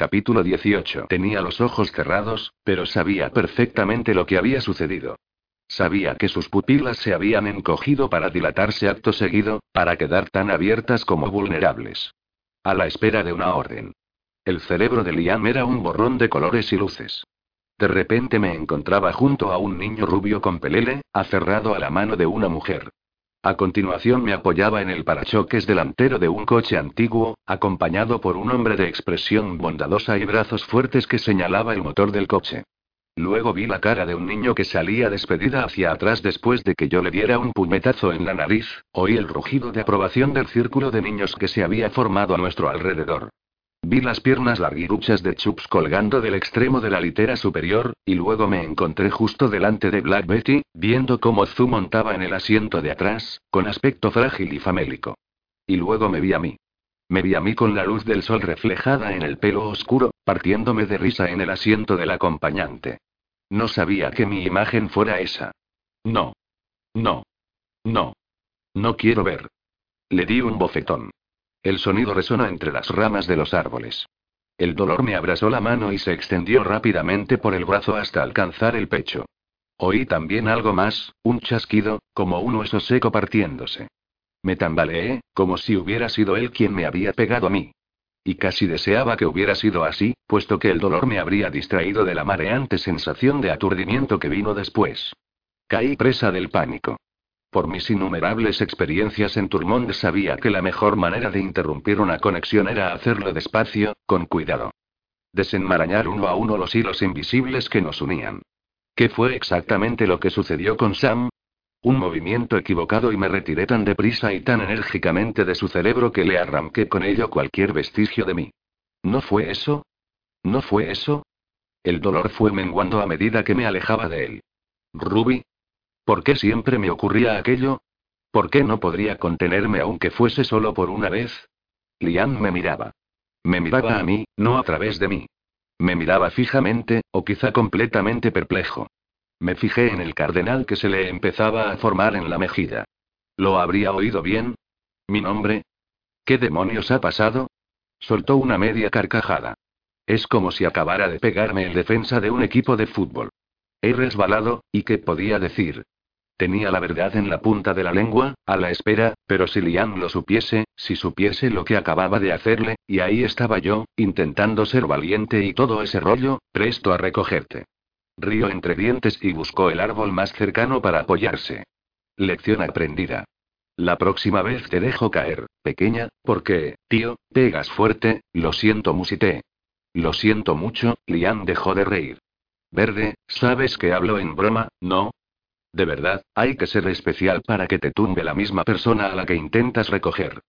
Capítulo 18. Tenía los ojos cerrados, pero sabía perfectamente lo que había sucedido. Sabía que sus pupilas se habían encogido para dilatarse acto seguido, para quedar tan abiertas como vulnerables. A la espera de una orden. El cerebro de Liam era un borrón de colores y luces. De repente me encontraba junto a un niño rubio con pelele, aferrado a la mano de una mujer. A continuación me apoyaba en el parachoques delantero de un coche antiguo, acompañado por un hombre de expresión bondadosa y brazos fuertes que señalaba el motor del coche. Luego vi la cara de un niño que salía despedida hacia atrás después de que yo le diera un puñetazo en la nariz, oí el rugido de aprobación del círculo de niños que se había formado a nuestro alrededor. Vi las piernas larguiruchas de Chups colgando del extremo de la litera superior, y luego me encontré justo delante de Black Betty, viendo cómo Zu montaba en el asiento de atrás, con aspecto frágil y famélico. Y luego me vi a mí. Me vi a mí con la luz del sol reflejada en el pelo oscuro, partiéndome de risa en el asiento del acompañante. No sabía que mi imagen fuera esa. No. No. No. No quiero ver. Le di un bofetón. El sonido resonó entre las ramas de los árboles. El dolor me abrazó la mano y se extendió rápidamente por el brazo hasta alcanzar el pecho. Oí también algo más, un chasquido, como un hueso seco partiéndose. Me tambaleé, como si hubiera sido él quien me había pegado a mí. Y casi deseaba que hubiera sido así, puesto que el dolor me habría distraído de la mareante sensación de aturdimiento que vino después. Caí presa del pánico. Por mis innumerables experiencias en Turmond sabía que la mejor manera de interrumpir una conexión era hacerlo despacio, con cuidado. Desenmarañar uno a uno los hilos invisibles que nos unían. ¿Qué fue exactamente lo que sucedió con Sam? Un movimiento equivocado y me retiré tan deprisa y tan enérgicamente de su cerebro que le arranqué con ello cualquier vestigio de mí. ¿No fue eso? ¿No fue eso? El dolor fue menguando a medida que me alejaba de él. Ruby. ¿Por qué siempre me ocurría aquello? ¿Por qué no podría contenerme aunque fuese solo por una vez? Liam me miraba. Me miraba a mí, no a través de mí. Me miraba fijamente, o quizá completamente perplejo. Me fijé en el cardenal que se le empezaba a formar en la mejilla. ¿Lo habría oído bien? ¿Mi nombre? ¿Qué demonios ha pasado? Soltó una media carcajada. Es como si acabara de pegarme el defensa de un equipo de fútbol. He resbalado, ¿y qué podía decir? Tenía la verdad en la punta de la lengua, a la espera, pero si Liam lo supiese, si supiese lo que acababa de hacerle, y ahí estaba yo, intentando ser valiente y todo ese rollo, presto a recogerte. Río entre dientes y buscó el árbol más cercano para apoyarse. Lección aprendida. La próxima vez te dejo caer, pequeña, porque, tío, pegas fuerte, lo siento, musité. Lo siento mucho, Liam dejó de reír. Verde, sabes que hablo en broma, ¿no? De verdad, hay que ser especial para que te tumbe la misma persona a la que intentas recoger.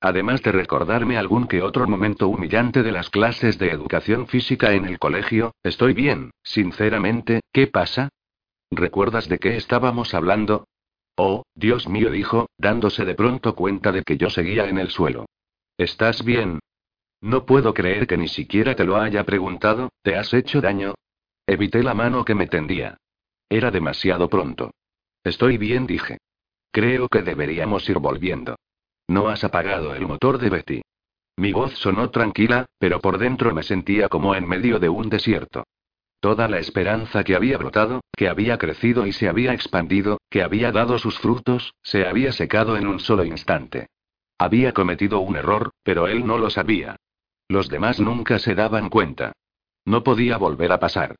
Además de recordarme algún que otro momento humillante de las clases de educación física en el colegio, estoy bien, sinceramente, ¿qué pasa? ¿Recuerdas de qué estábamos hablando? Oh, Dios mío, dijo, dándose de pronto cuenta de que yo seguía en el suelo. ¿Estás bien? No puedo creer que ni siquiera te lo haya preguntado, ¿te has hecho daño? Evité la mano que me tendía. Era demasiado pronto. Estoy bien, dije. Creo que deberíamos ir volviendo. No has apagado el motor de Betty. Mi voz sonó tranquila, pero por dentro me sentía como en medio de un desierto. Toda la esperanza que había brotado, que había crecido y se había expandido, que había dado sus frutos, se había secado en un solo instante. Había cometido un error, pero él no lo sabía. Los demás nunca se daban cuenta. No podía volver a pasar.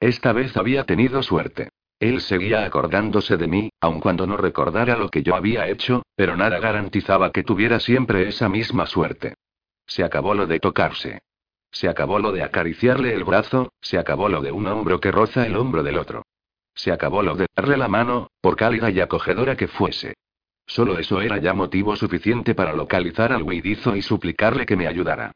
Esta vez había tenido suerte. Él seguía acordándose de mí, aun cuando no recordara lo que yo había hecho, pero nada garantizaba que tuviera siempre esa misma suerte. Se acabó lo de tocarse. Se acabó lo de acariciarle el brazo, se acabó lo de un hombro que roza el hombro del otro. Se acabó lo de darle la mano, por cálida y acogedora que fuese. Solo eso era ya motivo suficiente para localizar al huidizo y suplicarle que me ayudara.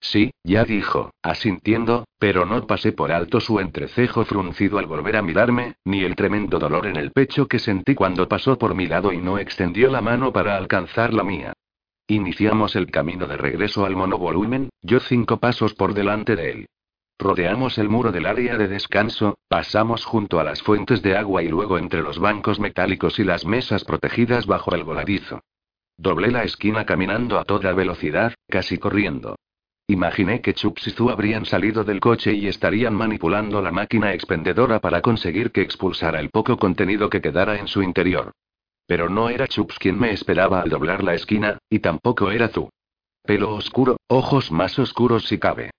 Sí, ya dijo, asintiendo, pero no pasé por alto su entrecejo fruncido al volver a mirarme, ni el tremendo dolor en el pecho que sentí cuando pasó por mi lado y no extendió la mano para alcanzar la mía. Iniciamos el camino de regreso al monovolumen, yo cinco pasos por delante de él. Rodeamos el muro del área de descanso, pasamos junto a las fuentes de agua y luego entre los bancos metálicos y las mesas protegidas bajo el voladizo. Doblé la esquina caminando a toda velocidad, casi corriendo. Imaginé que Chups y Zu habrían salido del coche y estarían manipulando la máquina expendedora para conseguir que expulsara el poco contenido que quedara en su interior. Pero no era Chups quien me esperaba al doblar la esquina, y tampoco era Zu. Pelo oscuro, ojos más oscuros si cabe.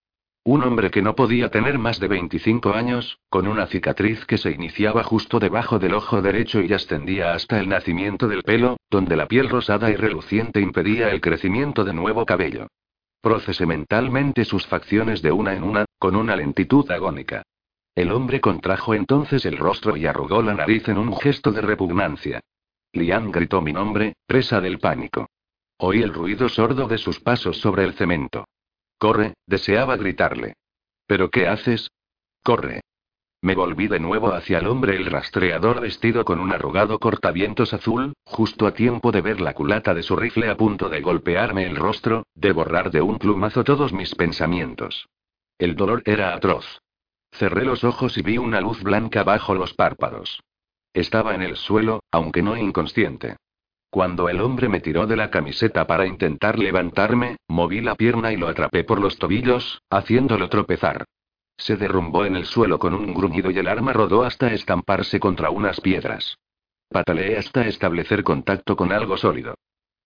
Un hombre que no podía tener más de 25 años, con una cicatriz que se iniciaba justo debajo del ojo derecho y ascendía hasta el nacimiento del pelo, donde la piel rosada y reluciente impedía el crecimiento de nuevo cabello. Procesé mentalmente sus facciones de una en una, con una lentitud agónica. El hombre contrajo entonces el rostro y arrugó la nariz en un gesto de repugnancia. Lian gritó mi nombre, presa del pánico. Oí el ruido sordo de sus pasos sobre el cemento. Corre, deseaba gritarle. ¿Pero qué haces? Corre. Me volví de nuevo hacia el hombre el rastreador vestido con un arrugado cortavientos azul, justo a tiempo de ver la culata de su rifle a punto de golpearme el rostro, de borrar de un plumazo todos mis pensamientos. El dolor era atroz. Cerré los ojos y vi una luz blanca bajo los párpados. Estaba en el suelo, aunque no inconsciente. Cuando el hombre me tiró de la camiseta para intentar levantarme, moví la pierna y lo atrapé por los tobillos, haciéndolo tropezar. Se derrumbó en el suelo con un gruñido y el arma rodó hasta estamparse contra unas piedras. Pataleé hasta establecer contacto con algo sólido.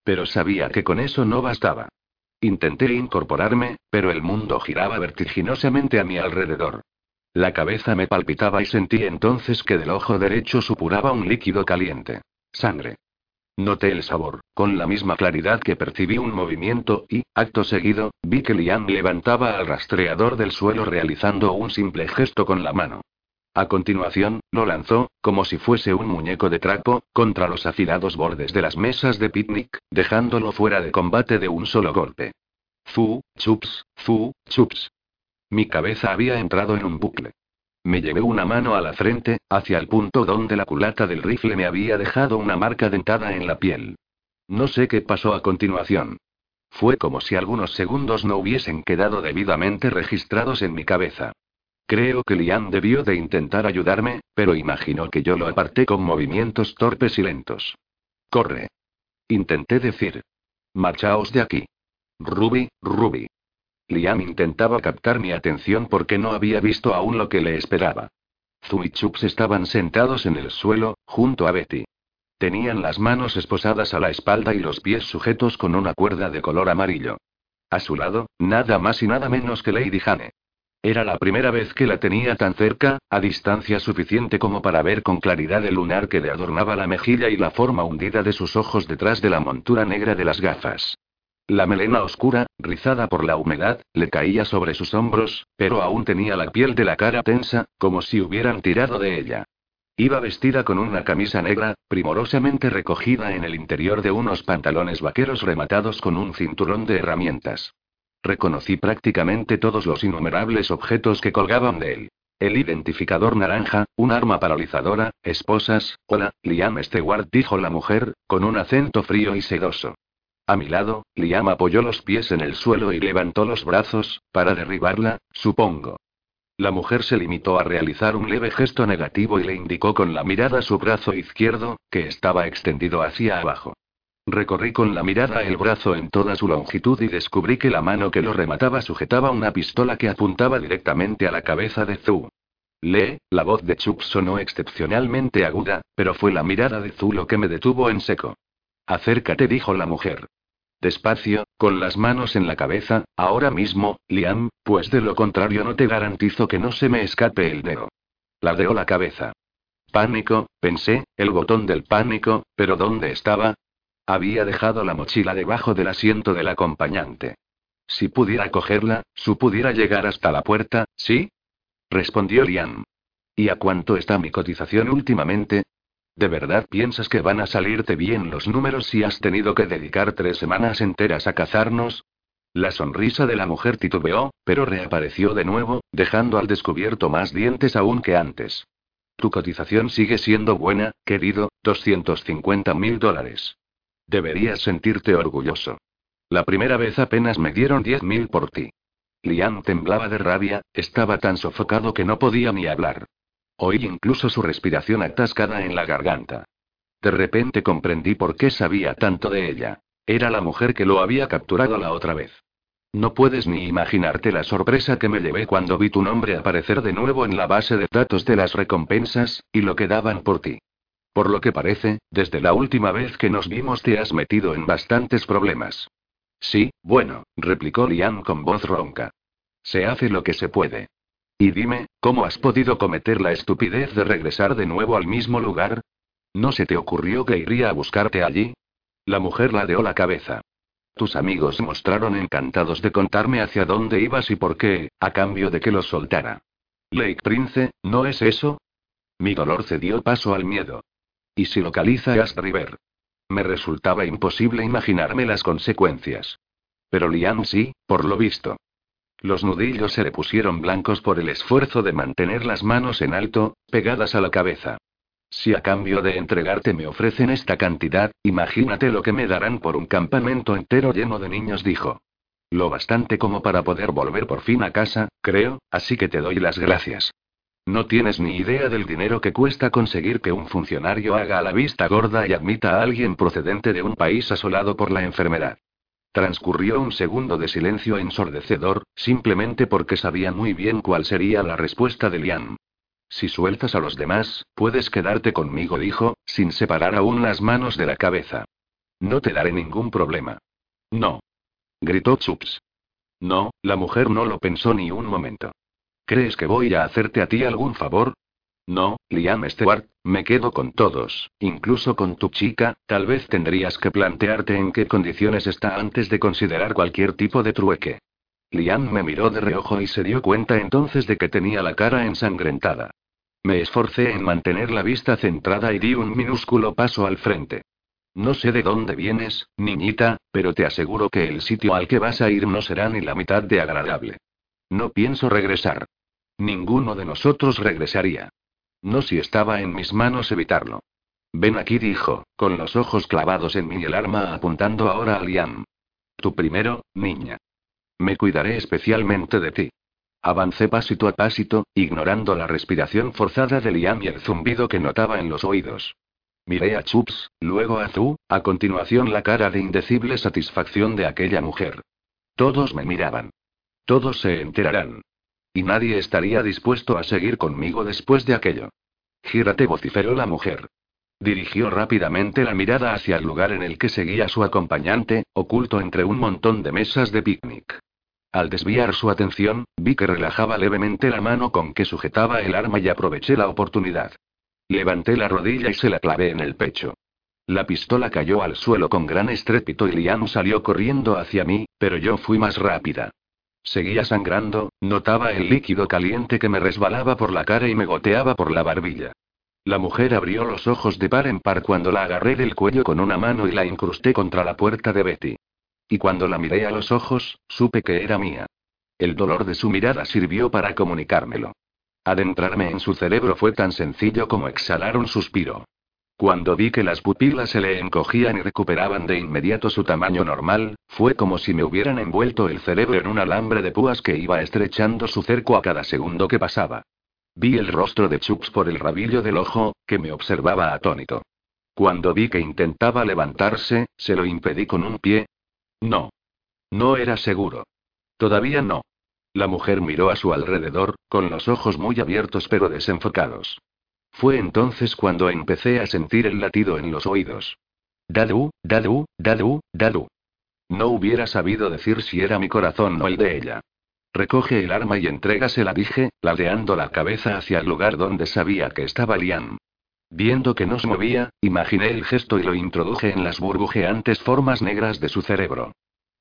Pero sabía que con eso no bastaba. Intenté incorporarme, pero el mundo giraba vertiginosamente a mi alrededor. La cabeza me palpitaba y sentí entonces que del ojo derecho supuraba un líquido caliente. Sangre. Noté el sabor, con la misma claridad que percibí un movimiento, y, acto seguido, vi que Liam levantaba al rastreador del suelo realizando un simple gesto con la mano. A continuación, lo lanzó, como si fuese un muñeco de trapo, contra los afilados bordes de las mesas de picnic, dejándolo fuera de combate de un solo golpe. Fu, chups, fu, chups. Mi cabeza había entrado en un bucle. Me llevé una mano a la frente, hacia el punto donde la culata del rifle me había dejado una marca dentada en la piel. No sé qué pasó a continuación. Fue como si algunos segundos no hubiesen quedado debidamente registrados en mi cabeza. Creo que Liam debió de intentar ayudarme, pero imagino que yo lo aparté con movimientos torpes y lentos. Corre. Intenté decir. Marchaos de aquí. Ruby, Ruby. Liam intentaba captar mi atención porque no había visto aún lo que le esperaba. Zu Chups estaban sentados en el suelo, junto a Betty. Tenían las manos esposadas a la espalda y los pies sujetos con una cuerda de color amarillo. A su lado, nada más y nada menos que Lady Jane. Era la primera vez que la tenía tan cerca, a distancia suficiente como para ver con claridad el lunar que le adornaba la mejilla y la forma hundida de sus ojos detrás de la montura negra de las gafas. La melena oscura, rizada por la humedad, le caía sobre sus hombros, pero aún tenía la piel de la cara tensa, como si hubieran tirado de ella. Iba vestida con una camisa negra, primorosamente recogida en el interior de unos pantalones vaqueros rematados con un cinturón de herramientas. Reconocí prácticamente todos los innumerables objetos que colgaban de él. El identificador naranja, un arma paralizadora, esposas, hola, Liam Stewart dijo la mujer, con un acento frío y sedoso. A mi lado, Liam apoyó los pies en el suelo y levantó los brazos, para derribarla, supongo. La mujer se limitó a realizar un leve gesto negativo y le indicó con la mirada su brazo izquierdo, que estaba extendido hacia abajo. Recorrí con la mirada el brazo en toda su longitud y descubrí que la mano que lo remataba sujetaba una pistola que apuntaba directamente a la cabeza de Zhu. Lee, la voz de Chup sonó excepcionalmente aguda, pero fue la mirada de Zhu lo que me detuvo en seco. Acércate, dijo la mujer. Despacio, con las manos en la cabeza, ahora mismo, Liam, pues de lo contrario no te garantizo que no se me escape el dedo. Ladeó la cabeza. Pánico, pensé, el botón del pánico, pero ¿dónde estaba? Había dejado la mochila debajo del asiento del acompañante. Si pudiera cogerla, su pudiera llegar hasta la puerta, ¿sí? Respondió Liam. ¿Y a cuánto está mi cotización últimamente? ¿De verdad piensas que van a salirte bien los números si has tenido que dedicar tres semanas enteras a cazarnos? La sonrisa de la mujer titubeó, pero reapareció de nuevo, dejando al descubierto más dientes aún que antes. Tu cotización sigue siendo buena, querido, 250 mil dólares. Deberías sentirte orgulloso. La primera vez apenas me dieron 10 mil por ti. Liam temblaba de rabia, estaba tan sofocado que no podía ni hablar. Oí incluso su respiración atascada en la garganta. De repente comprendí por qué sabía tanto de ella. Era la mujer que lo había capturado la otra vez. No puedes ni imaginarte la sorpresa que me llevé cuando vi tu nombre aparecer de nuevo en la base de datos de las recompensas, y lo que daban por ti. Por lo que parece, desde la última vez que nos vimos te has metido en bastantes problemas. Sí, bueno, replicó Liam con voz ronca. Se hace lo que se puede. Y dime, ¿cómo has podido cometer la estupidez de regresar de nuevo al mismo lugar? ¿No se te ocurrió que iría a buscarte allí? La mujer ladeó la cabeza. Tus amigos mostraron encantados de contarme hacia dónde ibas y por qué, a cambio de que los soltara. Lake Prince, ¿no es eso? Mi dolor cedió paso al miedo. ¿Y si localiza a River? Me resultaba imposible imaginarme las consecuencias. Pero Liam sí, por lo visto. Los nudillos se le pusieron blancos por el esfuerzo de mantener las manos en alto, pegadas a la cabeza. Si a cambio de entregarte me ofrecen esta cantidad, imagínate lo que me darán por un campamento entero lleno de niños, dijo. Lo bastante como para poder volver por fin a casa, creo, así que te doy las gracias. No tienes ni idea del dinero que cuesta conseguir que un funcionario haga la vista gorda y admita a alguien procedente de un país asolado por la enfermedad. Transcurrió un segundo de silencio ensordecedor, simplemente porque sabía muy bien cuál sería la respuesta de Liam. Si sueltas a los demás, puedes quedarte conmigo, dijo, sin separar aún las manos de la cabeza. No te daré ningún problema. No. Gritó Chups. No, la mujer no lo pensó ni un momento. ¿Crees que voy a hacerte a ti algún favor? No, Liam Stewart, me quedo con todos, incluso con tu chica, tal vez tendrías que plantearte en qué condiciones está antes de considerar cualquier tipo de trueque. Liam me miró de reojo y se dio cuenta entonces de que tenía la cara ensangrentada. Me esforcé en mantener la vista centrada y di un minúsculo paso al frente. No sé de dónde vienes, niñita, pero te aseguro que el sitio al que vas a ir no será ni la mitad de agradable. No pienso regresar. Ninguno de nosotros regresaría. No si estaba en mis manos evitarlo. Ven aquí, dijo, con los ojos clavados en mí y el arma apuntando ahora a Liam. Tú primero, niña. Me cuidaré especialmente de ti. Avancé pasito a pasito, ignorando la respiración forzada de Liam y el zumbido que notaba en los oídos. Miré a Chups, luego a Zu, a continuación la cara de indecible satisfacción de aquella mujer. Todos me miraban. Todos se enterarán. Y nadie estaría dispuesto a seguir conmigo después de aquello. Gírate, vociferó la mujer. Dirigió rápidamente la mirada hacia el lugar en el que seguía su acompañante, oculto entre un montón de mesas de picnic. Al desviar su atención, vi que relajaba levemente la mano con que sujetaba el arma y aproveché la oportunidad. Levanté la rodilla y se la clavé en el pecho. La pistola cayó al suelo con gran estrépito y Liam salió corriendo hacia mí, pero yo fui más rápida. Seguía sangrando, notaba el líquido caliente que me resbalaba por la cara y me goteaba por la barbilla. La mujer abrió los ojos de par en par cuando la agarré del cuello con una mano y la incrusté contra la puerta de Betty. Y cuando la miré a los ojos, supe que era mía. El dolor de su mirada sirvió para comunicármelo. Adentrarme en su cerebro fue tan sencillo como exhalar un suspiro. Cuando vi que las pupilas se le encogían y recuperaban de inmediato su tamaño normal, fue como si me hubieran envuelto el cerebro en un alambre de púas que iba estrechando su cerco a cada segundo que pasaba. Vi el rostro de Chups por el rabillo del ojo, que me observaba atónito. Cuando vi que intentaba levantarse, se lo impedí con un pie. No. No era seguro. Todavía no. La mujer miró a su alrededor, con los ojos muy abiertos pero desenfocados. Fue entonces cuando empecé a sentir el latido en los oídos. Dadu, Dadu, Dadu, Dadu. No hubiera sabido decir si era mi corazón o el de ella. Recoge el arma y entrégasela, dije, ladeando la cabeza hacia el lugar donde sabía que estaba Liam. Viendo que no se movía, imaginé el gesto y lo introduje en las burbujeantes formas negras de su cerebro.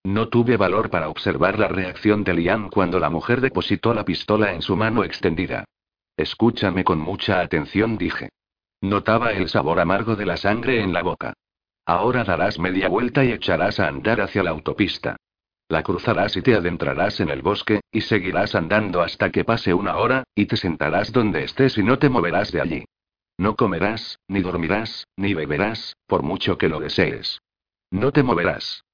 No tuve valor para observar la reacción de Liam cuando la mujer depositó la pistola en su mano extendida. Escúchame con mucha atención, dije. Notaba el sabor amargo de la sangre en la boca. Ahora darás media vuelta y echarás a andar hacia la autopista. La cruzarás y te adentrarás en el bosque, y seguirás andando hasta que pase una hora, y te sentarás donde estés y no te moverás de allí. No comerás, ni dormirás, ni beberás, por mucho que lo desees. No te moverás.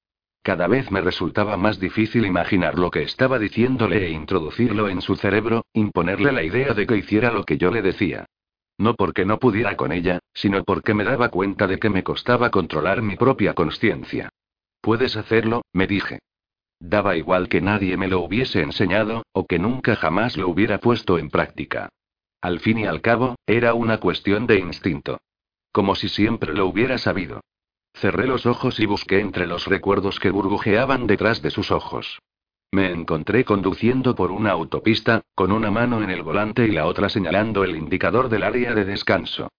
Cada vez me resultaba más difícil imaginar lo que estaba diciéndole e introducirlo en su cerebro, imponerle la idea de que hiciera lo que yo le decía. No porque no pudiera con ella, sino porque me daba cuenta de que me costaba controlar mi propia conciencia. Puedes hacerlo, me dije. Daba igual que nadie me lo hubiese enseñado, o que nunca jamás lo hubiera puesto en práctica. Al fin y al cabo, era una cuestión de instinto. Como si siempre lo hubiera sabido. Cerré los ojos y busqué entre los recuerdos que burbujeaban detrás de sus ojos. Me encontré conduciendo por una autopista, con una mano en el volante y la otra señalando el indicador del área de descanso.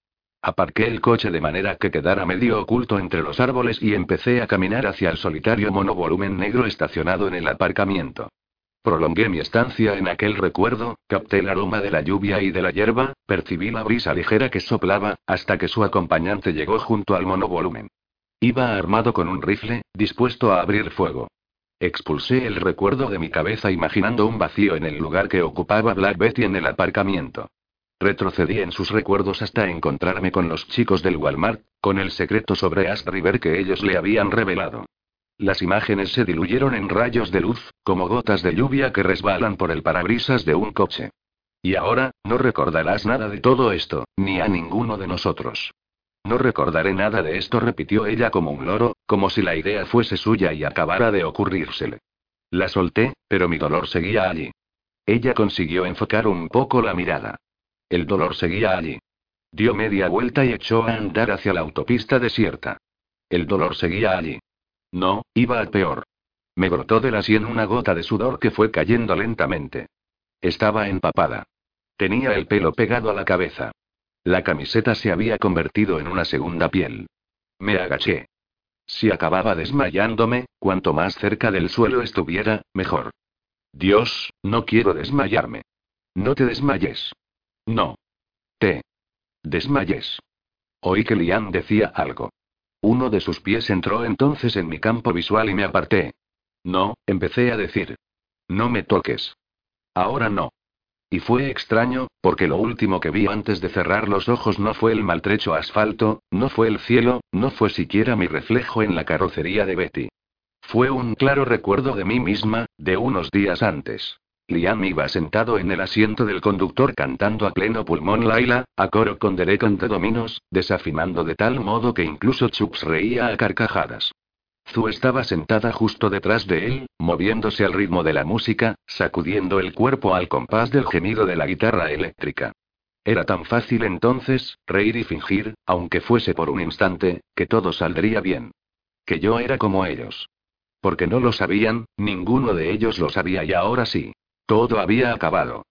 Aparqué el coche de manera que quedara medio oculto entre los árboles y empecé a caminar hacia el solitario monovolumen negro estacionado en el aparcamiento. Prolongué mi estancia en aquel recuerdo, capté el aroma de la lluvia y de la hierba, percibí la brisa ligera que soplaba, hasta que su acompañante llegó junto al monovolumen. Iba armado con un rifle, dispuesto a abrir fuego. Expulsé el recuerdo de mi cabeza imaginando un vacío en el lugar que ocupaba Black Betty en el aparcamiento. Retrocedí en sus recuerdos hasta encontrarme con los chicos del Walmart, con el secreto sobre Ash River que ellos le habían revelado. Las imágenes se diluyeron en rayos de luz, como gotas de lluvia que resbalan por el parabrisas de un coche. Y ahora, no recordarás nada de todo esto, ni a ninguno de nosotros. No recordaré nada de esto, repitió ella como un loro, como si la idea fuese suya y acabara de ocurrírsele. La solté, pero mi dolor seguía allí. Ella consiguió enfocar un poco la mirada. El dolor seguía allí. Dio media vuelta y echó a andar hacia la autopista desierta. El dolor seguía allí. No, iba al peor. Me brotó de la sien una gota de sudor que fue cayendo lentamente. Estaba empapada. Tenía el pelo pegado a la cabeza. La camiseta se había convertido en una segunda piel. Me agaché. Si acababa desmayándome, cuanto más cerca del suelo estuviera, mejor. Dios, no quiero desmayarme. No te desmayes. No. Te. Desmayes. Oí que Lian decía algo. Uno de sus pies entró entonces en mi campo visual y me aparté. No, empecé a decir. No me toques. Ahora no. Y fue extraño, porque lo último que vi antes de cerrar los ojos no fue el maltrecho asfalto, no fue el cielo, no fue siquiera mi reflejo en la carrocería de Betty. Fue un claro recuerdo de mí misma, de unos días antes. Liam iba sentado en el asiento del conductor cantando a pleno pulmón Laila, a coro con Derek ante dominos, desafinando de tal modo que incluso Chups reía a carcajadas. Zu estaba sentada justo detrás de él, moviéndose al ritmo de la música, sacudiendo el cuerpo al compás del gemido de la guitarra eléctrica. Era tan fácil entonces, reír y fingir, aunque fuese por un instante, que todo saldría bien. Que yo era como ellos. Porque no lo sabían, ninguno de ellos lo sabía y ahora sí. Todo había acabado.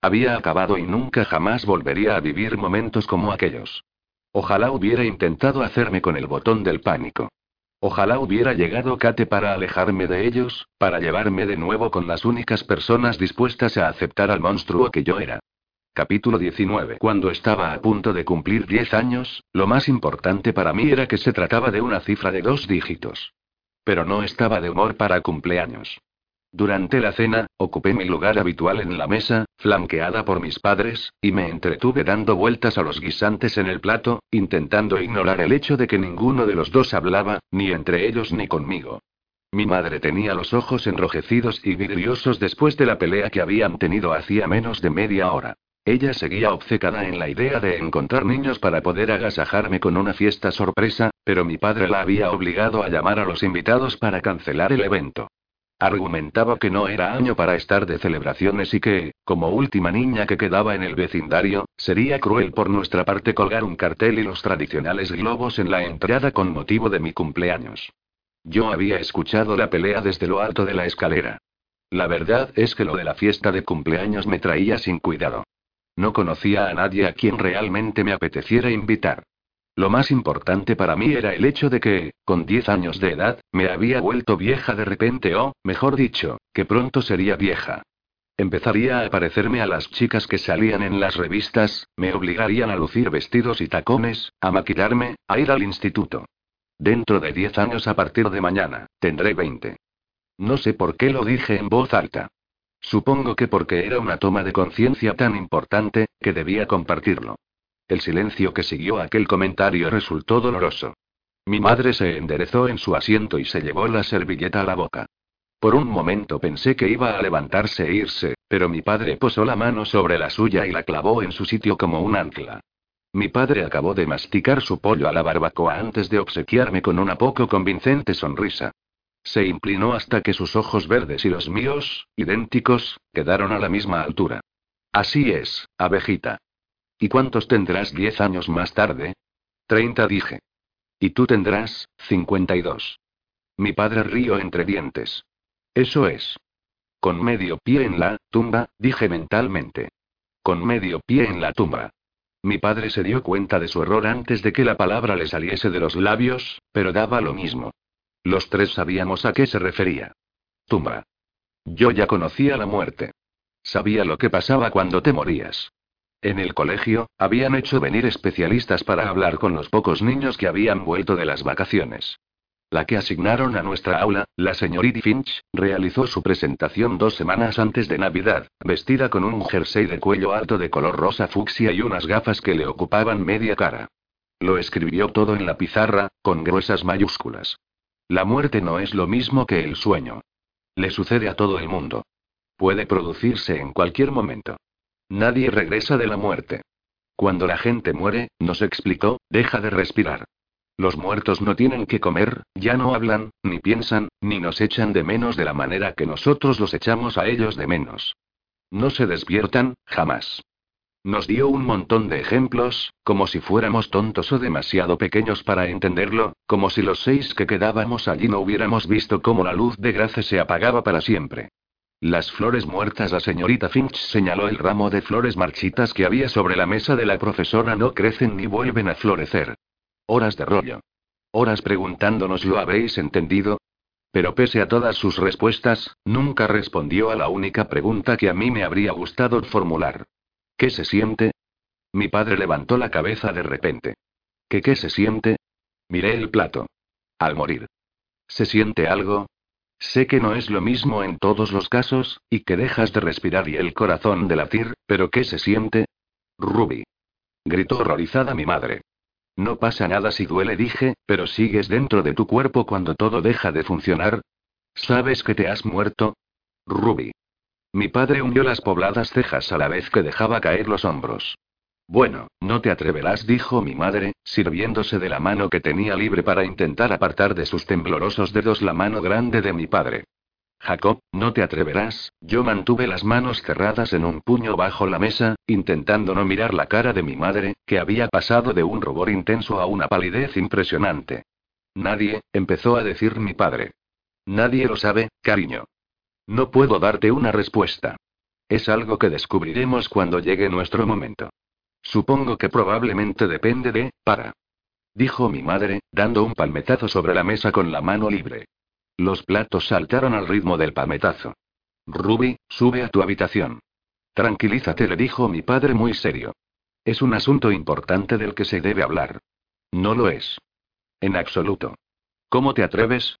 Había acabado y nunca jamás volvería a vivir momentos como aquellos. Ojalá hubiera intentado hacerme con el botón del pánico. Ojalá hubiera llegado Kate para alejarme de ellos, para llevarme de nuevo con las únicas personas dispuestas a aceptar al monstruo que yo era. Capítulo 19. Cuando estaba a punto de cumplir 10 años, lo más importante para mí era que se trataba de una cifra de dos dígitos. Pero no estaba de humor para cumpleaños. Durante la cena, ocupé mi lugar habitual en la mesa, flanqueada por mis padres, y me entretuve dando vueltas a los guisantes en el plato, intentando ignorar el hecho de que ninguno de los dos hablaba, ni entre ellos ni conmigo. Mi madre tenía los ojos enrojecidos y vidriosos después de la pelea que habían tenido hacía menos de media hora. Ella seguía obcecada en la idea de encontrar niños para poder agasajarme con una fiesta sorpresa, pero mi padre la había obligado a llamar a los invitados para cancelar el evento. Argumentaba que no era año para estar de celebraciones y que, como última niña que quedaba en el vecindario, sería cruel por nuestra parte colgar un cartel y los tradicionales globos en la entrada con motivo de mi cumpleaños. Yo había escuchado la pelea desde lo alto de la escalera. La verdad es que lo de la fiesta de cumpleaños me traía sin cuidado. No conocía a nadie a quien realmente me apeteciera invitar. Lo más importante para mí era el hecho de que, con 10 años de edad, me había vuelto vieja de repente o, mejor dicho, que pronto sería vieja. Empezaría a parecerme a las chicas que salían en las revistas, me obligarían a lucir vestidos y tacones, a maquillarme, a ir al instituto. Dentro de 10 años a partir de mañana, tendré 20. No sé por qué lo dije en voz alta. Supongo que porque era una toma de conciencia tan importante, que debía compartirlo. El silencio que siguió aquel comentario resultó doloroso. Mi madre se enderezó en su asiento y se llevó la servilleta a la boca. Por un momento pensé que iba a levantarse e irse, pero mi padre posó la mano sobre la suya y la clavó en su sitio como un ancla. Mi padre acabó de masticar su pollo a la barbacoa antes de obsequiarme con una poco convincente sonrisa. Se inclinó hasta que sus ojos verdes y los míos, idénticos, quedaron a la misma altura. Así es, abejita. ¿Y cuántos tendrás diez años más tarde? Treinta dije. Y tú tendrás, cincuenta y dos. Mi padre rió entre dientes. Eso es. Con medio pie en la tumba, dije mentalmente. Con medio pie en la tumba. Mi padre se dio cuenta de su error antes de que la palabra le saliese de los labios, pero daba lo mismo. Los tres sabíamos a qué se refería. Tumba. Yo ya conocía la muerte. Sabía lo que pasaba cuando te morías. En el colegio, habían hecho venir especialistas para hablar con los pocos niños que habían vuelto de las vacaciones. La que asignaron a nuestra aula, la señorita Finch, realizó su presentación dos semanas antes de Navidad, vestida con un jersey de cuello alto de color rosa fucsia y unas gafas que le ocupaban media cara. Lo escribió todo en la pizarra, con gruesas mayúsculas. La muerte no es lo mismo que el sueño. Le sucede a todo el mundo. Puede producirse en cualquier momento. Nadie regresa de la muerte. Cuando la gente muere, nos explicó, deja de respirar. Los muertos no tienen que comer, ya no hablan, ni piensan, ni nos echan de menos de la manera que nosotros los echamos a ellos de menos. No se despiertan, jamás. Nos dio un montón de ejemplos, como si fuéramos tontos o demasiado pequeños para entenderlo, como si los seis que quedábamos allí no hubiéramos visto cómo la luz de gracia se apagaba para siempre. Las flores muertas, la señorita Finch señaló el ramo de flores marchitas que había sobre la mesa de la profesora, no crecen ni vuelven a florecer. Horas de rollo. Horas preguntándonos, ¿lo habéis entendido? Pero pese a todas sus respuestas, nunca respondió a la única pregunta que a mí me habría gustado formular. ¿Qué se siente? Mi padre levantó la cabeza de repente. ¿Qué qué se siente? Miré el plato. Al morir. ¿Se siente algo? Sé que no es lo mismo en todos los casos, y que dejas de respirar y el corazón de latir, pero ¿qué se siente? Ruby. Gritó horrorizada mi madre. No pasa nada si duele, dije, pero sigues dentro de tu cuerpo cuando todo deja de funcionar. ¿Sabes que te has muerto? Ruby. Mi padre hundió las pobladas cejas a la vez que dejaba caer los hombros. Bueno, no te atreverás, dijo mi madre, sirviéndose de la mano que tenía libre para intentar apartar de sus temblorosos dedos la mano grande de mi padre. Jacob, no te atreverás, yo mantuve las manos cerradas en un puño bajo la mesa, intentando no mirar la cara de mi madre, que había pasado de un rubor intenso a una palidez impresionante. Nadie, empezó a decir mi padre. Nadie lo sabe, cariño. No puedo darte una respuesta. Es algo que descubriremos cuando llegue nuestro momento. Supongo que probablemente depende de, para. Dijo mi madre, dando un palmetazo sobre la mesa con la mano libre. Los platos saltaron al ritmo del palmetazo. Ruby, sube a tu habitación. Tranquilízate, le dijo mi padre muy serio. Es un asunto importante del que se debe hablar. No lo es. En absoluto. ¿Cómo te atreves?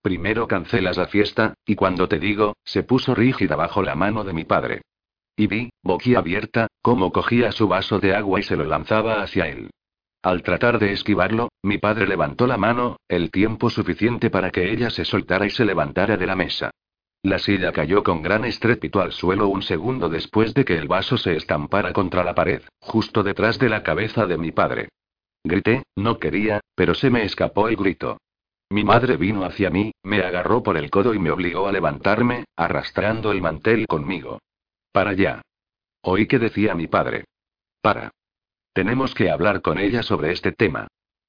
Primero cancelas la fiesta, y cuando te digo, se puso rígida bajo la mano de mi padre. Y vi, boquiabierta, cómo cogía su vaso de agua y se lo lanzaba hacia él. Al tratar de esquivarlo, mi padre levantó la mano, el tiempo suficiente para que ella se soltara y se levantara de la mesa. La silla cayó con gran estrépito al suelo un segundo después de que el vaso se estampara contra la pared, justo detrás de la cabeza de mi padre. Grité, no quería, pero se me escapó el grito. Mi madre vino hacia mí, me agarró por el codo y me obligó a levantarme, arrastrando el mantel conmigo. Para allá. Oí que decía mi padre. Para. Tenemos que hablar con ella sobre este tema.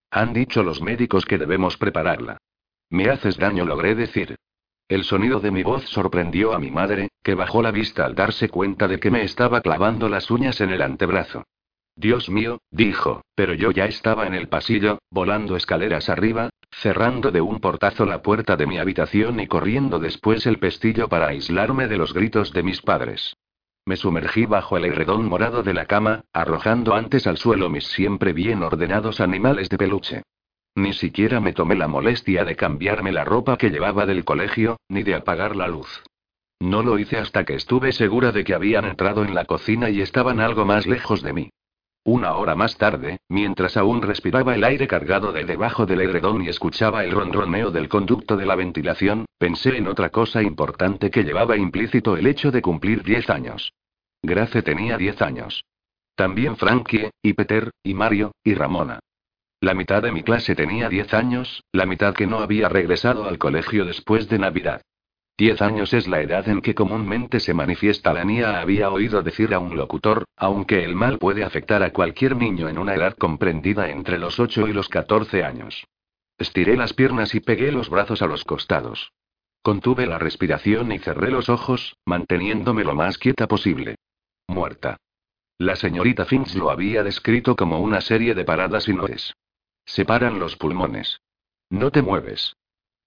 Han dicho los médicos que debemos prepararla. Me haces daño, logré decir. El sonido de mi voz sorprendió a mi madre, que bajó la vista al darse cuenta de que me estaba clavando las uñas en el antebrazo. Dios mío, dijo, pero yo ya estaba en el pasillo, volando escaleras arriba, cerrando de un portazo la puerta de mi habitación y corriendo después el pestillo para aislarme de los gritos de mis padres. Me sumergí bajo el herredón morado de la cama, arrojando antes al suelo mis siempre bien ordenados animales de peluche. Ni siquiera me tomé la molestia de cambiarme la ropa que llevaba del colegio, ni de apagar la luz. No lo hice hasta que estuve segura de que habían entrado en la cocina y estaban algo más lejos de mí. Una hora más tarde, mientras aún respiraba el aire cargado de debajo del edredón y escuchaba el ronroneo del conducto de la ventilación, pensé en otra cosa importante que llevaba implícito el hecho de cumplir diez años. Grace tenía diez años. También Frankie, y Peter, y Mario, y Ramona. La mitad de mi clase tenía 10 años, la mitad que no había regresado al colegio después de Navidad. Diez años es la edad en que comúnmente se manifiesta la niña, había oído decir a un locutor, aunque el mal puede afectar a cualquier niño en una edad comprendida entre los 8 y los 14 años. Estiré las piernas y pegué los brazos a los costados. Contuve la respiración y cerré los ojos, manteniéndome lo más quieta posible. Muerta. La señorita Finch lo había descrito como una serie de paradas inútiles. Separan los pulmones. No te mueves.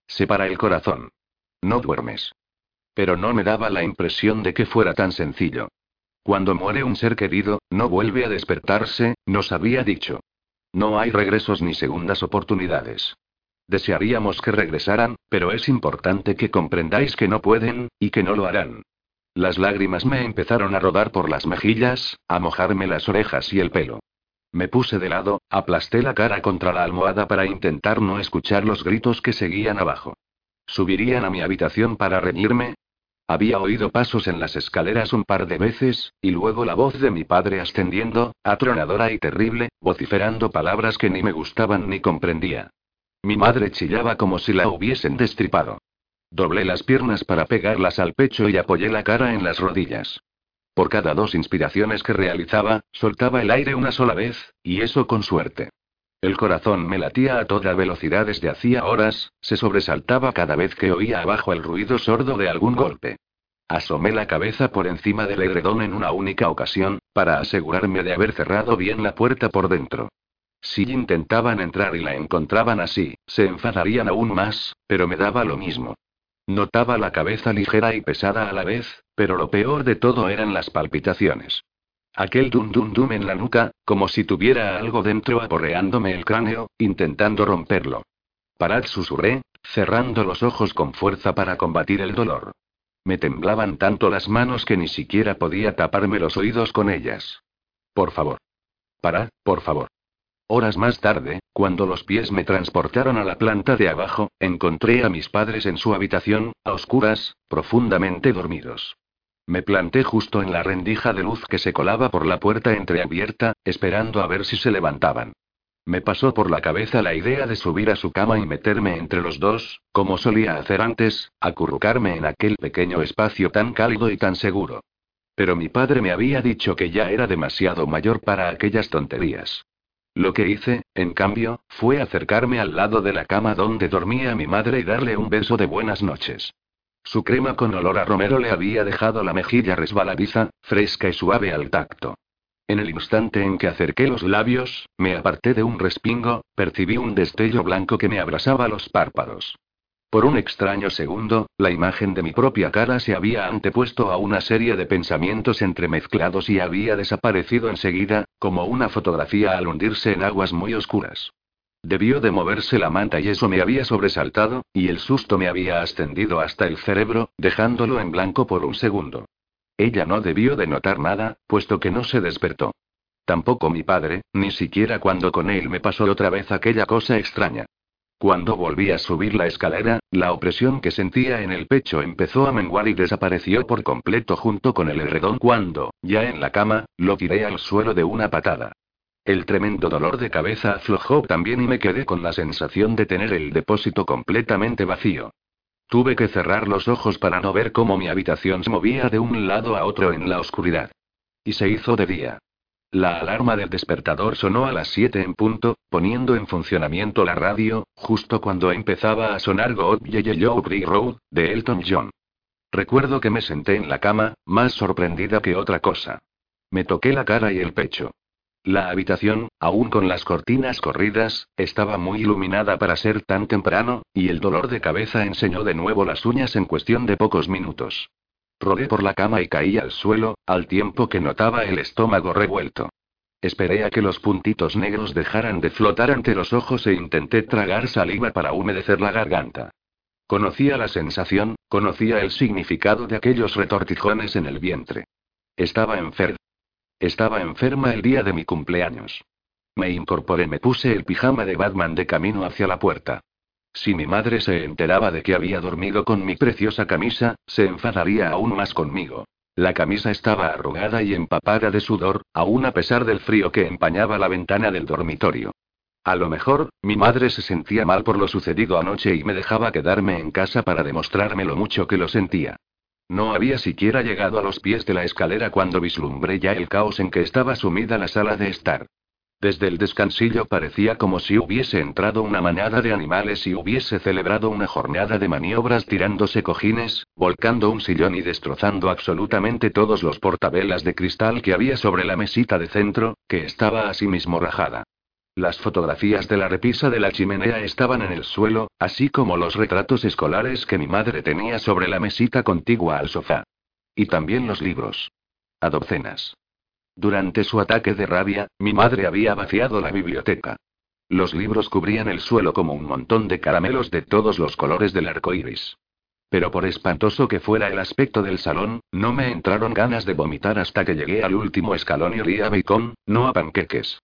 Separa el corazón. No duermes. Pero no me daba la impresión de que fuera tan sencillo. Cuando muere un ser querido, no vuelve a despertarse, nos había dicho. No hay regresos ni segundas oportunidades. Desearíamos que regresaran, pero es importante que comprendáis que no pueden, y que no lo harán. Las lágrimas me empezaron a rodar por las mejillas, a mojarme las orejas y el pelo. Me puse de lado, aplasté la cara contra la almohada para intentar no escuchar los gritos que seguían abajo. ¿Subirían a mi habitación para reñirme? Había oído pasos en las escaleras un par de veces, y luego la voz de mi padre ascendiendo, atronadora y terrible, vociferando palabras que ni me gustaban ni comprendía. Mi madre chillaba como si la hubiesen destripado. Doblé las piernas para pegarlas al pecho y apoyé la cara en las rodillas. Por cada dos inspiraciones que realizaba, soltaba el aire una sola vez, y eso con suerte. El corazón me latía a toda velocidad desde hacía horas, se sobresaltaba cada vez que oía abajo el ruido sordo de algún golpe. Asomé la cabeza por encima del edredón en una única ocasión, para asegurarme de haber cerrado bien la puerta por dentro. Si intentaban entrar y la encontraban así, se enfadarían aún más, pero me daba lo mismo. Notaba la cabeza ligera y pesada a la vez, pero lo peor de todo eran las palpitaciones. Aquel dum dum dum en la nuca, como si tuviera algo dentro aporreándome el cráneo, intentando romperlo. Parad, susurré, cerrando los ojos con fuerza para combatir el dolor. Me temblaban tanto las manos que ni siquiera podía taparme los oídos con ellas. Por favor. Parad, por favor. Horas más tarde, cuando los pies me transportaron a la planta de abajo, encontré a mis padres en su habitación, a oscuras, profundamente dormidos. Me planté justo en la rendija de luz que se colaba por la puerta entreabierta, esperando a ver si se levantaban. Me pasó por la cabeza la idea de subir a su cama y meterme entre los dos, como solía hacer antes, acurrucarme en aquel pequeño espacio tan cálido y tan seguro. Pero mi padre me había dicho que ya era demasiado mayor para aquellas tonterías. Lo que hice, en cambio, fue acercarme al lado de la cama donde dormía mi madre y darle un beso de buenas noches. Su crema con olor a romero le había dejado la mejilla resbaladiza, fresca y suave al tacto. En el instante en que acerqué los labios, me aparté de un respingo, percibí un destello blanco que me abrasaba los párpados. Por un extraño segundo, la imagen de mi propia cara se había antepuesto a una serie de pensamientos entremezclados y había desaparecido enseguida, como una fotografía al hundirse en aguas muy oscuras. Debió de moverse la manta y eso me había sobresaltado, y el susto me había ascendido hasta el cerebro, dejándolo en blanco por un segundo. Ella no debió de notar nada, puesto que no se despertó. Tampoco mi padre, ni siquiera cuando con él me pasó otra vez aquella cosa extraña. Cuando volví a subir la escalera, la opresión que sentía en el pecho empezó a menguar y desapareció por completo junto con el herredón cuando, ya en la cama, lo tiré al suelo de una patada. El tremendo dolor de cabeza aflojó también y me quedé con la sensación de tener el depósito completamente vacío. Tuve que cerrar los ojos para no ver cómo mi habitación se movía de un lado a otro en la oscuridad. Y se hizo de día. La alarma del despertador sonó a las 7 en punto, poniendo en funcionamiento la radio, justo cuando empezaba a sonar God Yellow Road, de Elton John. Recuerdo que me senté en la cama, más sorprendida que otra cosa. Me toqué la cara y el pecho. La habitación, aún con las cortinas corridas, estaba muy iluminada para ser tan temprano, y el dolor de cabeza enseñó de nuevo las uñas en cuestión de pocos minutos. Rodé por la cama y caí al suelo, al tiempo que notaba el estómago revuelto. Esperé a que los puntitos negros dejaran de flotar ante los ojos e intenté tragar saliva para humedecer la garganta. Conocía la sensación, conocía el significado de aquellos retortijones en el vientre. Estaba enfermo. Estaba enferma el día de mi cumpleaños. Me incorporé, me puse el pijama de Batman de camino hacia la puerta. Si mi madre se enteraba de que había dormido con mi preciosa camisa, se enfadaría aún más conmigo. La camisa estaba arrugada y empapada de sudor, aún a pesar del frío que empañaba la ventana del dormitorio. A lo mejor, mi madre se sentía mal por lo sucedido anoche y me dejaba quedarme en casa para demostrarme lo mucho que lo sentía. No había siquiera llegado a los pies de la escalera cuando vislumbré ya el caos en que estaba sumida la sala de estar. Desde el descansillo parecía como si hubiese entrado una manada de animales y hubiese celebrado una jornada de maniobras tirándose cojines, volcando un sillón y destrozando absolutamente todos los portavelas de cristal que había sobre la mesita de centro, que estaba asimismo rajada. Las fotografías de la repisa de la chimenea estaban en el suelo, así como los retratos escolares que mi madre tenía sobre la mesita contigua al sofá. Y también los libros. A docenas. Durante su ataque de rabia, mi madre había vaciado la biblioteca. Los libros cubrían el suelo como un montón de caramelos de todos los colores del arco iris. Pero por espantoso que fuera el aspecto del salón, no me entraron ganas de vomitar hasta que llegué al último escalón y olía a bacon, no a panqueques.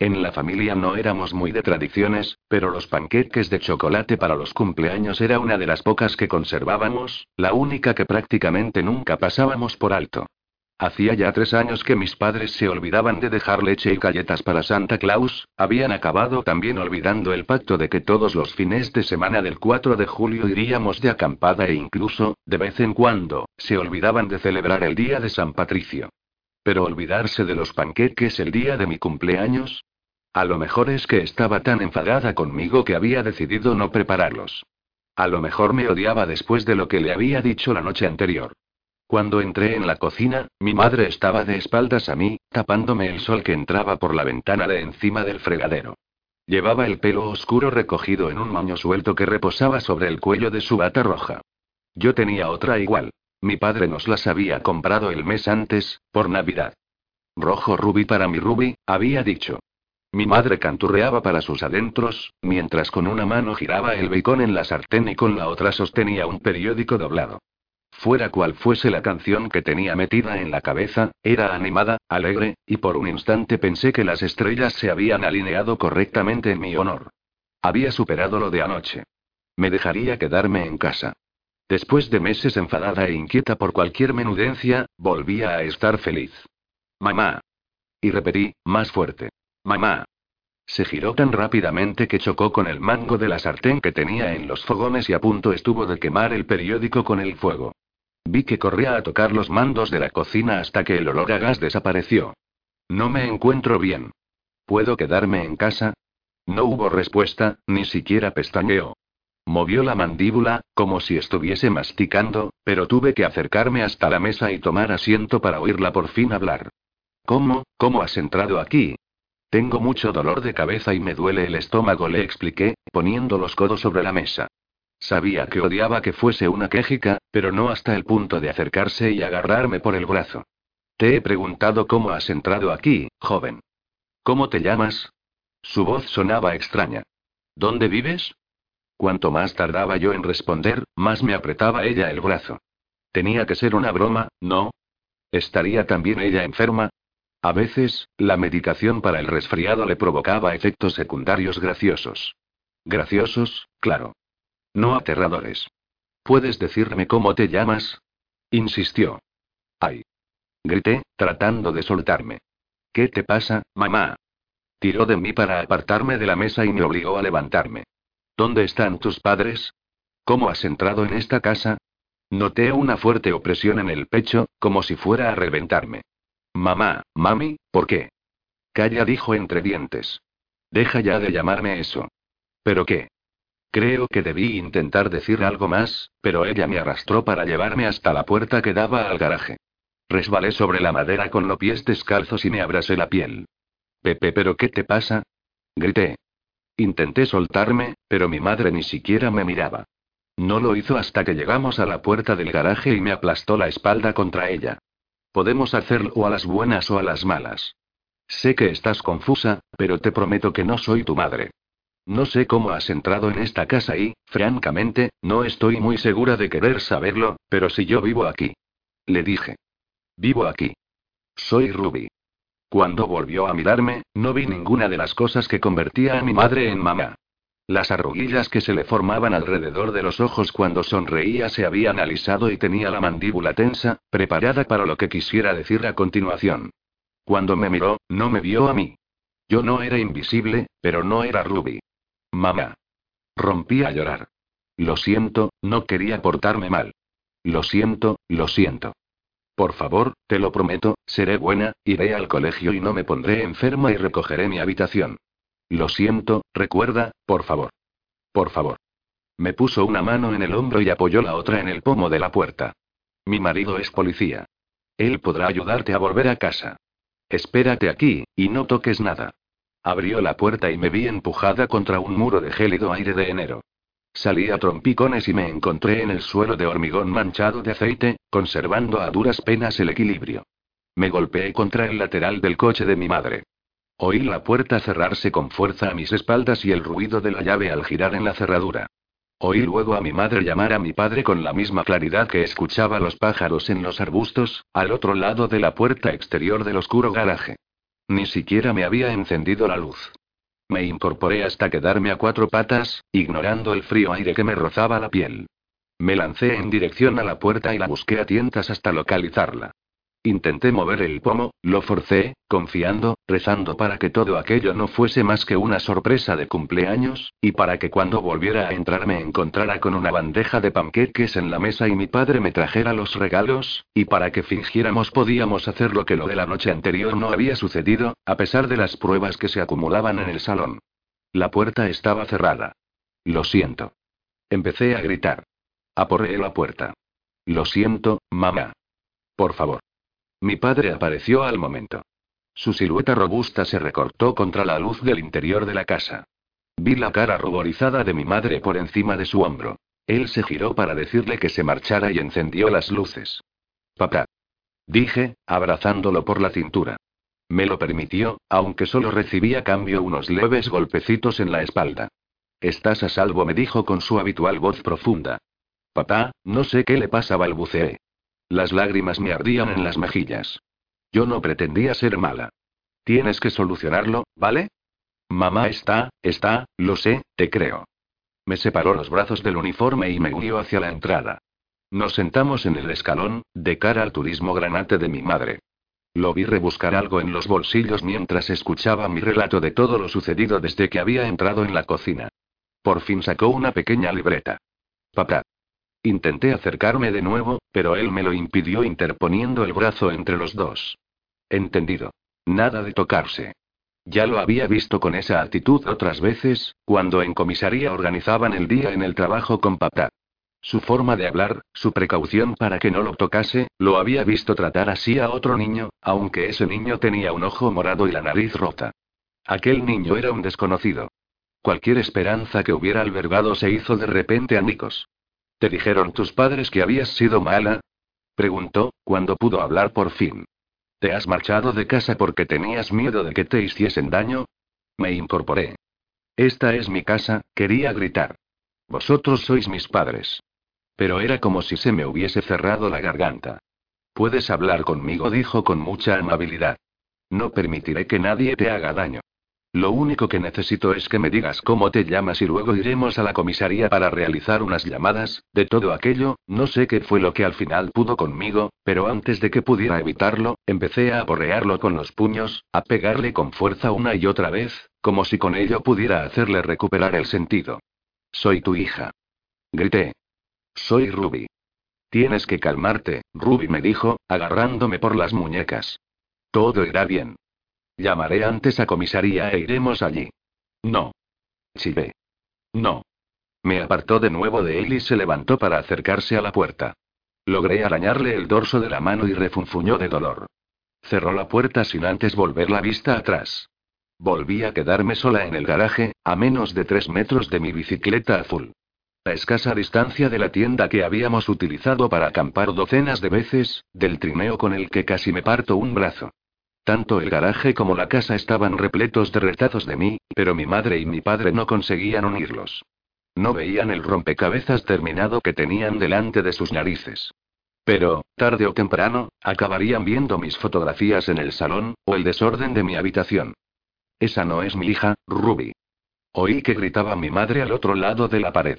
En la familia no éramos muy de tradiciones, pero los panqueques de chocolate para los cumpleaños era una de las pocas que conservábamos, la única que prácticamente nunca pasábamos por alto. Hacía ya tres años que mis padres se olvidaban de dejar leche y galletas para Santa Claus, habían acabado también olvidando el pacto de que todos los fines de semana del 4 de julio iríamos de acampada e incluso, de vez en cuando, se olvidaban de celebrar el día de San Patricio. Pero olvidarse de los panqueques el día de mi cumpleaños, a lo mejor es que estaba tan enfadada conmigo que había decidido no prepararlos. A lo mejor me odiaba después de lo que le había dicho la noche anterior. Cuando entré en la cocina, mi madre estaba de espaldas a mí, tapándome el sol que entraba por la ventana de encima del fregadero. Llevaba el pelo oscuro recogido en un moño suelto que reposaba sobre el cuello de su bata roja. Yo tenía otra igual. Mi padre nos las había comprado el mes antes, por Navidad. Rojo rubí para mi rubí, había dicho. Mi madre canturreaba para sus adentros, mientras con una mano giraba el bacon en la sartén y con la otra sostenía un periódico doblado. Fuera cual fuese la canción que tenía metida en la cabeza, era animada, alegre, y por un instante pensé que las estrellas se habían alineado correctamente en mi honor. Había superado lo de anoche. Me dejaría quedarme en casa. Después de meses enfadada e inquieta por cualquier menudencia, volvía a estar feliz. Mamá. Y repetí, más fuerte. Mamá. Se giró tan rápidamente que chocó con el mango de la sartén que tenía en los fogones y a punto estuvo de quemar el periódico con el fuego. Vi que corría a tocar los mandos de la cocina hasta que el olor a gas desapareció. No me encuentro bien. ¿Puedo quedarme en casa? No hubo respuesta, ni siquiera pestañeó. Movió la mandíbula, como si estuviese masticando, pero tuve que acercarme hasta la mesa y tomar asiento para oírla por fin hablar. ¿Cómo, cómo has entrado aquí? Tengo mucho dolor de cabeza y me duele el estómago, le expliqué, poniendo los codos sobre la mesa. Sabía que odiaba que fuese una quejica, pero no hasta el punto de acercarse y agarrarme por el brazo. Te he preguntado cómo has entrado aquí, joven. ¿Cómo te llamas? Su voz sonaba extraña. ¿Dónde vives? Cuanto más tardaba yo en responder, más me apretaba ella el brazo. Tenía que ser una broma, ¿no? ¿Estaría también ella enferma? A veces, la medicación para el resfriado le provocaba efectos secundarios graciosos. Graciosos, claro. No aterradores. ¿Puedes decirme cómo te llamas? insistió. ¡Ay! Grité, tratando de soltarme. ¿Qué te pasa, mamá? Tiró de mí para apartarme de la mesa y me obligó a levantarme. ¿Dónde están tus padres? ¿Cómo has entrado en esta casa? Noté una fuerte opresión en el pecho, como si fuera a reventarme. Mamá, mami, ¿por qué? Calla, dijo entre dientes. Deja ya de llamarme eso. ¿Pero qué? Creo que debí intentar decir algo más, pero ella me arrastró para llevarme hasta la puerta que daba al garaje. Resbalé sobre la madera con los pies descalzos y me abrasé la piel. Pepe, ¿pero qué te pasa? Grité. Intenté soltarme, pero mi madre ni siquiera me miraba. No lo hizo hasta que llegamos a la puerta del garaje y me aplastó la espalda contra ella. Podemos hacerlo a las buenas o a las malas. Sé que estás confusa, pero te prometo que no soy tu madre. No sé cómo has entrado en esta casa y, francamente, no estoy muy segura de querer saberlo, pero si yo vivo aquí. Le dije. Vivo aquí. Soy Ruby. Cuando volvió a mirarme, no vi ninguna de las cosas que convertía a mi madre en mamá. Las arruguillas que se le formaban alrededor de los ojos cuando sonreía se habían alisado y tenía la mandíbula tensa, preparada para lo que quisiera decir a continuación. Cuando me miró, no me vio a mí. Yo no era invisible, pero no era Ruby. Mamá. Rompí a llorar. Lo siento, no quería portarme mal. Lo siento, lo siento. Por favor, te lo prometo, seré buena, iré al colegio y no me pondré enferma y recogeré mi habitación. Lo siento, recuerda, por favor. Por favor. Me puso una mano en el hombro y apoyó la otra en el pomo de la puerta. Mi marido es policía. Él podrá ayudarte a volver a casa. Espérate aquí, y no toques nada. Abrió la puerta y me vi empujada contra un muro de gélido aire de enero. Salí a trompicones y me encontré en el suelo de hormigón manchado de aceite, conservando a duras penas el equilibrio. Me golpeé contra el lateral del coche de mi madre. Oí la puerta cerrarse con fuerza a mis espaldas y el ruido de la llave al girar en la cerradura. Oí luego a mi madre llamar a mi padre con la misma claridad que escuchaba los pájaros en los arbustos, al otro lado de la puerta exterior del oscuro garaje. Ni siquiera me había encendido la luz. Me incorporé hasta quedarme a cuatro patas, ignorando el frío aire que me rozaba la piel. Me lancé en dirección a la puerta y la busqué a tientas hasta localizarla. Intenté mover el pomo, lo forcé, confiando, rezando para que todo aquello no fuese más que una sorpresa de cumpleaños, y para que cuando volviera a entrar me encontrara con una bandeja de panqueques en la mesa y mi padre me trajera los regalos, y para que fingiéramos podíamos hacer lo que lo de la noche anterior no había sucedido, a pesar de las pruebas que se acumulaban en el salón. La puerta estaba cerrada. Lo siento. Empecé a gritar. Aporreé la puerta. Lo siento, mamá. Por favor. Mi padre apareció al momento. Su silueta robusta se recortó contra la luz del interior de la casa. Vi la cara ruborizada de mi madre por encima de su hombro. Él se giró para decirle que se marchara y encendió las luces. Papá. Dije, abrazándolo por la cintura. Me lo permitió, aunque solo recibí a cambio unos leves golpecitos en la espalda. Estás a salvo, me dijo con su habitual voz profunda. Papá, no sé qué le pasa, balbuceé. Las lágrimas me ardían en las mejillas. Yo no pretendía ser mala. Tienes que solucionarlo, ¿vale? Mamá está, está, lo sé, te creo. Me separó los brazos del uniforme y me guió hacia la entrada. Nos sentamos en el escalón, de cara al turismo granate de mi madre. Lo vi rebuscar algo en los bolsillos mientras escuchaba mi relato de todo lo sucedido desde que había entrado en la cocina. Por fin sacó una pequeña libreta. Papá. Intenté acercarme de nuevo, pero él me lo impidió interponiendo el brazo entre los dos. Entendido. Nada de tocarse. Ya lo había visto con esa actitud otras veces, cuando en comisaría organizaban el día en el trabajo con papá. Su forma de hablar, su precaución para que no lo tocase, lo había visto tratar así a otro niño, aunque ese niño tenía un ojo morado y la nariz rota. Aquel niño era un desconocido. Cualquier esperanza que hubiera albergado se hizo de repente anicos. ¿Te dijeron tus padres que habías sido mala? Preguntó, cuando pudo hablar por fin. ¿Te has marchado de casa porque tenías miedo de que te hiciesen daño? Me incorporé. Esta es mi casa, quería gritar. Vosotros sois mis padres. Pero era como si se me hubiese cerrado la garganta. Puedes hablar conmigo, dijo con mucha amabilidad. No permitiré que nadie te haga daño. Lo único que necesito es que me digas cómo te llamas y luego iremos a la comisaría para realizar unas llamadas, de todo aquello, no sé qué fue lo que al final pudo conmigo, pero antes de que pudiera evitarlo, empecé a aporrearlo con los puños, a pegarle con fuerza una y otra vez, como si con ello pudiera hacerle recuperar el sentido. Soy tu hija. Grité. Soy Ruby. Tienes que calmarte, Ruby me dijo, agarrándome por las muñecas. Todo irá bien. Llamaré antes a comisaría e iremos allí. No. Chivé. No. Me apartó de nuevo de él y se levantó para acercarse a la puerta. Logré arañarle el dorso de la mano y refunfuñó de dolor. Cerró la puerta sin antes volver la vista atrás. Volví a quedarme sola en el garaje, a menos de tres metros de mi bicicleta azul. A escasa distancia de la tienda que habíamos utilizado para acampar docenas de veces, del trineo con el que casi me parto un brazo. Tanto el garaje como la casa estaban repletos de retazos de mí, pero mi madre y mi padre no conseguían unirlos. No veían el rompecabezas terminado que tenían delante de sus narices. Pero, tarde o temprano, acabarían viendo mis fotografías en el salón, o el desorden de mi habitación. Esa no es mi hija, Ruby. Oí que gritaba mi madre al otro lado de la pared.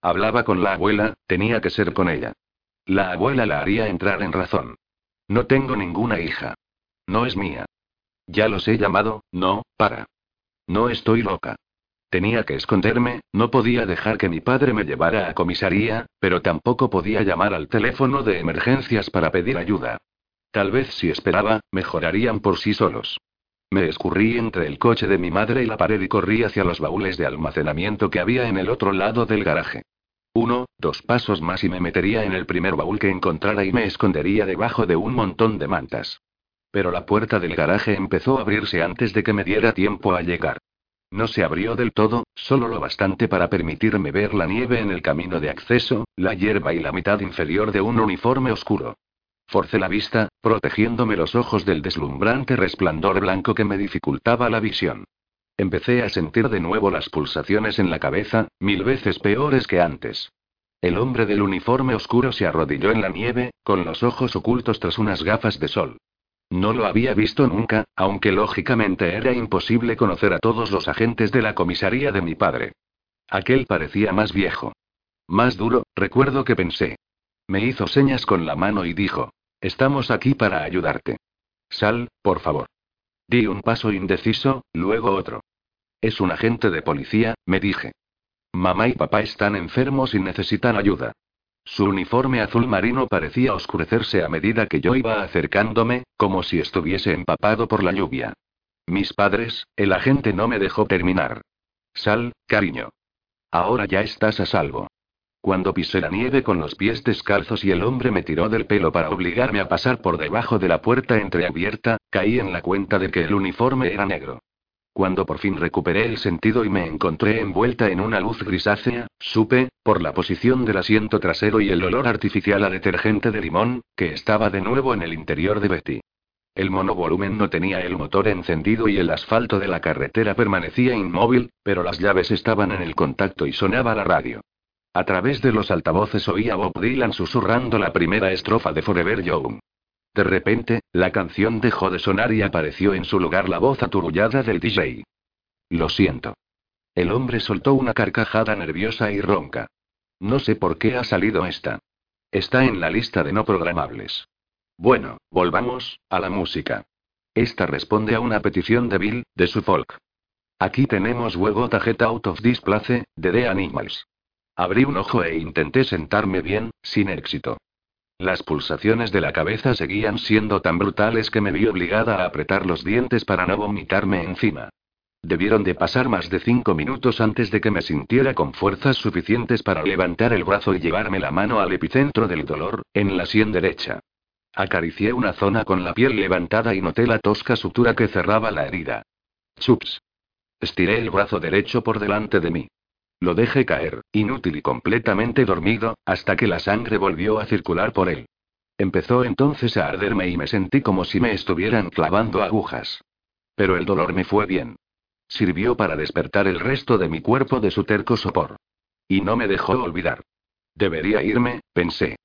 Hablaba con la abuela, tenía que ser con ella. La abuela la haría entrar en razón. No tengo ninguna hija. No es mía. Ya los he llamado, no, Para. No estoy loca. Tenía que esconderme, no podía dejar que mi padre me llevara a comisaría, pero tampoco podía llamar al teléfono de emergencias para pedir ayuda. Tal vez si esperaba, mejorarían por sí solos. Me escurrí entre el coche de mi madre y la pared y corrí hacia los baúles de almacenamiento que había en el otro lado del garaje. Uno, dos pasos más y me metería en el primer baúl que encontrara y me escondería debajo de un montón de mantas. Pero la puerta del garaje empezó a abrirse antes de que me diera tiempo a llegar. No se abrió del todo, solo lo bastante para permitirme ver la nieve en el camino de acceso, la hierba y la mitad inferior de un uniforme oscuro. Forcé la vista, protegiéndome los ojos del deslumbrante resplandor blanco que me dificultaba la visión. Empecé a sentir de nuevo las pulsaciones en la cabeza, mil veces peores que antes. El hombre del uniforme oscuro se arrodilló en la nieve, con los ojos ocultos tras unas gafas de sol. No lo había visto nunca, aunque lógicamente era imposible conocer a todos los agentes de la comisaría de mi padre. Aquel parecía más viejo. Más duro, recuerdo que pensé. Me hizo señas con la mano y dijo, Estamos aquí para ayudarte. Sal, por favor. Di un paso indeciso, luego otro. Es un agente de policía, me dije. Mamá y papá están enfermos y necesitan ayuda. Su uniforme azul marino parecía oscurecerse a medida que yo iba acercándome, como si estuviese empapado por la lluvia. Mis padres, el agente no me dejó terminar. Sal, cariño. Ahora ya estás a salvo. Cuando pisé la nieve con los pies descalzos y el hombre me tiró del pelo para obligarme a pasar por debajo de la puerta entreabierta, caí en la cuenta de que el uniforme era negro. Cuando por fin recuperé el sentido y me encontré envuelta en una luz grisácea, supe, por la posición del asiento trasero y el olor artificial a detergente de limón, que estaba de nuevo en el interior de Betty. El monovolumen no tenía el motor encendido y el asfalto de la carretera permanecía inmóvil, pero las llaves estaban en el contacto y sonaba la radio. A través de los altavoces oía Bob Dylan susurrando la primera estrofa de Forever Young. De repente, la canción dejó de sonar y apareció en su lugar la voz aturullada del DJ. Lo siento. El hombre soltó una carcajada nerviosa y ronca. No sé por qué ha salido esta. Está en la lista de no programables. Bueno, volvamos, a la música. Esta responde a una petición de Bill, de su folk. Aquí tenemos We Got Out of This Place, de The Animals. Abrí un ojo e intenté sentarme bien, sin éxito. Las pulsaciones de la cabeza seguían siendo tan brutales que me vi obligada a apretar los dientes para no vomitarme encima. Debieron de pasar más de cinco minutos antes de que me sintiera con fuerzas suficientes para levantar el brazo y llevarme la mano al epicentro del dolor, en la sien derecha. Acaricié una zona con la piel levantada y noté la tosca sutura que cerraba la herida. Chups. Estiré el brazo derecho por delante de mí. Lo dejé caer, inútil y completamente dormido, hasta que la sangre volvió a circular por él. Empezó entonces a arderme y me sentí como si me estuvieran clavando agujas. Pero el dolor me fue bien. Sirvió para despertar el resto de mi cuerpo de su terco sopor. Y no me dejó olvidar. Debería irme, pensé.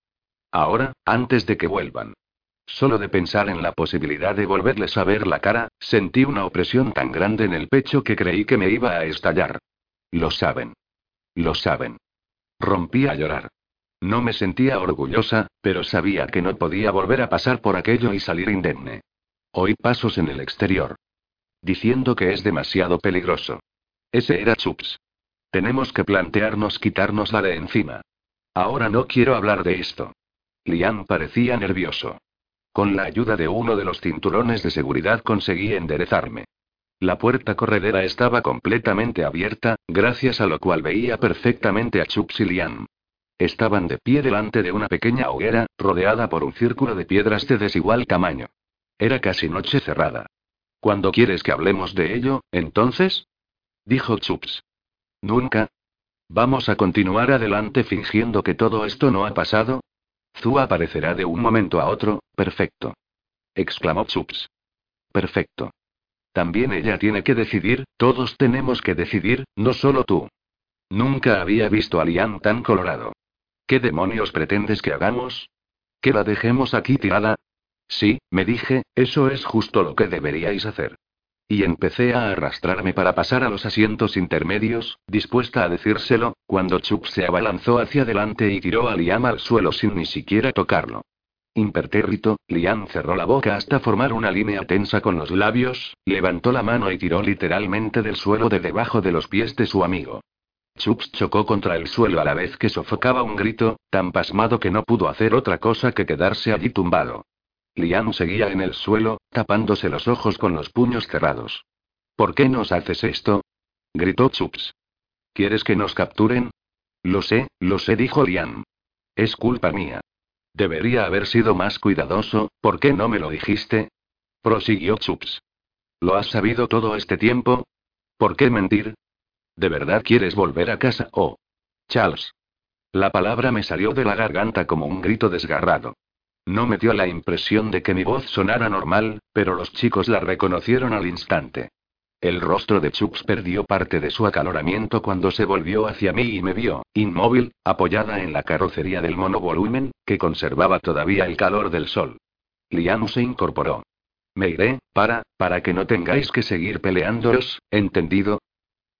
Ahora, antes de que vuelvan. Solo de pensar en la posibilidad de volverles a ver la cara, sentí una opresión tan grande en el pecho que creí que me iba a estallar. Lo saben. Lo saben. Rompí a llorar. No me sentía orgullosa, pero sabía que no podía volver a pasar por aquello y salir indemne. Oí pasos en el exterior. Diciendo que es demasiado peligroso. Ese era Chups. Tenemos que plantearnos quitárnosla de encima. Ahora no quiero hablar de esto. Liam parecía nervioso. Con la ayuda de uno de los cinturones de seguridad conseguí enderezarme. La puerta corredera estaba completamente abierta, gracias a lo cual veía perfectamente a Chups y Liam. Estaban de pie delante de una pequeña hoguera, rodeada por un círculo de piedras de desigual tamaño. Era casi noche cerrada. ¿Cuándo quieres que hablemos de ello, entonces? Dijo Chups. Nunca. ¿Vamos a continuar adelante fingiendo que todo esto no ha pasado? Zu aparecerá de un momento a otro, perfecto. Exclamó Chups. Perfecto. También ella tiene que decidir, todos tenemos que decidir, no solo tú. Nunca había visto a Lian tan colorado. ¿Qué demonios pretendes que hagamos? ¿Que la dejemos aquí tirada? Sí, me dije, eso es justo lo que deberíais hacer. Y empecé a arrastrarme para pasar a los asientos intermedios, dispuesta a decírselo, cuando Chuck se abalanzó hacia adelante y tiró a Liam al suelo sin ni siquiera tocarlo. Impertérrito, Liam cerró la boca hasta formar una línea tensa con los labios, levantó la mano y tiró literalmente del suelo de debajo de los pies de su amigo. Chups chocó contra el suelo a la vez que sofocaba un grito, tan pasmado que no pudo hacer otra cosa que quedarse allí tumbado. Liam seguía en el suelo, tapándose los ojos con los puños cerrados. ¿Por qué nos haces esto? gritó Chups. ¿Quieres que nos capturen? Lo sé, lo sé, dijo Liam. Es culpa mía. Debería haber sido más cuidadoso, ¿por qué no me lo dijiste? prosiguió Chups. ¿Lo has sabido todo este tiempo? ¿Por qué mentir? ¿De verdad quieres volver a casa? Oh. Charles. La palabra me salió de la garganta como un grito desgarrado. No me dio la impresión de que mi voz sonara normal, pero los chicos la reconocieron al instante. El rostro de Chups perdió parte de su acaloramiento cuando se volvió hacia mí y me vio, inmóvil, apoyada en la carrocería del monovolumen, que conservaba todavía el calor del sol. Liam se incorporó. Me iré, para, para que no tengáis que seguir peleándoos, ¿entendido?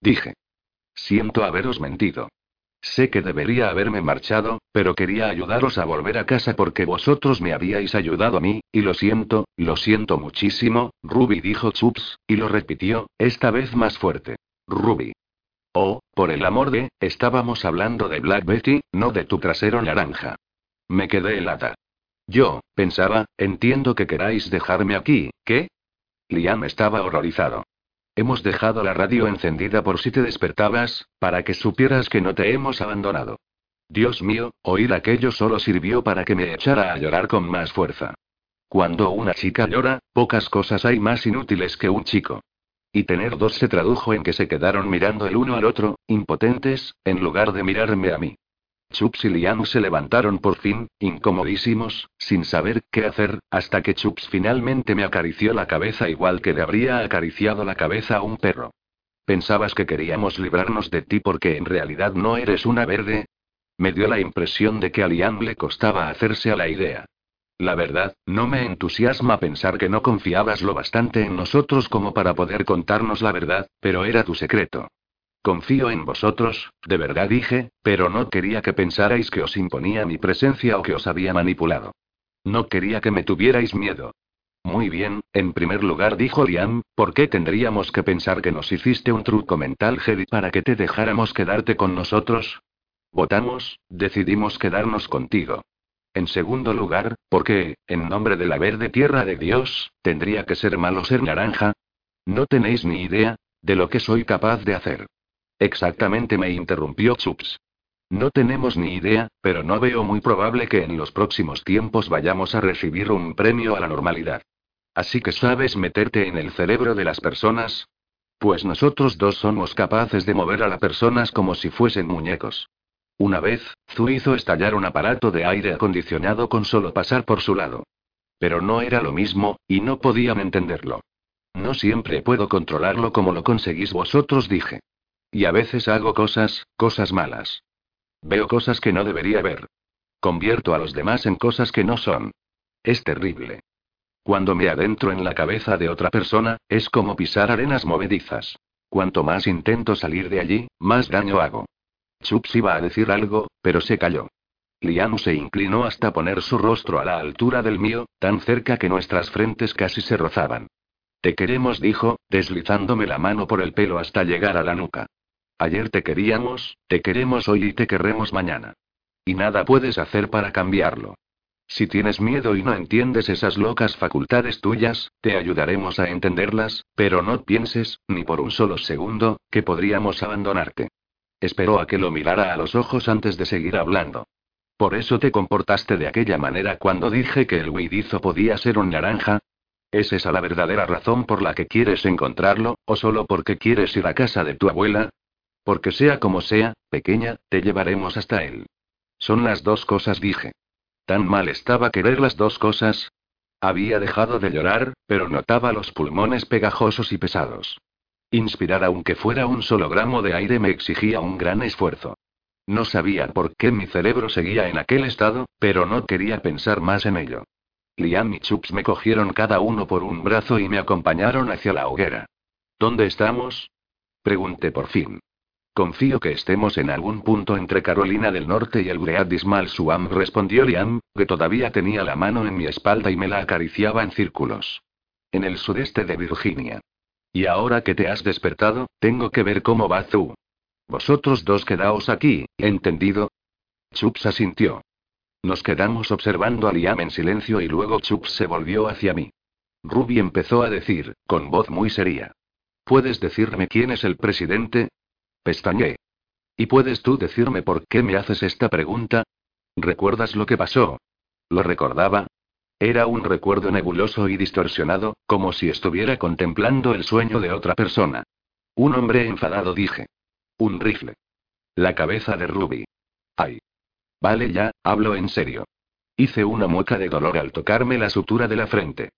Dije. Siento haberos mentido. Sé que debería haberme marchado, pero quería ayudaros a volver a casa porque vosotros me habíais ayudado a mí, y lo siento, lo siento muchísimo, Ruby dijo Chups, y lo repitió, esta vez más fuerte. Ruby. Oh, por el amor de, estábamos hablando de Black Betty, no de tu trasero naranja. Me quedé helada. Yo, pensaba, entiendo que queráis dejarme aquí, ¿qué? Liam estaba horrorizado. Hemos dejado la radio encendida por si te despertabas, para que supieras que no te hemos abandonado. Dios mío, oír aquello solo sirvió para que me echara a llorar con más fuerza. Cuando una chica llora, pocas cosas hay más inútiles que un chico. Y tener dos se tradujo en que se quedaron mirando el uno al otro, impotentes, en lugar de mirarme a mí. Chups y Liam se levantaron por fin, incomodísimos, sin saber qué hacer, hasta que Chups finalmente me acarició la cabeza igual que le habría acariciado la cabeza a un perro. ¿Pensabas que queríamos librarnos de ti porque en realidad no eres una verde? Me dio la impresión de que a Liam le costaba hacerse a la idea. La verdad, no me entusiasma pensar que no confiabas lo bastante en nosotros como para poder contarnos la verdad, pero era tu secreto. Confío en vosotros, de verdad dije, pero no quería que pensarais que os imponía mi presencia o que os había manipulado. No quería que me tuvierais miedo. Muy bien, en primer lugar dijo Liam, ¿por qué tendríamos que pensar que nos hiciste un truco mental Hedy para que te dejáramos quedarte con nosotros? Votamos, decidimos quedarnos contigo. En segundo lugar, ¿por qué, en nombre de la verde tierra de Dios, tendría que ser malo ser naranja? No tenéis ni idea, de lo que soy capaz de hacer. Exactamente me interrumpió Chups. No tenemos ni idea, pero no veo muy probable que en los próximos tiempos vayamos a recibir un premio a la normalidad. Así que sabes meterte en el cerebro de las personas. Pues nosotros dos somos capaces de mover a las personas como si fuesen muñecos. Una vez, Zu hizo estallar un aparato de aire acondicionado con solo pasar por su lado. Pero no era lo mismo, y no podían entenderlo. No siempre puedo controlarlo como lo conseguís vosotros, dije. Y a veces hago cosas, cosas malas. Veo cosas que no debería ver. Convierto a los demás en cosas que no son. Es terrible. Cuando me adentro en la cabeza de otra persona, es como pisar arenas movedizas. Cuanto más intento salir de allí, más daño hago. Chups iba a decir algo, pero se calló. Liam se inclinó hasta poner su rostro a la altura del mío, tan cerca que nuestras frentes casi se rozaban. Te queremos, dijo, deslizándome la mano por el pelo hasta llegar a la nuca. Ayer te queríamos, te queremos hoy y te querremos mañana. Y nada puedes hacer para cambiarlo. Si tienes miedo y no entiendes esas locas facultades tuyas, te ayudaremos a entenderlas, pero no pienses, ni por un solo segundo, que podríamos abandonarte. Esperó a que lo mirara a los ojos antes de seguir hablando. Por eso te comportaste de aquella manera cuando dije que el huidizo podía ser un naranja, ¿Es esa la verdadera razón por la que quieres encontrarlo, o solo porque quieres ir a casa de tu abuela? Porque sea como sea, pequeña, te llevaremos hasta él. Son las dos cosas, dije. ¿Tan mal estaba querer las dos cosas? Había dejado de llorar, pero notaba los pulmones pegajosos y pesados. Inspirar aunque fuera un solo gramo de aire me exigía un gran esfuerzo. No sabía por qué mi cerebro seguía en aquel estado, pero no quería pensar más en ello. Liam y Chups me cogieron cada uno por un brazo y me acompañaron hacia la hoguera. ¿Dónde estamos? Pregunté por fin. Confío que estemos en algún punto entre Carolina del Norte y el Great Suam, respondió Liam, que todavía tenía la mano en mi espalda y me la acariciaba en círculos. En el sudeste de Virginia. Y ahora que te has despertado, tengo que ver cómo va Zu. Vosotros dos quedaos aquí, ¿entendido? Chups asintió. Nos quedamos observando a Liam en silencio y luego Chups se volvió hacia mí. Ruby empezó a decir, con voz muy seria. ¿Puedes decirme quién es el presidente? Pestañé. ¿Y puedes tú decirme por qué me haces esta pregunta? ¿Recuerdas lo que pasó? ¿Lo recordaba? Era un recuerdo nebuloso y distorsionado, como si estuviera contemplando el sueño de otra persona. Un hombre enfadado dije. Un rifle. La cabeza de Ruby. Ay. Vale ya, hablo en serio. Hice una mueca de dolor al tocarme la sutura de la frente.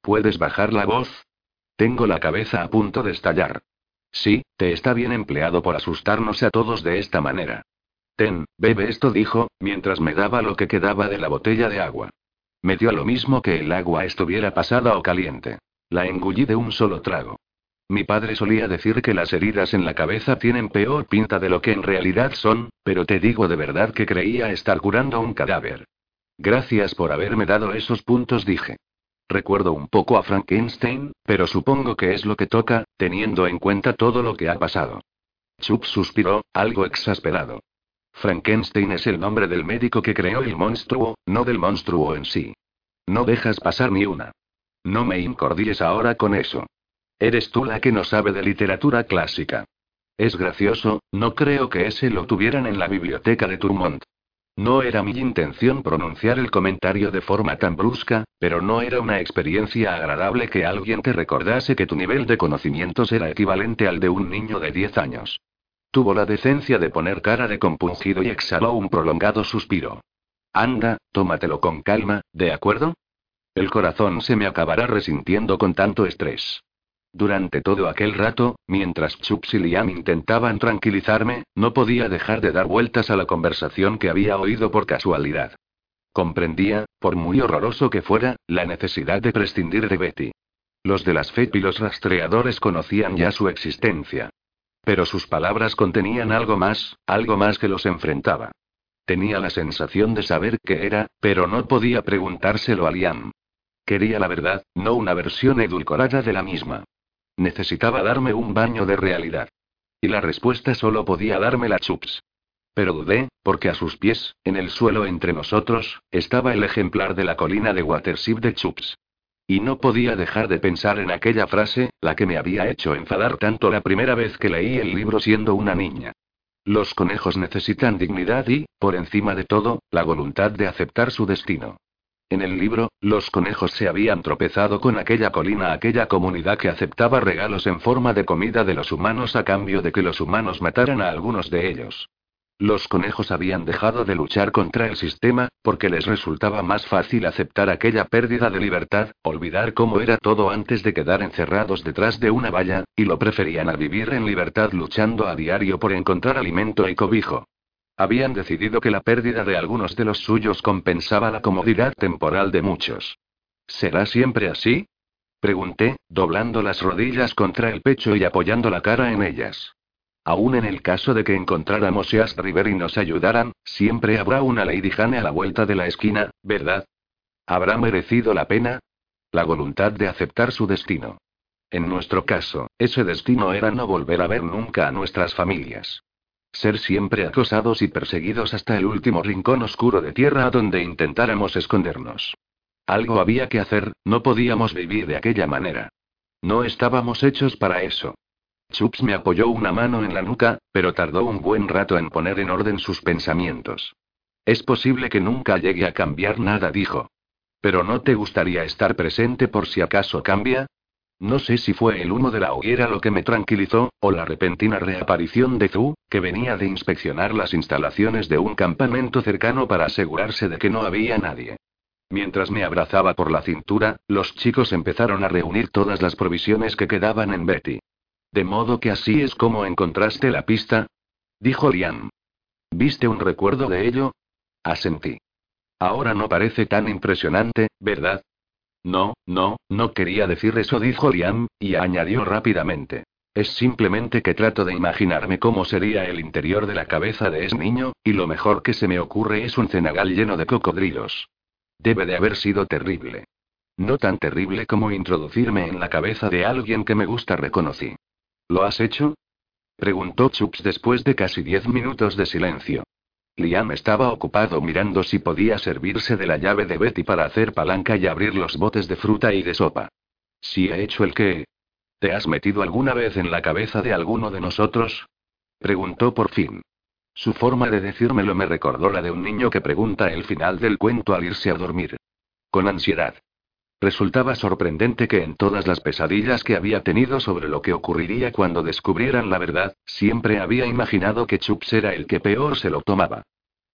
¿Puedes bajar la voz? Tengo la cabeza a punto de estallar. Sí, te está bien empleado por asustarnos a todos de esta manera. Ten, bebe esto, dijo, mientras me daba lo que quedaba de la botella de agua. Me dio lo mismo que el agua estuviera pasada o caliente. La engullí de un solo trago. Mi padre solía decir que las heridas en la cabeza tienen peor pinta de lo que en realidad son, pero te digo de verdad que creía estar curando un cadáver. Gracias por haberme dado esos puntos, dije. Recuerdo un poco a Frankenstein, pero supongo que es lo que toca, teniendo en cuenta todo lo que ha pasado. Chup suspiró, algo exasperado. Frankenstein es el nombre del médico que creó el monstruo, no del monstruo en sí. No dejas pasar ni una. No me incordilles ahora con eso. Eres tú la que no sabe de literatura clásica. Es gracioso, no creo que ese lo tuvieran en la biblioteca de Turmont. No era mi intención pronunciar el comentario de forma tan brusca, pero no era una experiencia agradable que alguien te recordase que tu nivel de conocimientos era equivalente al de un niño de 10 años. Tuvo la decencia de poner cara de compungido y exhaló un prolongado suspiro. Anda, tómatelo con calma, ¿de acuerdo? El corazón se me acabará resintiendo con tanto estrés. Durante todo aquel rato, mientras Chups y Liam intentaban tranquilizarme, no podía dejar de dar vueltas a la conversación que había oído por casualidad. Comprendía, por muy horroroso que fuera, la necesidad de prescindir de Betty. Los de las FEP y los rastreadores conocían ya su existencia. Pero sus palabras contenían algo más, algo más que los enfrentaba. Tenía la sensación de saber qué era, pero no podía preguntárselo a Liam. Quería la verdad, no una versión edulcorada de la misma. Necesitaba darme un baño de realidad. Y la respuesta solo podía darme la Chups. Pero dudé, porque a sus pies, en el suelo entre nosotros, estaba el ejemplar de la colina de Watership de Chups. Y no podía dejar de pensar en aquella frase, la que me había hecho enfadar tanto la primera vez que leí el libro siendo una niña. Los conejos necesitan dignidad y, por encima de todo, la voluntad de aceptar su destino. En el libro, los conejos se habían tropezado con aquella colina, aquella comunidad que aceptaba regalos en forma de comida de los humanos a cambio de que los humanos mataran a algunos de ellos. Los conejos habían dejado de luchar contra el sistema, porque les resultaba más fácil aceptar aquella pérdida de libertad, olvidar cómo era todo antes de quedar encerrados detrás de una valla, y lo preferían a vivir en libertad luchando a diario por encontrar alimento y cobijo. Habían decidido que la pérdida de algunos de los suyos compensaba la comodidad temporal de muchos. ¿Será siempre así? Pregunté, doblando las rodillas contra el pecho y apoyando la cara en ellas. Aún en el caso de que encontráramos East River y nos ayudaran, siempre habrá una Lady Jane a la vuelta de la esquina, ¿verdad? ¿Habrá merecido la pena? La voluntad de aceptar su destino. En nuestro caso, ese destino era no volver a ver nunca a nuestras familias. Ser siempre acosados y perseguidos hasta el último rincón oscuro de tierra a donde intentáramos escondernos. Algo había que hacer, no podíamos vivir de aquella manera. No estábamos hechos para eso. Chups me apoyó una mano en la nuca, pero tardó un buen rato en poner en orden sus pensamientos. Es posible que nunca llegue a cambiar nada, dijo. Pero ¿no te gustaría estar presente por si acaso cambia? No sé si fue el humo de la hoguera lo que me tranquilizó, o la repentina reaparición de Zhu, que venía de inspeccionar las instalaciones de un campamento cercano para asegurarse de que no había nadie. Mientras me abrazaba por la cintura, los chicos empezaron a reunir todas las provisiones que quedaban en Betty. De modo que así es como encontraste la pista, dijo Liam. ¿Viste un recuerdo de ello? Asentí. Ahora no parece tan impresionante, ¿verdad? No, no, no quería decir eso, dijo Liam, y añadió rápidamente. es simplemente que trato de imaginarme cómo sería el interior de la cabeza de ese niño, y lo mejor que se me ocurre es un cenagal lleno de cocodrilos. Debe de haber sido terrible. No tan terrible como introducirme en la cabeza de alguien que me gusta, reconocí. ¿Lo has hecho? Preguntó Chups después de casi diez minutos de silencio. Liam estaba ocupado mirando si podía servirse de la llave de Betty para hacer palanca y abrir los botes de fruta y de sopa. ¿Si he hecho el qué? ¿Te has metido alguna vez en la cabeza de alguno de nosotros? Preguntó por fin. Su forma de decírmelo me recordó la de un niño que pregunta el final del cuento al irse a dormir. Con ansiedad. Resultaba sorprendente que en todas las pesadillas que había tenido sobre lo que ocurriría cuando descubrieran la verdad, siempre había imaginado que Chups era el que peor se lo tomaba.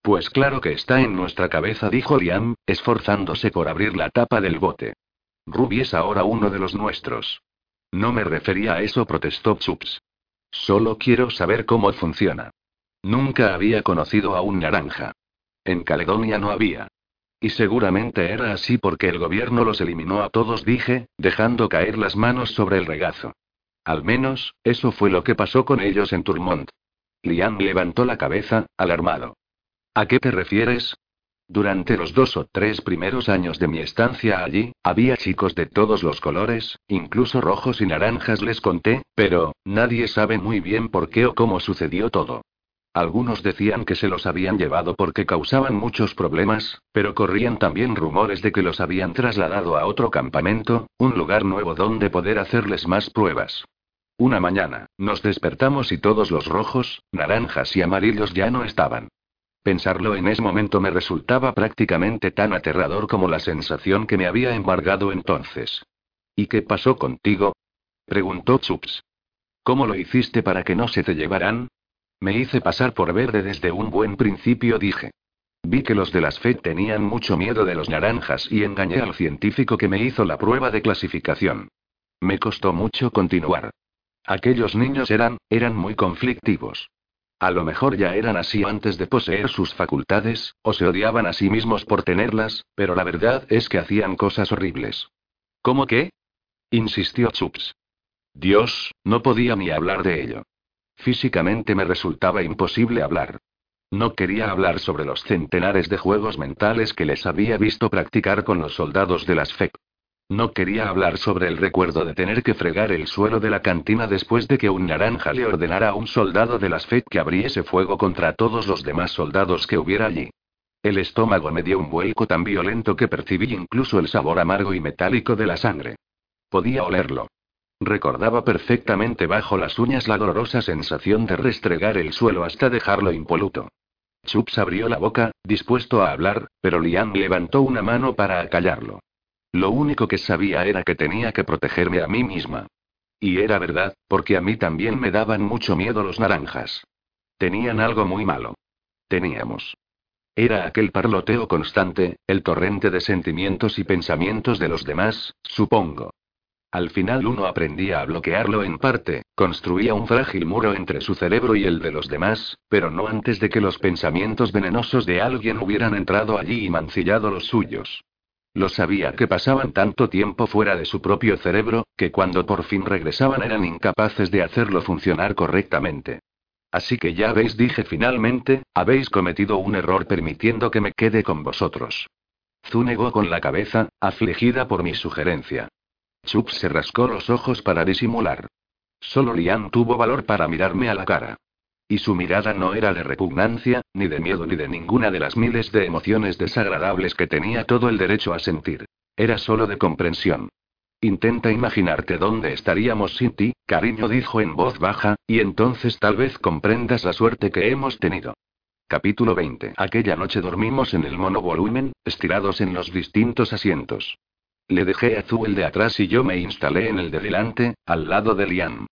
Pues claro que está en nuestra cabeza, dijo Liam, esforzándose por abrir la tapa del bote. Ruby es ahora uno de los nuestros. No me refería a eso, protestó Chups. Solo quiero saber cómo funciona. Nunca había conocido a un naranja. En Caledonia no había. Y seguramente era así porque el gobierno los eliminó a todos, dije, dejando caer las manos sobre el regazo. Al menos, eso fue lo que pasó con ellos en Turmont. Liam levantó la cabeza, alarmado. ¿A qué te refieres? Durante los dos o tres primeros años de mi estancia allí, había chicos de todos los colores, incluso rojos y naranjas les conté, pero, nadie sabe muy bien por qué o cómo sucedió todo. Algunos decían que se los habían llevado porque causaban muchos problemas, pero corrían también rumores de que los habían trasladado a otro campamento, un lugar nuevo donde poder hacerles más pruebas. Una mañana, nos despertamos y todos los rojos, naranjas y amarillos ya no estaban. Pensarlo en ese momento me resultaba prácticamente tan aterrador como la sensación que me había embargado entonces. ¿Y qué pasó contigo? preguntó Chups. ¿Cómo lo hiciste para que no se te llevaran? Me hice pasar por verde desde un buen principio, dije. Vi que los de las FED tenían mucho miedo de los naranjas y engañé al científico que me hizo la prueba de clasificación. Me costó mucho continuar. Aquellos niños eran, eran muy conflictivos. A lo mejor ya eran así antes de poseer sus facultades, o se odiaban a sí mismos por tenerlas, pero la verdad es que hacían cosas horribles. ¿Cómo qué? insistió Chups. Dios, no podía ni hablar de ello. Físicamente me resultaba imposible hablar. No quería hablar sobre los centenares de juegos mentales que les había visto practicar con los soldados de las FEC. No quería hablar sobre el recuerdo de tener que fregar el suelo de la cantina después de que un naranja le ordenara a un soldado de las FEC que abriese fuego contra todos los demás soldados que hubiera allí. El estómago me dio un vuelco tan violento que percibí incluso el sabor amargo y metálico de la sangre. Podía olerlo. Recordaba perfectamente bajo las uñas la dolorosa sensación de restregar el suelo hasta dejarlo impoluto. Chups abrió la boca, dispuesto a hablar, pero Liam levantó una mano para acallarlo. Lo único que sabía era que tenía que protegerme a mí misma. Y era verdad, porque a mí también me daban mucho miedo los naranjas. Tenían algo muy malo. Teníamos. Era aquel parloteo constante, el torrente de sentimientos y pensamientos de los demás, supongo. Al final uno aprendía a bloquearlo en parte, construía un frágil muro entre su cerebro y el de los demás, pero no antes de que los pensamientos venenosos de alguien hubieran entrado allí y mancillado los suyos. Lo sabía que pasaban tanto tiempo fuera de su propio cerebro, que cuando por fin regresaban eran incapaces de hacerlo funcionar correctamente. Así que ya veis, dije finalmente, habéis cometido un error permitiendo que me quede con vosotros. Zu negó con la cabeza, afligida por mi sugerencia. Chups se rascó los ojos para disimular. Solo Lian tuvo valor para mirarme a la cara. Y su mirada no era de repugnancia, ni de miedo, ni de ninguna de las miles de emociones desagradables que tenía todo el derecho a sentir. Era solo de comprensión. Intenta imaginarte dónde estaríamos sin ti, cariño dijo en voz baja, y entonces tal vez comprendas la suerte que hemos tenido. Capítulo 20. Aquella noche dormimos en el monovolumen, estirados en los distintos asientos. Le dejé a el de atrás y yo me instalé en el de delante, al lado de Liam.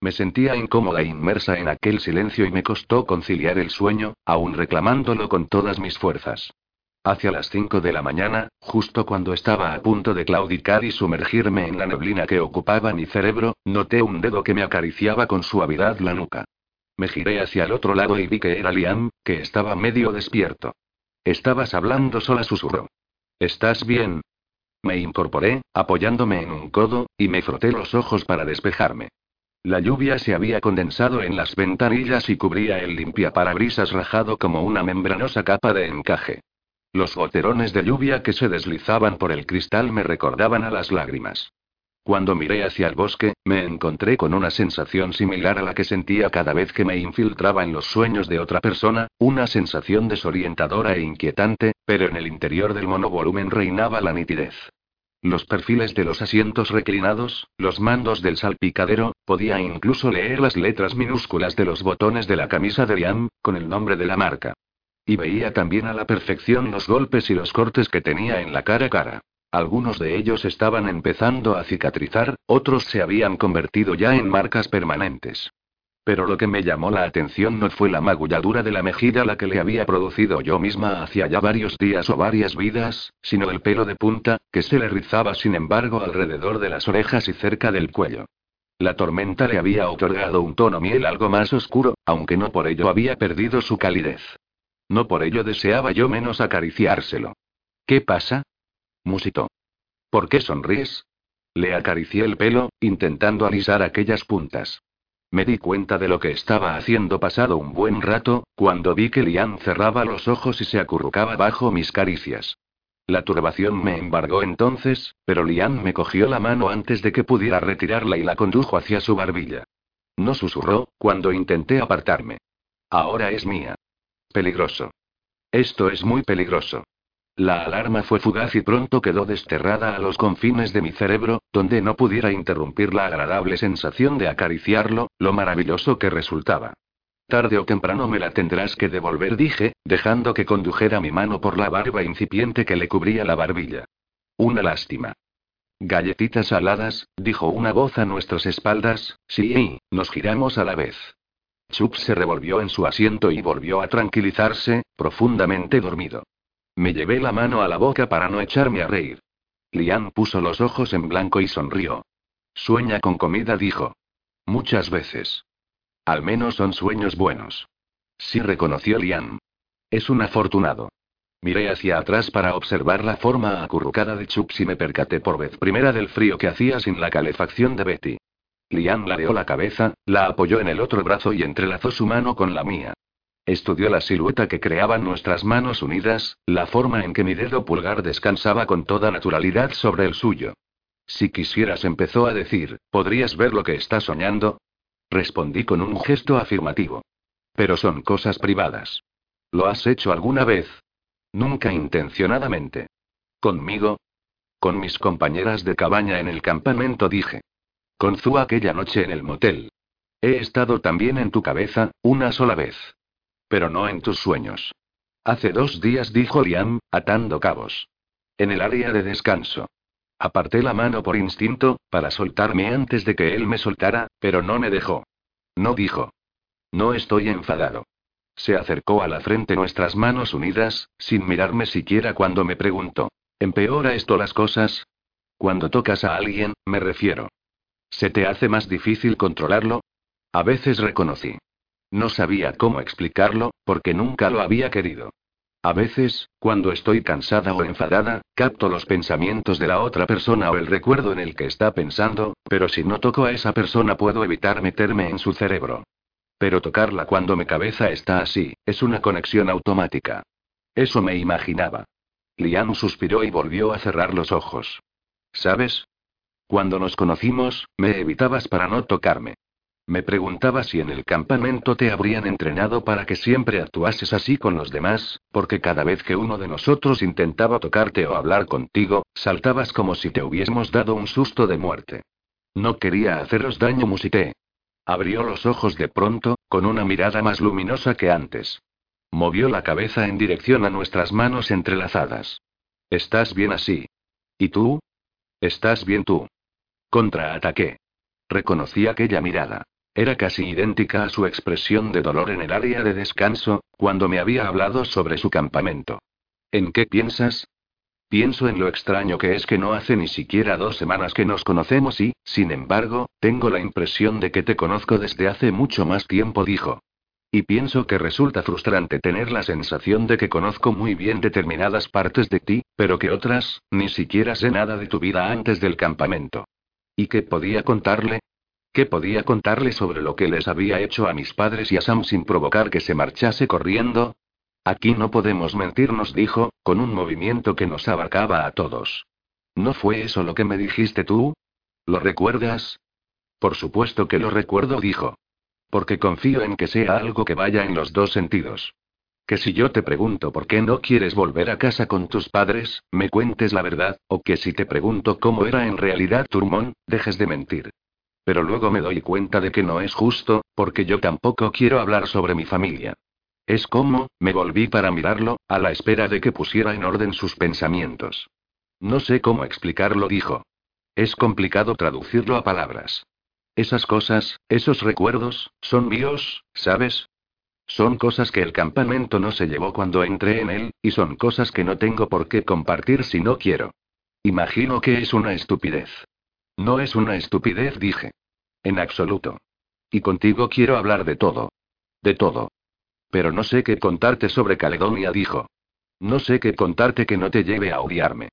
Me sentía incómoda e inmersa en aquel silencio y me costó conciliar el sueño, aún reclamándolo con todas mis fuerzas. Hacia las cinco de la mañana, justo cuando estaba a punto de claudicar y sumergirme en la neblina que ocupaba mi cerebro, noté un dedo que me acariciaba con suavidad la nuca. Me giré hacia el otro lado y vi que era Liam, que estaba medio despierto. Estabas hablando sola, susurró. ¿Estás bien? Me incorporé, apoyándome en un codo, y me froté los ojos para despejarme. La lluvia se había condensado en las ventanillas y cubría el limpiaparabrisas rajado como una membranosa capa de encaje. Los goterones de lluvia que se deslizaban por el cristal me recordaban a las lágrimas. Cuando miré hacia el bosque, me encontré con una sensación similar a la que sentía cada vez que me infiltraba en los sueños de otra persona, una sensación desorientadora e inquietante, pero en el interior del monovolumen reinaba la nitidez. Los perfiles de los asientos reclinados, los mandos del salpicadero, podía incluso leer las letras minúsculas de los botones de la camisa de Liam, con el nombre de la marca. Y veía también a la perfección los golpes y los cortes que tenía en la cara a cara. Algunos de ellos estaban empezando a cicatrizar, otros se habían convertido ya en marcas permanentes. Pero lo que me llamó la atención no fue la magulladura de la mejilla la que le había producido yo misma hacía ya varios días o varias vidas, sino el pelo de punta, que se le rizaba sin embargo alrededor de las orejas y cerca del cuello. La tormenta le había otorgado un tono miel algo más oscuro, aunque no por ello había perdido su calidez. No por ello deseaba yo menos acariciárselo. ¿Qué pasa? Musitó. ¿Por qué sonríes? Le acaricié el pelo, intentando alisar aquellas puntas. Me di cuenta de lo que estaba haciendo pasado un buen rato, cuando vi que Lian cerraba los ojos y se acurrucaba bajo mis caricias. La turbación me embargó entonces, pero Lian me cogió la mano antes de que pudiera retirarla y la condujo hacia su barbilla. No susurró, cuando intenté apartarme. Ahora es mía. Peligroso. Esto es muy peligroso. La alarma fue fugaz y pronto quedó desterrada a los confines de mi cerebro, donde no pudiera interrumpir la agradable sensación de acariciarlo, lo maravilloso que resultaba. Tarde o temprano me la tendrás que devolver, dije, dejando que condujera mi mano por la barba incipiente que le cubría la barbilla. Una lástima. Galletitas saladas, dijo una voz a nuestras espaldas, sí, nos giramos a la vez. Chup se revolvió en su asiento y volvió a tranquilizarse, profundamente dormido. Me llevé la mano a la boca para no echarme a reír. Lian puso los ojos en blanco y sonrió. Sueña con comida, dijo. Muchas veces. Al menos son sueños buenos. Sí reconoció Lian. Es un afortunado. Miré hacia atrás para observar la forma acurrucada de Chups y me percaté por vez primera del frío que hacía sin la calefacción de Betty. Lian ladeó la cabeza, la apoyó en el otro brazo y entrelazó su mano con la mía. Estudió la silueta que creaban nuestras manos unidas, la forma en que mi dedo pulgar descansaba con toda naturalidad sobre el suyo. Si quisieras, empezó a decir, ¿podrías ver lo que está soñando? Respondí con un gesto afirmativo. Pero son cosas privadas. ¿Lo has hecho alguna vez? Nunca intencionadamente. ¿Conmigo? Con mis compañeras de cabaña en el campamento dije. Con Zu aquella noche en el motel. He estado también en tu cabeza, una sola vez. Pero no en tus sueños. Hace dos días, dijo Liam, atando cabos. En el área de descanso. Aparté la mano por instinto, para soltarme antes de que él me soltara, pero no me dejó. No dijo. No estoy enfadado. Se acercó a la frente nuestras manos unidas, sin mirarme siquiera cuando me preguntó. ¿Empeora esto las cosas? Cuando tocas a alguien, me refiero. ¿Se te hace más difícil controlarlo? A veces reconocí. No sabía cómo explicarlo, porque nunca lo había querido. A veces, cuando estoy cansada o enfadada, capto los pensamientos de la otra persona o el recuerdo en el que está pensando, pero si no toco a esa persona puedo evitar meterme en su cerebro. Pero tocarla cuando mi cabeza está así, es una conexión automática. Eso me imaginaba. Liam suspiró y volvió a cerrar los ojos. ¿Sabes? Cuando nos conocimos, me evitabas para no tocarme. Me preguntaba si en el campamento te habrían entrenado para que siempre actuases así con los demás, porque cada vez que uno de nosotros intentaba tocarte o hablar contigo, saltabas como si te hubiésemos dado un susto de muerte. No quería haceros daño, musité. Abrió los ojos de pronto, con una mirada más luminosa que antes. Movió la cabeza en dirección a nuestras manos entrelazadas. Estás bien así. ¿Y tú? Estás bien tú. Contraataqué. Reconocí aquella mirada. Era casi idéntica a su expresión de dolor en el área de descanso, cuando me había hablado sobre su campamento. ¿En qué piensas? Pienso en lo extraño que es que no hace ni siquiera dos semanas que nos conocemos y, sin embargo, tengo la impresión de que te conozco desde hace mucho más tiempo, dijo. Y pienso que resulta frustrante tener la sensación de que conozco muy bien determinadas partes de ti, pero que otras, ni siquiera sé nada de tu vida antes del campamento. ¿Y qué podía contarle? ¿Qué podía contarle sobre lo que les había hecho a mis padres y a Sam sin provocar que se marchase corriendo? Aquí no podemos mentirnos, dijo, con un movimiento que nos abarcaba a todos. ¿No fue eso lo que me dijiste tú? ¿Lo recuerdas? Por supuesto que lo recuerdo, dijo. Porque confío en que sea algo que vaya en los dos sentidos. Que si yo te pregunto por qué no quieres volver a casa con tus padres, me cuentes la verdad, o que si te pregunto cómo era en realidad Turmón, dejes de mentir. Pero luego me doy cuenta de que no es justo, porque yo tampoco quiero hablar sobre mi familia. Es como, me volví para mirarlo, a la espera de que pusiera en orden sus pensamientos. No sé cómo explicarlo, dijo. Es complicado traducirlo a palabras. Esas cosas, esos recuerdos, son míos, ¿sabes? Son cosas que el campamento no se llevó cuando entré en él, y son cosas que no tengo por qué compartir si no quiero. Imagino que es una estupidez. No es una estupidez, dije. En absoluto. Y contigo quiero hablar de todo. De todo. Pero no sé qué contarte sobre Caledonia, dijo. No sé qué contarte que no te lleve a odiarme.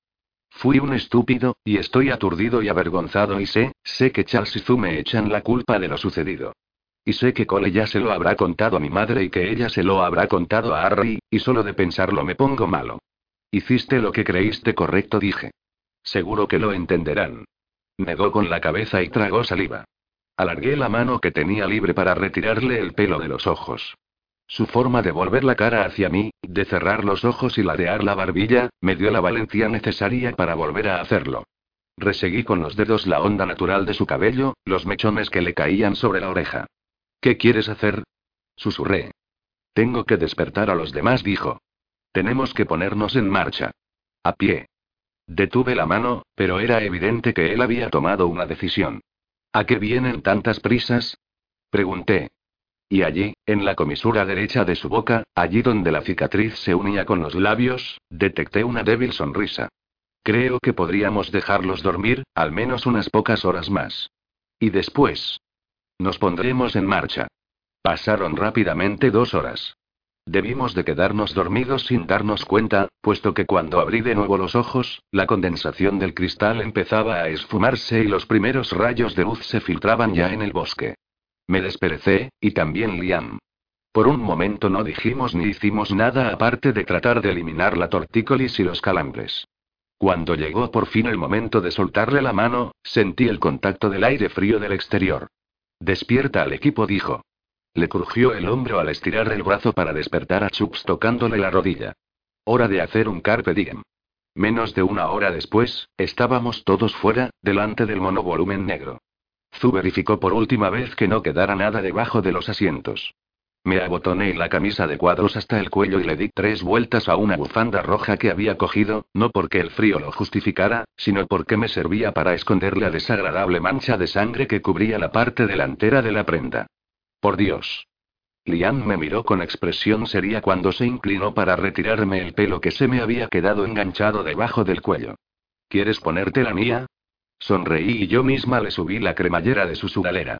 Fui un estúpido, y estoy aturdido y avergonzado y sé, sé que Charles y Zu me echan la culpa de lo sucedido. Y sé que Cole ya se lo habrá contado a mi madre y que ella se lo habrá contado a Harry, y solo de pensarlo me pongo malo. Hiciste lo que creíste correcto, dije. Seguro que lo entenderán. Negó con la cabeza y tragó saliva. Alargué la mano que tenía libre para retirarle el pelo de los ojos. Su forma de volver la cara hacia mí, de cerrar los ojos y ladear la barbilla, me dio la valentía necesaria para volver a hacerlo. Reseguí con los dedos la onda natural de su cabello, los mechones que le caían sobre la oreja. ¿Qué quieres hacer? Susurré. Tengo que despertar a los demás, dijo. Tenemos que ponernos en marcha. A pie. Detuve la mano, pero era evidente que él había tomado una decisión. ¿A qué vienen tantas prisas? Pregunté. Y allí, en la comisura derecha de su boca, allí donde la cicatriz se unía con los labios, detecté una débil sonrisa. Creo que podríamos dejarlos dormir, al menos unas pocas horas más. Y después, nos pondremos en marcha. Pasaron rápidamente dos horas. Debimos de quedarnos dormidos sin darnos cuenta, puesto que cuando abrí de nuevo los ojos, la condensación del cristal empezaba a esfumarse y los primeros rayos de luz se filtraban ya en el bosque. Me desperecé, y también Liam. Por un momento no dijimos ni hicimos nada aparte de tratar de eliminar la tortícolis y los calambres. Cuando llegó por fin el momento de soltarle la mano, sentí el contacto del aire frío del exterior. Despierta al equipo, dijo. Le crujió el hombro al estirar el brazo para despertar a Chups tocándole la rodilla. Hora de hacer un carpe diem. Menos de una hora después, estábamos todos fuera, delante del monovolumen negro. Zu verificó por última vez que no quedara nada debajo de los asientos. Me abotoné la camisa de cuadros hasta el cuello y le di tres vueltas a una bufanda roja que había cogido, no porque el frío lo justificara, sino porque me servía para esconder la desagradable mancha de sangre que cubría la parte delantera de la prenda. Por Dios. Liam me miró con expresión seria cuando se inclinó para retirarme el pelo que se me había quedado enganchado debajo del cuello. ¿Quieres ponerte la mía? Sonreí y yo misma le subí la cremallera de su sudalera.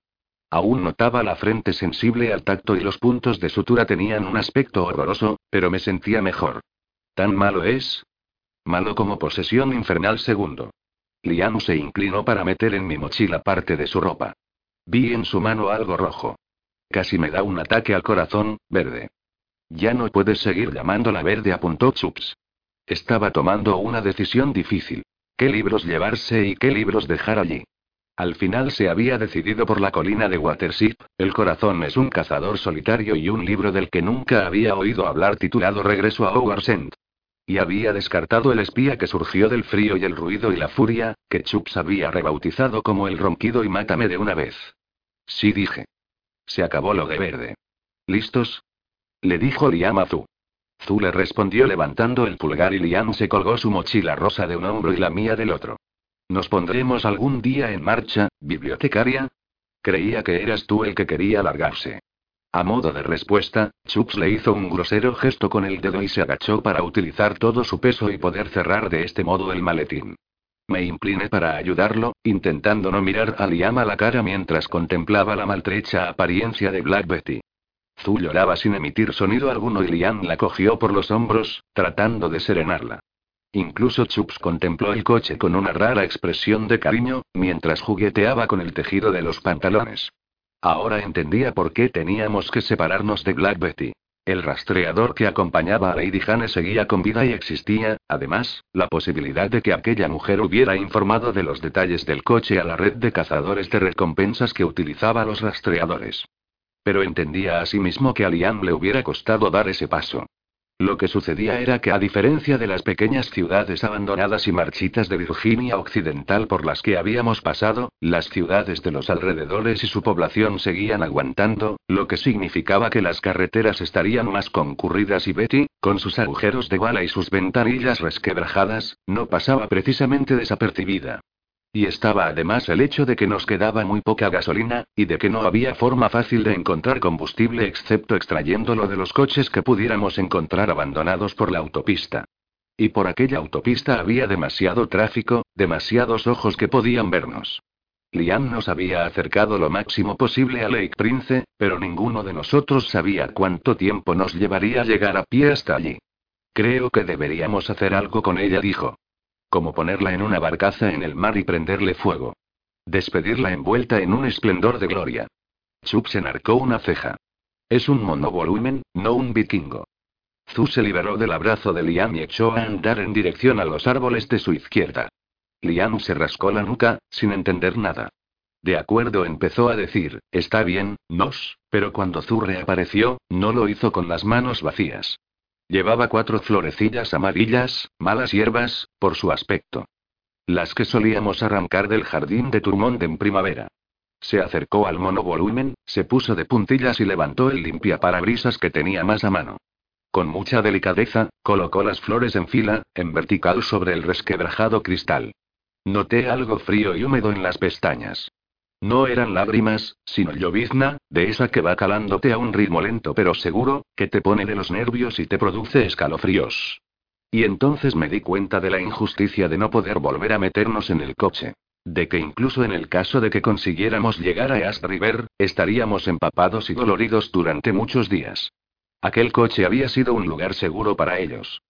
Aún notaba la frente sensible al tacto y los puntos de sutura tenían un aspecto horroroso, pero me sentía mejor. ¿Tan malo es? Malo como posesión infernal segundo. Liam se inclinó para meter en mi mochila parte de su ropa. Vi en su mano algo rojo. Casi me da un ataque al corazón, verde. Ya no puedes seguir llamándola verde, apuntó Chups. Estaba tomando una decisión difícil. ¿Qué libros llevarse y qué libros dejar allí? Al final se había decidido por la colina de Watership, El corazón es un cazador solitario y un libro del que nunca había oído hablar titulado Regreso a Hogwarts Y había descartado el espía que surgió del frío y el ruido y la furia, que Chups había rebautizado como el ronquido y mátame de una vez. Sí dije. Se acabó lo de verde. ¿Listos? Le dijo Liam a Zu. Zu le respondió levantando el pulgar y Liam se colgó su mochila rosa de un hombro y la mía del otro. ¿Nos pondremos algún día en marcha, bibliotecaria? Creía que eras tú el que quería largarse. A modo de respuesta, Chups le hizo un grosero gesto con el dedo y se agachó para utilizar todo su peso y poder cerrar de este modo el maletín. Me incliné para ayudarlo, intentando no mirar a Liam a la cara mientras contemplaba la maltrecha apariencia de Black Betty. Zu lloraba sin emitir sonido alguno y Liam la cogió por los hombros, tratando de serenarla. Incluso Chups contempló el coche con una rara expresión de cariño, mientras jugueteaba con el tejido de los pantalones. Ahora entendía por qué teníamos que separarnos de Black Betty. El rastreador que acompañaba a Lady Jane seguía con vida y existía, además, la posibilidad de que aquella mujer hubiera informado de los detalles del coche a la red de cazadores de recompensas que utilizaba los rastreadores. Pero entendía asimismo que a Liam le hubiera costado dar ese paso. Lo que sucedía era que a diferencia de las pequeñas ciudades abandonadas y marchitas de Virginia Occidental por las que habíamos pasado, las ciudades de los alrededores y su población seguían aguantando, lo que significaba que las carreteras estarían más concurridas y Betty, con sus agujeros de bala y sus ventanillas resquebrajadas, no pasaba precisamente desapercibida. Y estaba además el hecho de que nos quedaba muy poca gasolina, y de que no había forma fácil de encontrar combustible excepto extrayéndolo de los coches que pudiéramos encontrar abandonados por la autopista. Y por aquella autopista había demasiado tráfico, demasiados ojos que podían vernos. Liam nos había acercado lo máximo posible a Lake Prince, pero ninguno de nosotros sabía cuánto tiempo nos llevaría llegar a pie hasta allí. Creo que deberíamos hacer algo con ella, dijo. Como ponerla en una barcaza en el mar y prenderle fuego. Despedirla envuelta en un esplendor de gloria. Chup se enarcó una ceja. Es un monovolumen, no un vikingo. Zu se liberó del abrazo de Liam y echó a andar en dirección a los árboles de su izquierda. Liam se rascó la nuca, sin entender nada. De acuerdo, empezó a decir, está bien, nos, pero cuando Zu reapareció, no lo hizo con las manos vacías. Llevaba cuatro florecillas amarillas, malas hierbas, por su aspecto. Las que solíamos arrancar del jardín de Turmont en primavera. Se acercó al monovolumen, se puso de puntillas y levantó el limpiaparabrisas que tenía más a mano. Con mucha delicadeza, colocó las flores en fila, en vertical sobre el resquebrajado cristal. Noté algo frío y húmedo en las pestañas. No eran lágrimas, sino llovizna, de esa que va calándote a un ritmo lento pero seguro, que te pone de los nervios y te produce escalofríos. Y entonces me di cuenta de la injusticia de no poder volver a meternos en el coche. De que incluso en el caso de que consiguiéramos llegar a East River, estaríamos empapados y doloridos durante muchos días. Aquel coche había sido un lugar seguro para ellos.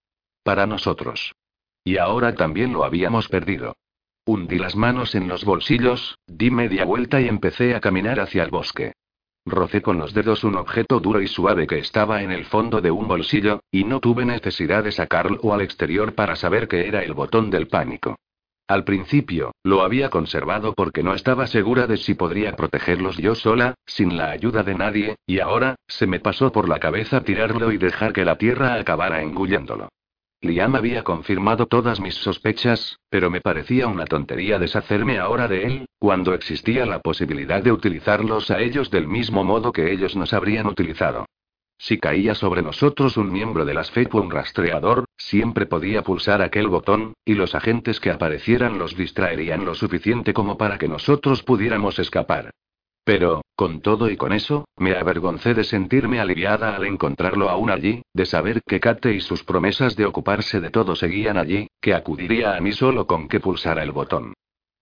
Para nosotros. Y ahora también lo habíamos perdido. Hundí las manos en los bolsillos, di media vuelta y empecé a caminar hacia el bosque. Rocé con los dedos un objeto duro y suave que estaba en el fondo de un bolsillo, y no tuve necesidad de sacarlo al exterior para saber que era el botón del pánico. Al principio, lo había conservado porque no estaba segura de si podría protegerlos yo sola, sin la ayuda de nadie, y ahora, se me pasó por la cabeza tirarlo y dejar que la tierra acabara engulléndolo. Liam había confirmado todas mis sospechas, pero me parecía una tontería deshacerme ahora de él, cuando existía la posibilidad de utilizarlos a ellos del mismo modo que ellos nos habrían utilizado. Si caía sobre nosotros un miembro de las FEP o un rastreador, siempre podía pulsar aquel botón, y los agentes que aparecieran los distraerían lo suficiente como para que nosotros pudiéramos escapar. Pero, con todo y con eso, me avergoncé de sentirme aliviada al encontrarlo aún allí, de saber que Kate y sus promesas de ocuparse de todo seguían allí, que acudiría a mí solo con que pulsara el botón.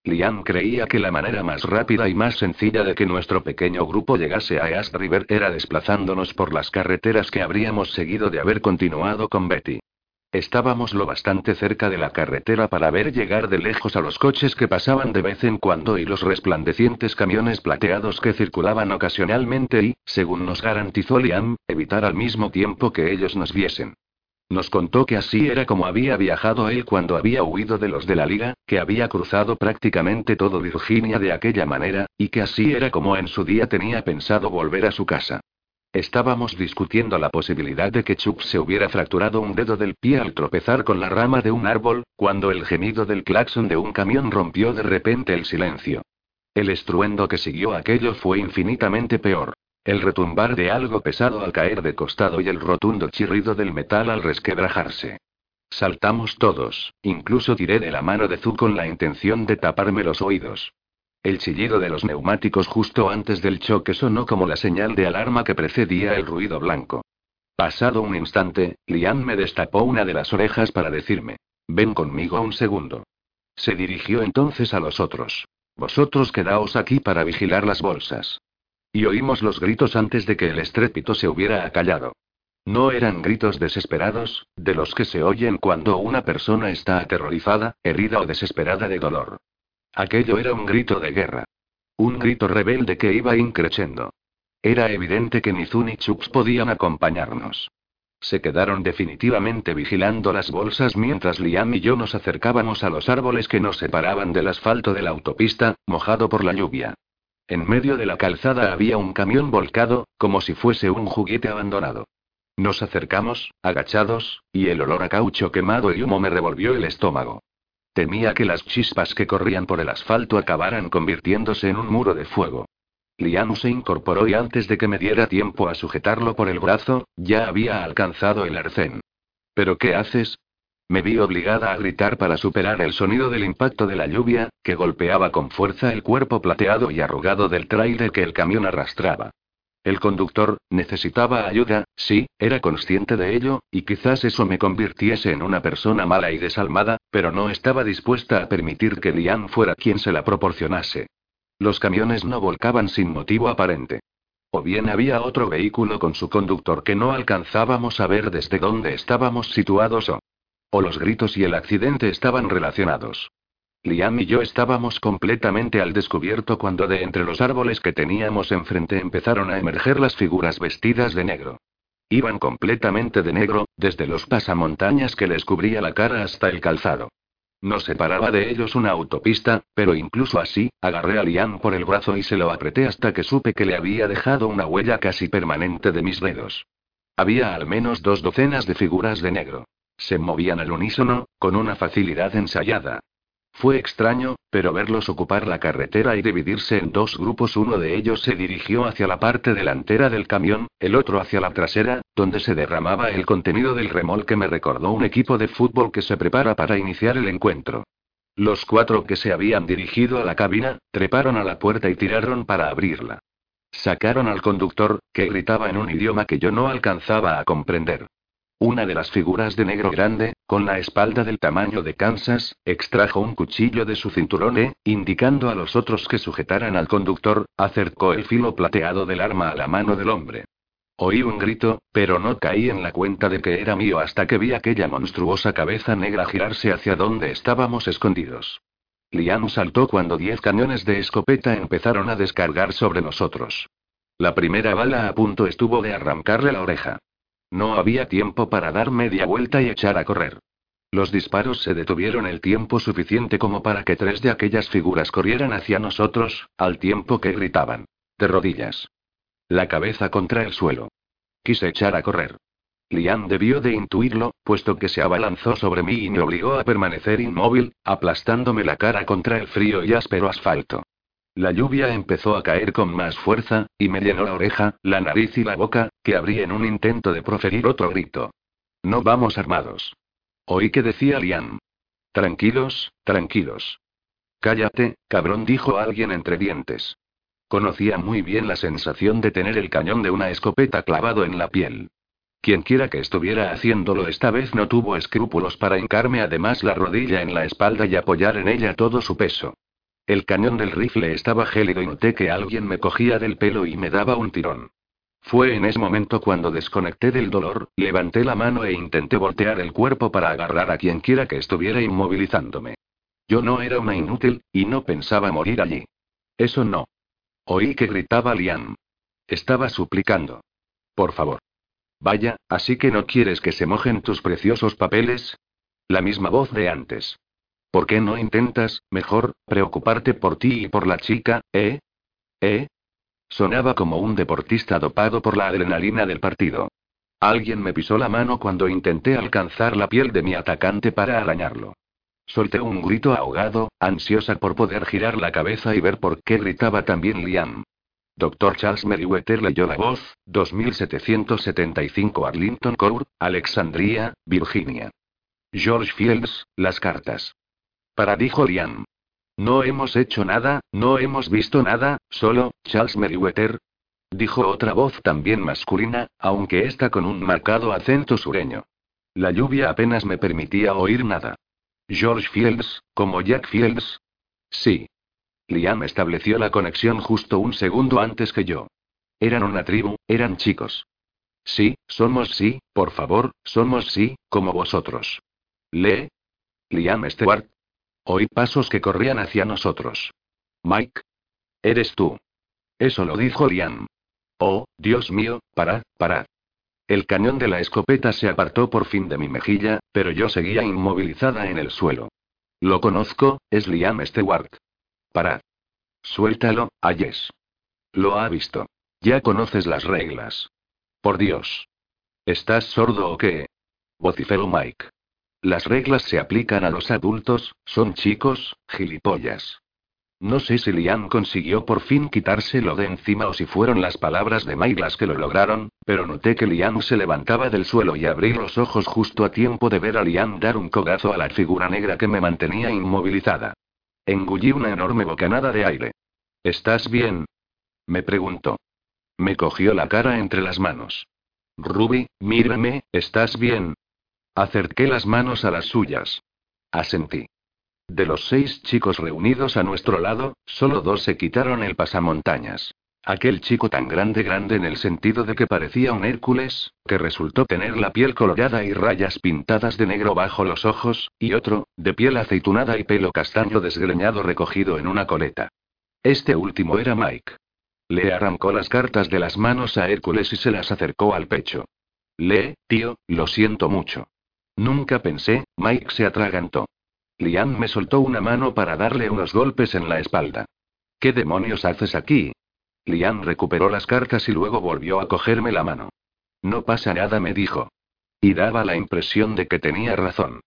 Liam creía que la manera más rápida y más sencilla de que nuestro pequeño grupo llegase a East River era desplazándonos por las carreteras que habríamos seguido de haber continuado con Betty. Estábamos lo bastante cerca de la carretera para ver llegar de lejos a los coches que pasaban de vez en cuando y los resplandecientes camiones plateados que circulaban ocasionalmente y, según nos garantizó Liam, evitar al mismo tiempo que ellos nos viesen. Nos contó que así era como había viajado él cuando había huido de los de la liga, que había cruzado prácticamente todo Virginia de aquella manera, y que así era como en su día tenía pensado volver a su casa. Estábamos discutiendo la posibilidad de que Chuck se hubiera fracturado un dedo del pie al tropezar con la rama de un árbol, cuando el gemido del claxon de un camión rompió de repente el silencio. El estruendo que siguió aquello fue infinitamente peor. El retumbar de algo pesado al caer de costado y el rotundo chirrido del metal al resquebrajarse. Saltamos todos, incluso tiré de la mano de Zu con la intención de taparme los oídos. El chillido de los neumáticos justo antes del choque sonó como la señal de alarma que precedía el ruido blanco. Pasado un instante, Liam me destapó una de las orejas para decirme, ven conmigo un segundo. Se dirigió entonces a los otros. Vosotros quedaos aquí para vigilar las bolsas. Y oímos los gritos antes de que el estrépito se hubiera acallado. No eran gritos desesperados, de los que se oyen cuando una persona está aterrorizada, herida o desesperada de dolor. Aquello era un grito de guerra. Un grito rebelde que iba increciendo. Era evidente que ni Zu ni Chux podían acompañarnos. Se quedaron definitivamente vigilando las bolsas mientras Liam y yo nos acercábamos a los árboles que nos separaban del asfalto de la autopista, mojado por la lluvia. En medio de la calzada había un camión volcado, como si fuese un juguete abandonado. Nos acercamos, agachados, y el olor a caucho quemado y humo me revolvió el estómago. Temía que las chispas que corrían por el asfalto acabaran convirtiéndose en un muro de fuego. Liam se incorporó y antes de que me diera tiempo a sujetarlo por el brazo, ya había alcanzado el arcén. ¿Pero qué haces? Me vi obligada a gritar para superar el sonido del impacto de la lluvia, que golpeaba con fuerza el cuerpo plateado y arrugado del tráiler que el camión arrastraba. El conductor, necesitaba ayuda, sí, era consciente de ello, y quizás eso me convirtiese en una persona mala y desalmada, pero no estaba dispuesta a permitir que Lian fuera quien se la proporcionase. Los camiones no volcaban sin motivo aparente. O bien había otro vehículo con su conductor que no alcanzábamos a ver desde dónde estábamos situados o... O los gritos y el accidente estaban relacionados. Liam y yo estábamos completamente al descubierto cuando de entre los árboles que teníamos enfrente empezaron a emerger las figuras vestidas de negro. Iban completamente de negro, desde los pasamontañas que les cubría la cara hasta el calzado. Nos separaba de ellos una autopista, pero incluso así, agarré a Liam por el brazo y se lo apreté hasta que supe que le había dejado una huella casi permanente de mis dedos. Había al menos dos docenas de figuras de negro. Se movían al unísono, con una facilidad ensayada. Fue extraño, pero verlos ocupar la carretera y dividirse en dos grupos, uno de ellos se dirigió hacia la parte delantera del camión, el otro hacia la trasera, donde se derramaba el contenido del remolque me recordó un equipo de fútbol que se prepara para iniciar el encuentro. Los cuatro que se habían dirigido a la cabina, treparon a la puerta y tiraron para abrirla. Sacaron al conductor, que gritaba en un idioma que yo no alcanzaba a comprender. Una de las figuras de negro grande, con la espalda del tamaño de Kansas, extrajo un cuchillo de su cinturón e, indicando a los otros que sujetaran al conductor, acercó el filo plateado del arma a la mano del hombre. Oí un grito, pero no caí en la cuenta de que era mío hasta que vi aquella monstruosa cabeza negra girarse hacia donde estábamos escondidos. Liam saltó cuando diez cañones de escopeta empezaron a descargar sobre nosotros. La primera bala a punto estuvo de arrancarle la oreja. No había tiempo para dar media vuelta y echar a correr. Los disparos se detuvieron el tiempo suficiente como para que tres de aquellas figuras corrieran hacia nosotros, al tiempo que gritaban. De rodillas. La cabeza contra el suelo. Quise echar a correr. Lian debió de intuirlo, puesto que se abalanzó sobre mí y me obligó a permanecer inmóvil, aplastándome la cara contra el frío y áspero asfalto. La lluvia empezó a caer con más fuerza, y me llenó la oreja, la nariz y la boca, que abrí en un intento de proferir otro grito. No vamos armados. Oí que decía Liam. Tranquilos, tranquilos. Cállate, cabrón, dijo alguien entre dientes. Conocía muy bien la sensación de tener el cañón de una escopeta clavado en la piel. Quienquiera que estuviera haciéndolo esta vez no tuvo escrúpulos para hincarme además la rodilla en la espalda y apoyar en ella todo su peso. El cañón del rifle estaba gélido y noté que alguien me cogía del pelo y me daba un tirón. Fue en ese momento cuando desconecté del dolor, levanté la mano e intenté voltear el cuerpo para agarrar a quien quiera que estuviera inmovilizándome. Yo no era una inútil, y no pensaba morir allí. Eso no. Oí que gritaba Liam. Estaba suplicando. Por favor. Vaya, así que no quieres que se mojen tus preciosos papeles. La misma voz de antes. ¿Por qué no intentas, mejor, preocuparte por ti y por la chica, eh? ¿Eh? Sonaba como un deportista dopado por la adrenalina del partido. Alguien me pisó la mano cuando intenté alcanzar la piel de mi atacante para arañarlo. Solté un grito ahogado, ansiosa por poder girar la cabeza y ver por qué gritaba también Liam. Dr. Charles Meriwether leyó la voz, 2775 Arlington Court, Alexandria, Virginia. George Fields, las cartas. Para dijo Liam. No hemos hecho nada, no hemos visto nada, solo, Charles Meriwether. Dijo otra voz también masculina, aunque esta con un marcado acento sureño. La lluvia apenas me permitía oír nada. George Fields, como Jack Fields. Sí. Liam estableció la conexión justo un segundo antes que yo. Eran una tribu, eran chicos. Sí, somos sí, por favor, somos sí, como vosotros. Lee. Liam Stewart. Oí pasos que corrían hacia nosotros. Mike. Eres tú. Eso lo dijo Liam. Oh, Dios mío, parad, parad. El cañón de la escopeta se apartó por fin de mi mejilla, pero yo seguía inmovilizada en el suelo. Lo conozco, es Liam Stewart. Parad. Suéltalo, Ayes. Lo ha visto. Ya conoces las reglas. Por Dios. ¿Estás sordo o qué? vociferó Mike. Las reglas se aplican a los adultos, son chicos, gilipollas. No sé si Liam consiguió por fin quitárselo de encima o si fueron las palabras de Mike las que lo lograron, pero noté que Liam se levantaba del suelo y abrí los ojos justo a tiempo de ver a Liam dar un cogazo a la figura negra que me mantenía inmovilizada. Engullí una enorme bocanada de aire. ¿Estás bien? Me preguntó. Me cogió la cara entre las manos. Ruby, mírame, ¿estás bien? Acerqué las manos a las suyas. Asentí. De los seis chicos reunidos a nuestro lado, solo dos se quitaron el pasamontañas. Aquel chico tan grande grande en el sentido de que parecía un Hércules, que resultó tener la piel colorada y rayas pintadas de negro bajo los ojos, y otro, de piel aceitunada y pelo castaño desgreñado recogido en una coleta. Este último era Mike. Le arrancó las cartas de las manos a Hércules y se las acercó al pecho. Lee, tío, lo siento mucho. Nunca pensé, Mike se atragantó. Liam me soltó una mano para darle unos golpes en la espalda. ¿Qué demonios haces aquí? Liam recuperó las cartas y luego volvió a cogerme la mano. No pasa nada, me dijo. Y daba la impresión de que tenía razón.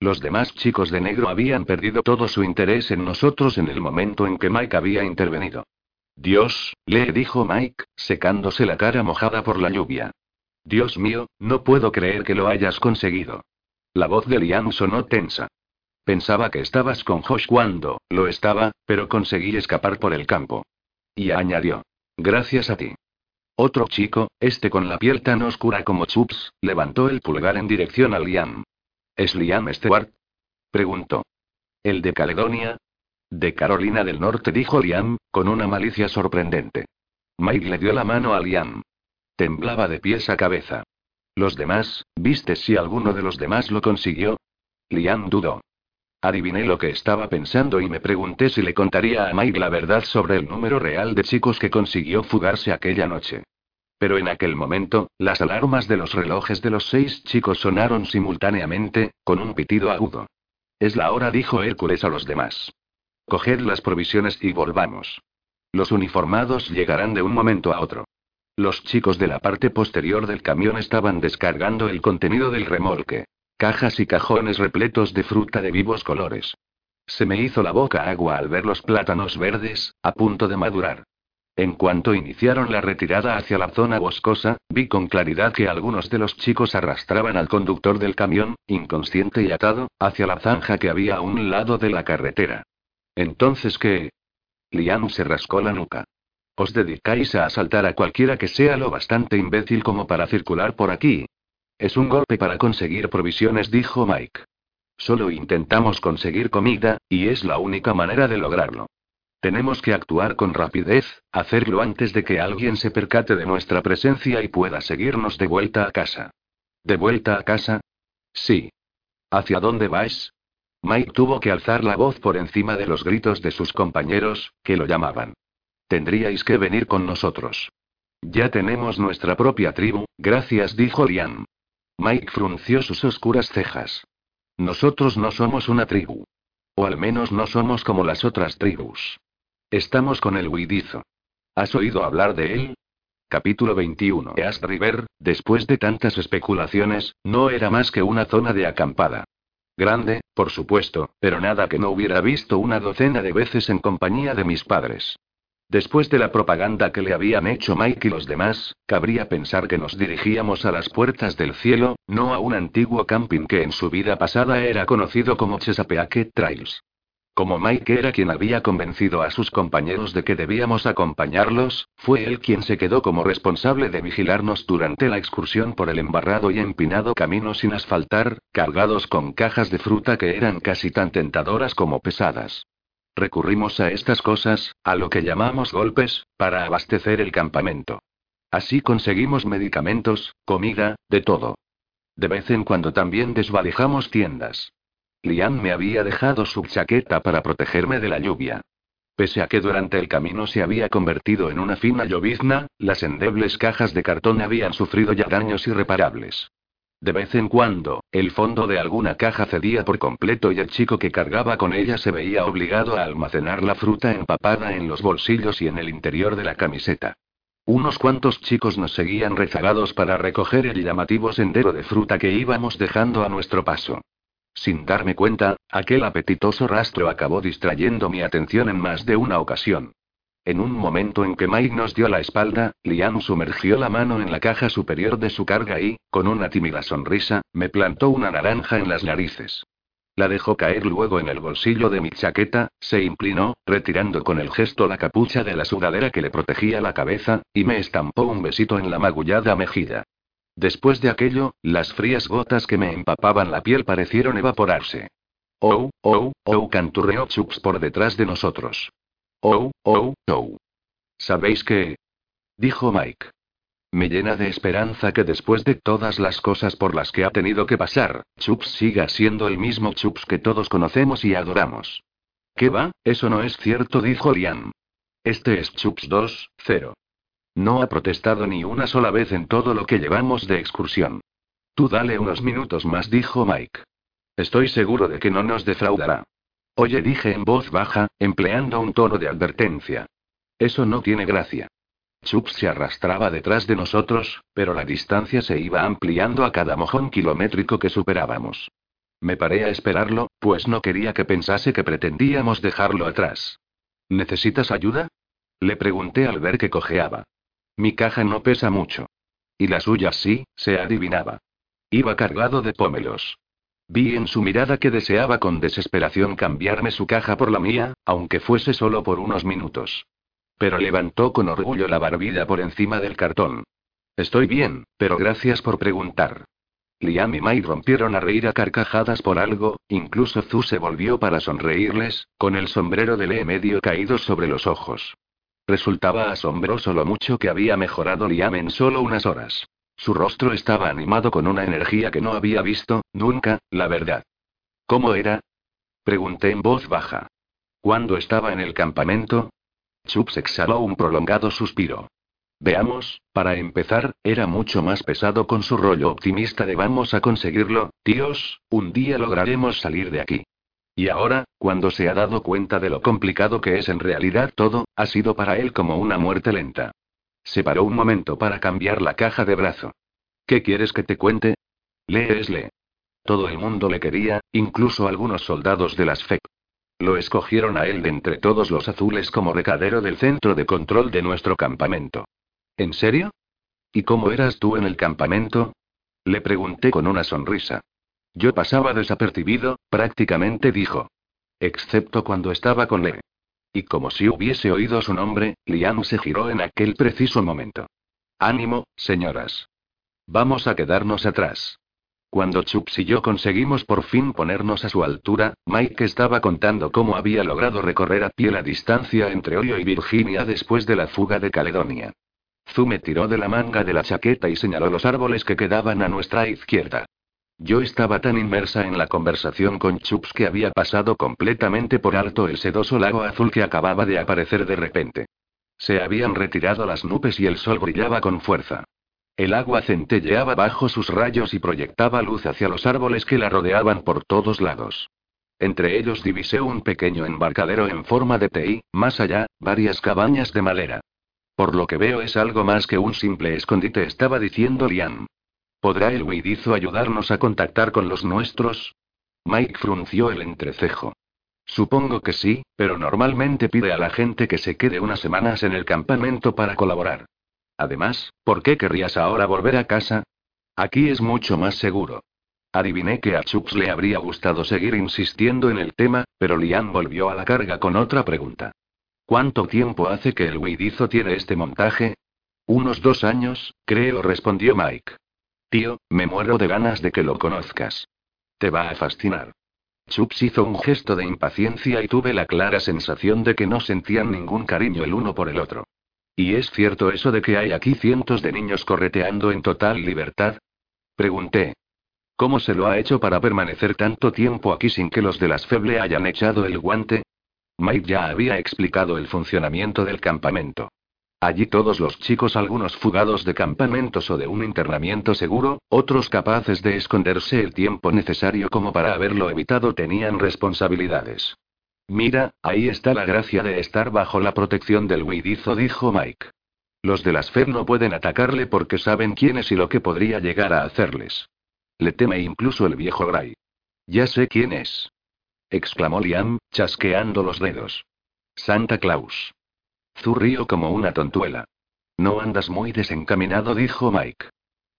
Los demás chicos de negro habían perdido todo su interés en nosotros en el momento en que Mike había intervenido. Dios, le dijo Mike, secándose la cara mojada por la lluvia. Dios mío, no puedo creer que lo hayas conseguido. La voz de Liam sonó tensa. Pensaba que estabas con Josh cuando, lo estaba, pero conseguí escapar por el campo. Y añadió. Gracias a ti. Otro chico, este con la piel tan oscura como Chups, levantó el pulgar en dirección a Liam. ¿Es Liam Stewart? Preguntó. ¿El de Caledonia? De Carolina del Norte, dijo Liam, con una malicia sorprendente. Mike le dio la mano a Liam. Temblaba de pies a cabeza. ¿Los demás? ¿Viste si alguno de los demás lo consiguió? Liam dudó. Adiviné lo que estaba pensando y me pregunté si le contaría a Mike la verdad sobre el número real de chicos que consiguió fugarse aquella noche. Pero en aquel momento, las alarmas de los relojes de los seis chicos sonaron simultáneamente, con un pitido agudo. Es la hora, dijo Hércules a los demás. Coged las provisiones y volvamos. Los uniformados llegarán de un momento a otro. Los chicos de la parte posterior del camión estaban descargando el contenido del remolque. Cajas y cajones repletos de fruta de vivos colores. Se me hizo la boca agua al ver los plátanos verdes, a punto de madurar. En cuanto iniciaron la retirada hacia la zona boscosa, vi con claridad que algunos de los chicos arrastraban al conductor del camión, inconsciente y atado, hacia la zanja que había a un lado de la carretera. Entonces, ¿qué? Liam se rascó la nuca. ¿Os dedicáis a asaltar a cualquiera que sea lo bastante imbécil como para circular por aquí? Es un golpe para conseguir provisiones, dijo Mike. Solo intentamos conseguir comida, y es la única manera de lograrlo. Tenemos que actuar con rapidez, hacerlo antes de que alguien se percate de nuestra presencia y pueda seguirnos de vuelta a casa. ¿De vuelta a casa? Sí. ¿Hacia dónde vais? Mike tuvo que alzar la voz por encima de los gritos de sus compañeros, que lo llamaban. Tendríais que venir con nosotros. Ya tenemos nuestra propia tribu, gracias, dijo Liam. Mike frunció sus oscuras cejas. Nosotros no somos una tribu. O al menos no somos como las otras tribus. Estamos con el Huidizo. ¿Has oído hablar de él? Capítulo 21. East River, después de tantas especulaciones, no era más que una zona de acampada. Grande, por supuesto, pero nada que no hubiera visto una docena de veces en compañía de mis padres. Después de la propaganda que le habían hecho Mike y los demás, cabría pensar que nos dirigíamos a las puertas del cielo, no a un antiguo camping que en su vida pasada era conocido como Chesapeake Trails. Como Mike era quien había convencido a sus compañeros de que debíamos acompañarlos, fue él quien se quedó como responsable de vigilarnos durante la excursión por el embarrado y empinado camino sin asfaltar, cargados con cajas de fruta que eran casi tan tentadoras como pesadas. Recurrimos a estas cosas, a lo que llamamos golpes, para abastecer el campamento. Así conseguimos medicamentos, comida, de todo. De vez en cuando también desvalijamos tiendas. Lian me había dejado su chaqueta para protegerme de la lluvia. Pese a que durante el camino se había convertido en una fina llovizna, las endebles cajas de cartón habían sufrido ya daños irreparables. De vez en cuando, el fondo de alguna caja cedía por completo y el chico que cargaba con ella se veía obligado a almacenar la fruta empapada en los bolsillos y en el interior de la camiseta. Unos cuantos chicos nos seguían rezagados para recoger el llamativo sendero de fruta que íbamos dejando a nuestro paso. Sin darme cuenta, aquel apetitoso rastro acabó distrayendo mi atención en más de una ocasión. En un momento en que Mike nos dio la espalda, Liam sumergió la mano en la caja superior de su carga y, con una tímida sonrisa, me plantó una naranja en las narices. La dejó caer luego en el bolsillo de mi chaqueta, se inclinó, retirando con el gesto la capucha de la sudadera que le protegía la cabeza, y me estampó un besito en la magullada mejilla. Después de aquello, las frías gotas que me empapaban la piel parecieron evaporarse. Oh, oh, oh, canturreó Chups por detrás de nosotros. Oh, oh, oh. ¿Sabéis qué? Dijo Mike. Me llena de esperanza que después de todas las cosas por las que ha tenido que pasar, Chups siga siendo el mismo Chups que todos conocemos y adoramos. ¿Qué va? Eso no es cierto, dijo Liam. Este es Chups 2.0. No ha protestado ni una sola vez en todo lo que llevamos de excursión. Tú dale unos minutos más, dijo Mike. Estoy seguro de que no nos defraudará. Oye, dije en voz baja, empleando un tono de advertencia. Eso no tiene gracia. Chups se arrastraba detrás de nosotros, pero la distancia se iba ampliando a cada mojón kilométrico que superábamos. Me paré a esperarlo, pues no quería que pensase que pretendíamos dejarlo atrás. ¿Necesitas ayuda? Le pregunté al ver que cojeaba. Mi caja no pesa mucho. Y la suya sí, se adivinaba. Iba cargado de pómelos. Vi en su mirada que deseaba con desesperación cambiarme su caja por la mía, aunque fuese solo por unos minutos. Pero levantó con orgullo la barbilla por encima del cartón. Estoy bien, pero gracias por preguntar. Liam y Mai rompieron a reír a carcajadas por algo, incluso Zu se volvió para sonreírles, con el sombrero de Lee medio caído sobre los ojos. Resultaba asombroso lo mucho que había mejorado Liam en solo unas horas. Su rostro estaba animado con una energía que no había visto, nunca, la verdad. ¿Cómo era? Pregunté en voz baja. ¿Cuándo estaba en el campamento? Chups exhaló un prolongado suspiro. Veamos, para empezar, era mucho más pesado con su rollo optimista de vamos a conseguirlo, tíos, un día lograremos salir de aquí. Y ahora, cuando se ha dado cuenta de lo complicado que es en realidad todo, ha sido para él como una muerte lenta. Se paró un momento para cambiar la caja de brazo. ¿Qué quieres que te cuente? Leesle. Todo el mundo le quería, incluso algunos soldados de las FEC. Lo escogieron a él de entre todos los azules como recadero del centro de control de nuestro campamento. ¿En serio? ¿Y cómo eras tú en el campamento? Le pregunté con una sonrisa. Yo pasaba desapercibido, prácticamente dijo. Excepto cuando estaba con Lee. Y como si hubiese oído su nombre, Liam se giró en aquel preciso momento. Ánimo, señoras. Vamos a quedarnos atrás. Cuando Chups y yo conseguimos por fin ponernos a su altura, Mike estaba contando cómo había logrado recorrer a pie la distancia entre Orio y Virginia después de la fuga de Caledonia. Zu me tiró de la manga de la chaqueta y señaló los árboles que quedaban a nuestra izquierda. Yo estaba tan inmersa en la conversación con Chups que había pasado completamente por alto el sedoso lago azul que acababa de aparecer de repente. Se habían retirado las nubes y el sol brillaba con fuerza. El agua centelleaba bajo sus rayos y proyectaba luz hacia los árboles que la rodeaban por todos lados. Entre ellos divisé un pequeño embarcadero en forma de TI, más allá, varias cabañas de madera. Por lo que veo es algo más que un simple escondite, estaba diciendo Liam. ¿Podrá el huidizo ayudarnos a contactar con los nuestros? Mike frunció el entrecejo. Supongo que sí, pero normalmente pide a la gente que se quede unas semanas en el campamento para colaborar. Además, ¿por qué querrías ahora volver a casa? Aquí es mucho más seguro. Adiviné que a Chups le habría gustado seguir insistiendo en el tema, pero Liam volvió a la carga con otra pregunta. ¿Cuánto tiempo hace que el huidizo tiene este montaje? Unos dos años, creo, respondió Mike. Tío, me muero de ganas de que lo conozcas. Te va a fascinar. Chups hizo un gesto de impaciencia y tuve la clara sensación de que no sentían ningún cariño el uno por el otro. ¿Y es cierto eso de que hay aquí cientos de niños correteando en total libertad? Pregunté. ¿Cómo se lo ha hecho para permanecer tanto tiempo aquí sin que los de las Feble hayan echado el guante? Mike ya había explicado el funcionamiento del campamento. Allí todos los chicos, algunos fugados de campamentos o de un internamiento seguro, otros capaces de esconderse el tiempo necesario como para haberlo evitado, tenían responsabilidades. Mira, ahí está la gracia de estar bajo la protección del huidizo, dijo Mike. Los de las FED no pueden atacarle porque saben quién es y lo que podría llegar a hacerles. Le teme incluso el viejo Gray. Ya sé quién es. exclamó Liam, chasqueando los dedos. Santa Claus. Zurrió como una tontuela. No andas muy desencaminado, dijo Mike.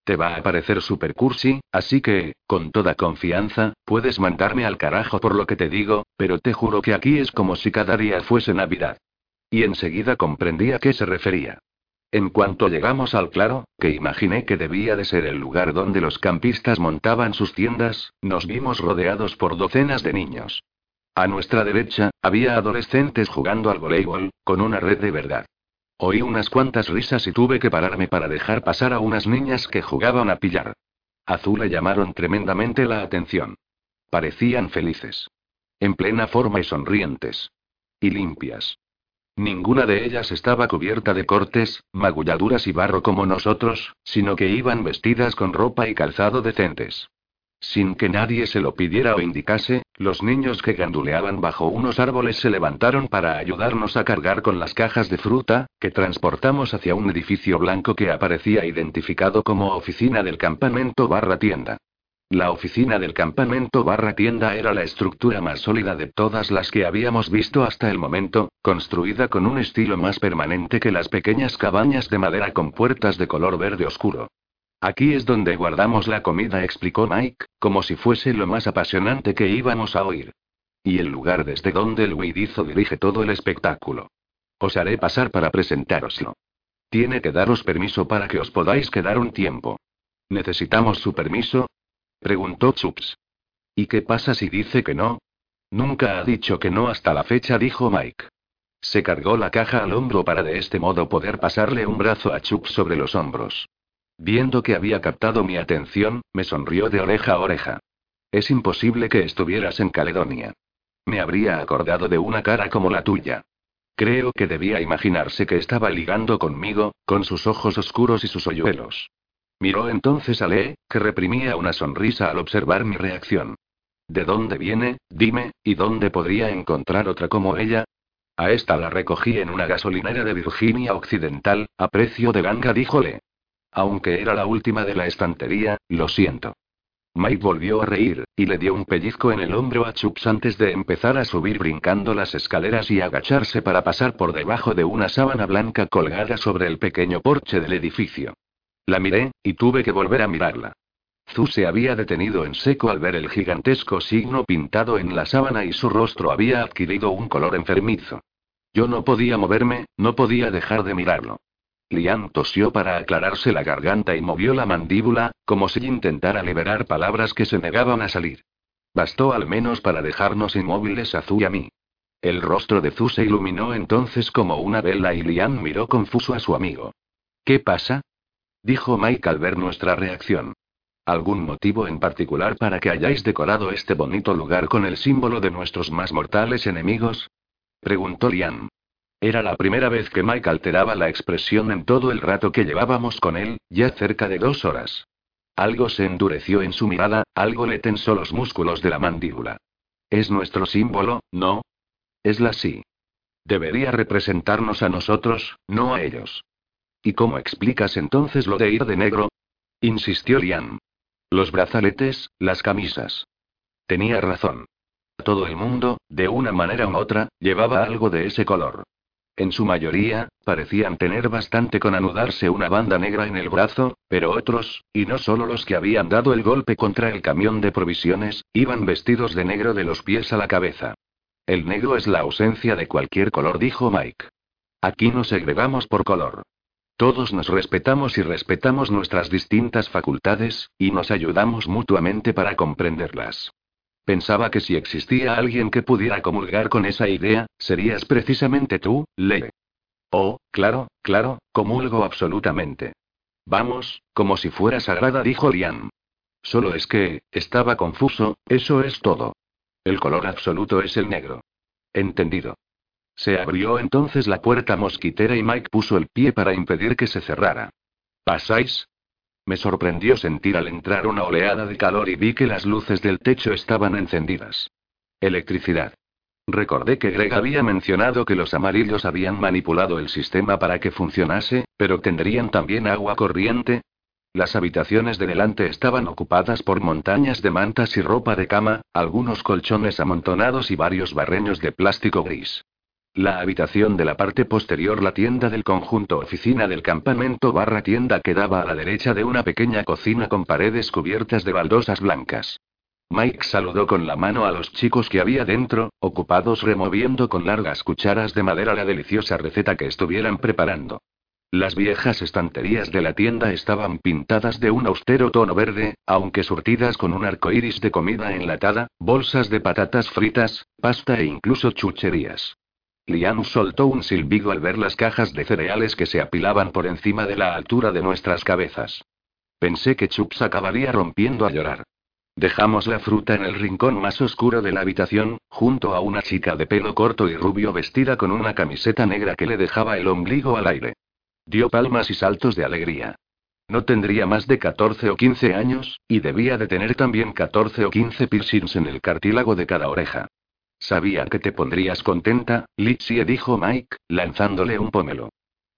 Te va a parecer super cursi, así que, con toda confianza, puedes mandarme al carajo por lo que te digo, pero te juro que aquí es como si cada día fuese Navidad. Y enseguida comprendí a qué se refería. En cuanto llegamos al claro, que imaginé que debía de ser el lugar donde los campistas montaban sus tiendas, nos vimos rodeados por docenas de niños. A nuestra derecha, había adolescentes jugando al voleibol, con una red de verdad. Oí unas cuantas risas y tuve que pararme para dejar pasar a unas niñas que jugaban a pillar. Azul le llamaron tremendamente la atención. Parecían felices. En plena forma y sonrientes. Y limpias. Ninguna de ellas estaba cubierta de cortes, magulladuras y barro como nosotros, sino que iban vestidas con ropa y calzado decentes. Sin que nadie se lo pidiera o indicase, los niños que ganduleaban bajo unos árboles se levantaron para ayudarnos a cargar con las cajas de fruta, que transportamos hacia un edificio blanco que aparecía identificado como oficina del campamento barra tienda. La oficina del campamento barra tienda era la estructura más sólida de todas las que habíamos visto hasta el momento, construida con un estilo más permanente que las pequeñas cabañas de madera con puertas de color verde oscuro. Aquí es donde guardamos la comida, explicó Mike, como si fuese lo más apasionante que íbamos a oír. Y el lugar desde donde el huidizo dirige todo el espectáculo. Os haré pasar para presentároslo. Tiene que daros permiso para que os podáis quedar un tiempo. ¿Necesitamos su permiso? preguntó Chups. ¿Y qué pasa si dice que no? Nunca ha dicho que no hasta la fecha, dijo Mike. Se cargó la caja al hombro para de este modo poder pasarle un brazo a Chups sobre los hombros. Viendo que había captado mi atención, me sonrió de oreja a oreja. Es imposible que estuvieras en Caledonia. Me habría acordado de una cara como la tuya. Creo que debía imaginarse que estaba ligando conmigo, con sus ojos oscuros y sus hoyuelos. Miró entonces a Lee, que reprimía una sonrisa al observar mi reacción. ¿De dónde viene, dime, y dónde podría encontrar otra como ella? A esta la recogí en una gasolinera de Virginia Occidental, a precio de ganga, díjole. Aunque era la última de la estantería, lo siento. Mike volvió a reír, y le dio un pellizco en el hombro a Chups antes de empezar a subir brincando las escaleras y agacharse para pasar por debajo de una sábana blanca colgada sobre el pequeño porche del edificio. La miré, y tuve que volver a mirarla. Zu se había detenido en seco al ver el gigantesco signo pintado en la sábana y su rostro había adquirido un color enfermizo. Yo no podía moverme, no podía dejar de mirarlo. Liam tosió para aclararse la garganta y movió la mandíbula, como si intentara liberar palabras que se negaban a salir. Bastó al menos para dejarnos inmóviles a Zu y a mí. El rostro de Zu se iluminó entonces como una vela y Liam miró confuso a su amigo. ¿Qué pasa? dijo Mike al ver nuestra reacción. ¿Algún motivo en particular para que hayáis decorado este bonito lugar con el símbolo de nuestros más mortales enemigos? preguntó Liam. Era la primera vez que Mike alteraba la expresión en todo el rato que llevábamos con él, ya cerca de dos horas. Algo se endureció en su mirada, algo le tensó los músculos de la mandíbula. Es nuestro símbolo, ¿no? Es la sí. Debería representarnos a nosotros, no a ellos. ¿Y cómo explicas entonces lo de ir de negro? insistió Liam. Los brazaletes, las camisas. Tenía razón. Todo el mundo, de una manera u otra, llevaba algo de ese color. En su mayoría, parecían tener bastante con anudarse una banda negra en el brazo, pero otros, y no solo los que habían dado el golpe contra el camión de provisiones, iban vestidos de negro de los pies a la cabeza. El negro es la ausencia de cualquier color, dijo Mike. Aquí no segregamos por color. Todos nos respetamos y respetamos nuestras distintas facultades, y nos ayudamos mutuamente para comprenderlas. Pensaba que si existía alguien que pudiera comulgar con esa idea, serías precisamente tú, Lee. Oh, claro, claro, comulgo absolutamente. Vamos, como si fuera sagrada, dijo Liam. Solo es que, estaba confuso, eso es todo. El color absoluto es el negro. Entendido. Se abrió entonces la puerta mosquitera y Mike puso el pie para impedir que se cerrara. ¿Pasáis? Me sorprendió sentir al entrar una oleada de calor y vi que las luces del techo estaban encendidas. Electricidad. Recordé que Greg había mencionado que los amarillos habían manipulado el sistema para que funcionase, pero ¿tendrían también agua corriente? Las habitaciones de delante estaban ocupadas por montañas de mantas y ropa de cama, algunos colchones amontonados y varios barreños de plástico gris. La habitación de la parte posterior, la tienda del conjunto oficina del campamento barra tienda quedaba a la derecha de una pequeña cocina con paredes cubiertas de baldosas blancas. Mike saludó con la mano a los chicos que había dentro, ocupados removiendo con largas cucharas de madera la deliciosa receta que estuvieran preparando. Las viejas estanterías de la tienda estaban pintadas de un austero tono verde, aunque surtidas con un arco iris de comida enlatada, bolsas de patatas fritas, pasta e incluso chucherías. Liam soltó un silbido al ver las cajas de cereales que se apilaban por encima de la altura de nuestras cabezas. Pensé que Chups acabaría rompiendo a llorar. Dejamos la fruta en el rincón más oscuro de la habitación, junto a una chica de pelo corto y rubio vestida con una camiseta negra que le dejaba el ombligo al aire. Dio palmas y saltos de alegría. No tendría más de 14 o 15 años, y debía de tener también 14 o 15 piercings en el cartílago de cada oreja. Sabía que te pondrías contenta, Litsie dijo Mike, lanzándole un pomelo.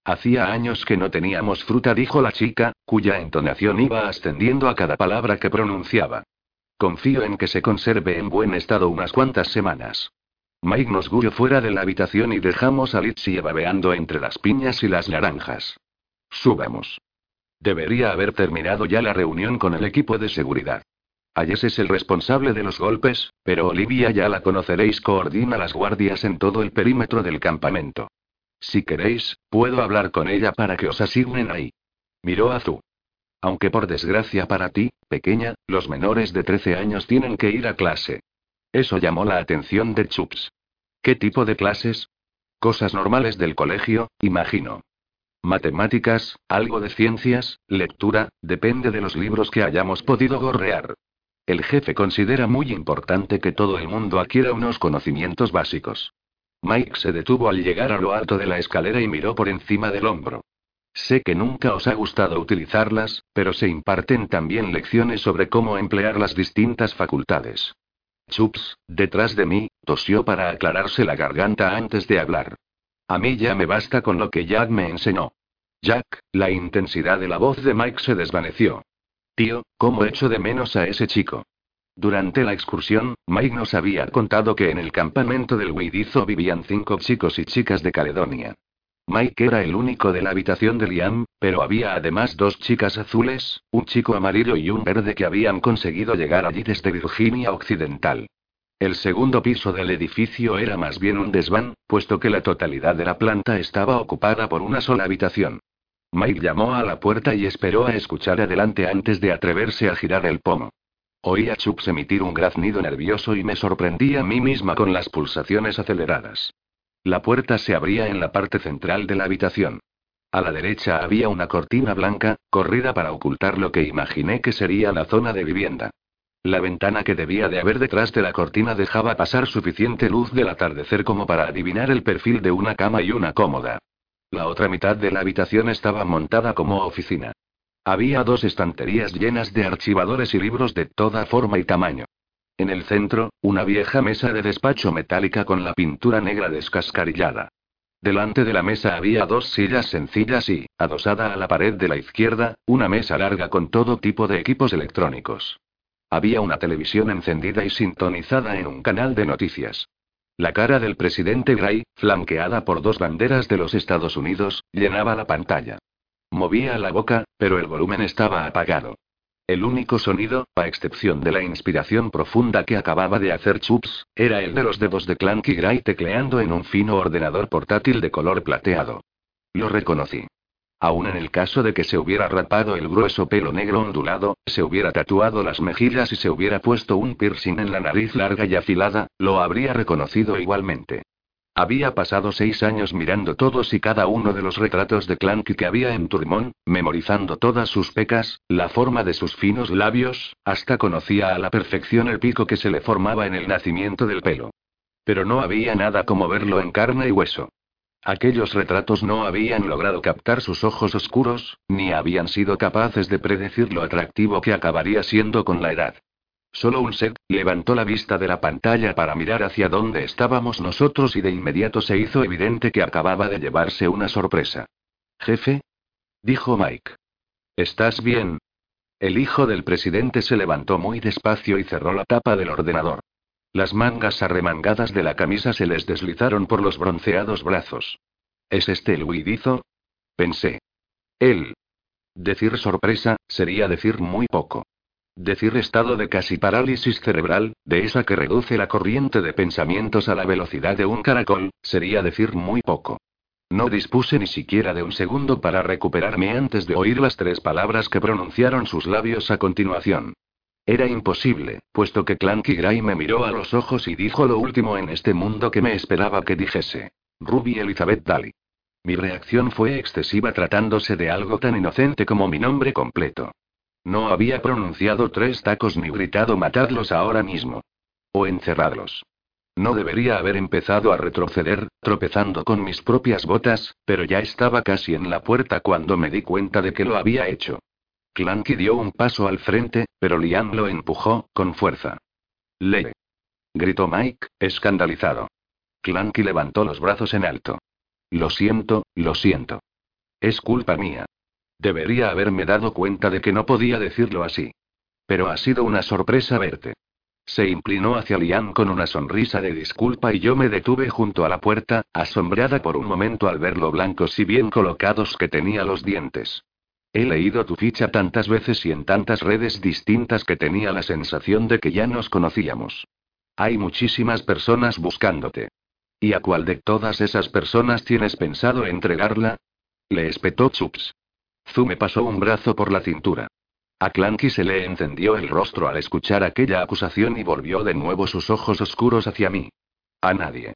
Hacía años que no teníamos fruta, dijo la chica, cuya entonación iba ascendiendo a cada palabra que pronunciaba. Confío en que se conserve en buen estado unas cuantas semanas. Mike nos guió fuera de la habitación y dejamos a Litsie babeando entre las piñas y las naranjas. Subamos. Debería haber terminado ya la reunión con el equipo de seguridad. Ayes es el responsable de los golpes, pero Olivia ya la conoceréis, coordina las guardias en todo el perímetro del campamento. Si queréis, puedo hablar con ella para que os asignen ahí. Miró a Zu. Aunque por desgracia para ti, pequeña, los menores de 13 años tienen que ir a clase. Eso llamó la atención de Chups. ¿Qué tipo de clases? Cosas normales del colegio, imagino. Matemáticas, algo de ciencias, lectura, depende de los libros que hayamos podido gorrear. El jefe considera muy importante que todo el mundo adquiera unos conocimientos básicos. Mike se detuvo al llegar a lo alto de la escalera y miró por encima del hombro. Sé que nunca os ha gustado utilizarlas, pero se imparten también lecciones sobre cómo emplear las distintas facultades. Chups, detrás de mí, tosió para aclararse la garganta antes de hablar. A mí ya me basta con lo que Jack me enseñó. Jack, la intensidad de la voz de Mike se desvaneció. Tío, ¿cómo echo de menos a ese chico? Durante la excursión, Mike nos había contado que en el campamento del Weidizo vivían cinco chicos y chicas de Caledonia. Mike era el único de la habitación de Liam, pero había además dos chicas azules, un chico amarillo y un verde que habían conseguido llegar allí desde Virginia Occidental. El segundo piso del edificio era más bien un desván, puesto que la totalidad de la planta estaba ocupada por una sola habitación. Mike llamó a la puerta y esperó a escuchar adelante antes de atreverse a girar el pomo. Oí a Chups emitir un graznido nervioso y me sorprendí a mí misma con las pulsaciones aceleradas. La puerta se abría en la parte central de la habitación. A la derecha había una cortina blanca, corrida para ocultar lo que imaginé que sería la zona de vivienda. La ventana que debía de haber detrás de la cortina dejaba pasar suficiente luz del atardecer como para adivinar el perfil de una cama y una cómoda. La otra mitad de la habitación estaba montada como oficina. Había dos estanterías llenas de archivadores y libros de toda forma y tamaño. En el centro, una vieja mesa de despacho metálica con la pintura negra descascarillada. Delante de la mesa había dos sillas sencillas y, adosada a la pared de la izquierda, una mesa larga con todo tipo de equipos electrónicos. Había una televisión encendida y sintonizada en un canal de noticias. La cara del presidente Gray, flanqueada por dos banderas de los Estados Unidos, llenaba la pantalla. Movía la boca, pero el volumen estaba apagado. El único sonido, a excepción de la inspiración profunda que acababa de hacer Chups, era el de los dedos de Clanky Gray tecleando en un fino ordenador portátil de color plateado. Lo reconocí. Aún en el caso de que se hubiera rapado el grueso pelo negro ondulado, se hubiera tatuado las mejillas y se hubiera puesto un piercing en la nariz larga y afilada, lo habría reconocido igualmente. Había pasado seis años mirando todos y cada uno de los retratos de Clanky que había en Turmón, memorizando todas sus pecas, la forma de sus finos labios, hasta conocía a la perfección el pico que se le formaba en el nacimiento del pelo. Pero no había nada como verlo en carne y hueso. Aquellos retratos no habían logrado captar sus ojos oscuros, ni habían sido capaces de predecir lo atractivo que acabaría siendo con la edad. Solo un set levantó la vista de la pantalla para mirar hacia dónde estábamos nosotros y de inmediato se hizo evidente que acababa de llevarse una sorpresa. Jefe, dijo Mike. ¿Estás bien? El hijo del presidente se levantó muy despacio y cerró la tapa del ordenador. Las mangas arremangadas de la camisa se les deslizaron por los bronceados brazos. ¿Es este el huidizo? Pensé. Él. Decir sorpresa, sería decir muy poco. Decir estado de casi parálisis cerebral, de esa que reduce la corriente de pensamientos a la velocidad de un caracol, sería decir muy poco. No dispuse ni siquiera de un segundo para recuperarme antes de oír las tres palabras que pronunciaron sus labios a continuación. Era imposible, puesto que Clanky Gray me miró a los ojos y dijo lo último en este mundo que me esperaba que dijese. Ruby Elizabeth Daly. Mi reacción fue excesiva tratándose de algo tan inocente como mi nombre completo. No había pronunciado tres tacos ni gritado matadlos ahora mismo. O encerradlos. No debería haber empezado a retroceder, tropezando con mis propias botas, pero ya estaba casi en la puerta cuando me di cuenta de que lo había hecho. Clanky dio un paso al frente, pero Liam lo empujó, con fuerza. Le. Gritó Mike, escandalizado. Clanky levantó los brazos en alto. Lo siento, lo siento. Es culpa mía. Debería haberme dado cuenta de que no podía decirlo así. Pero ha sido una sorpresa verte. Se inclinó hacia Liam con una sonrisa de disculpa y yo me detuve junto a la puerta, asombrada por un momento al ver lo blancos y bien colocados que tenía los dientes. He leído tu ficha tantas veces y en tantas redes distintas que tenía la sensación de que ya nos conocíamos. Hay muchísimas personas buscándote. ¿Y a cuál de todas esas personas tienes pensado entregarla? Le espetó Chups. Zu me pasó un brazo por la cintura. A Clanky se le encendió el rostro al escuchar aquella acusación y volvió de nuevo sus ojos oscuros hacia mí. A nadie.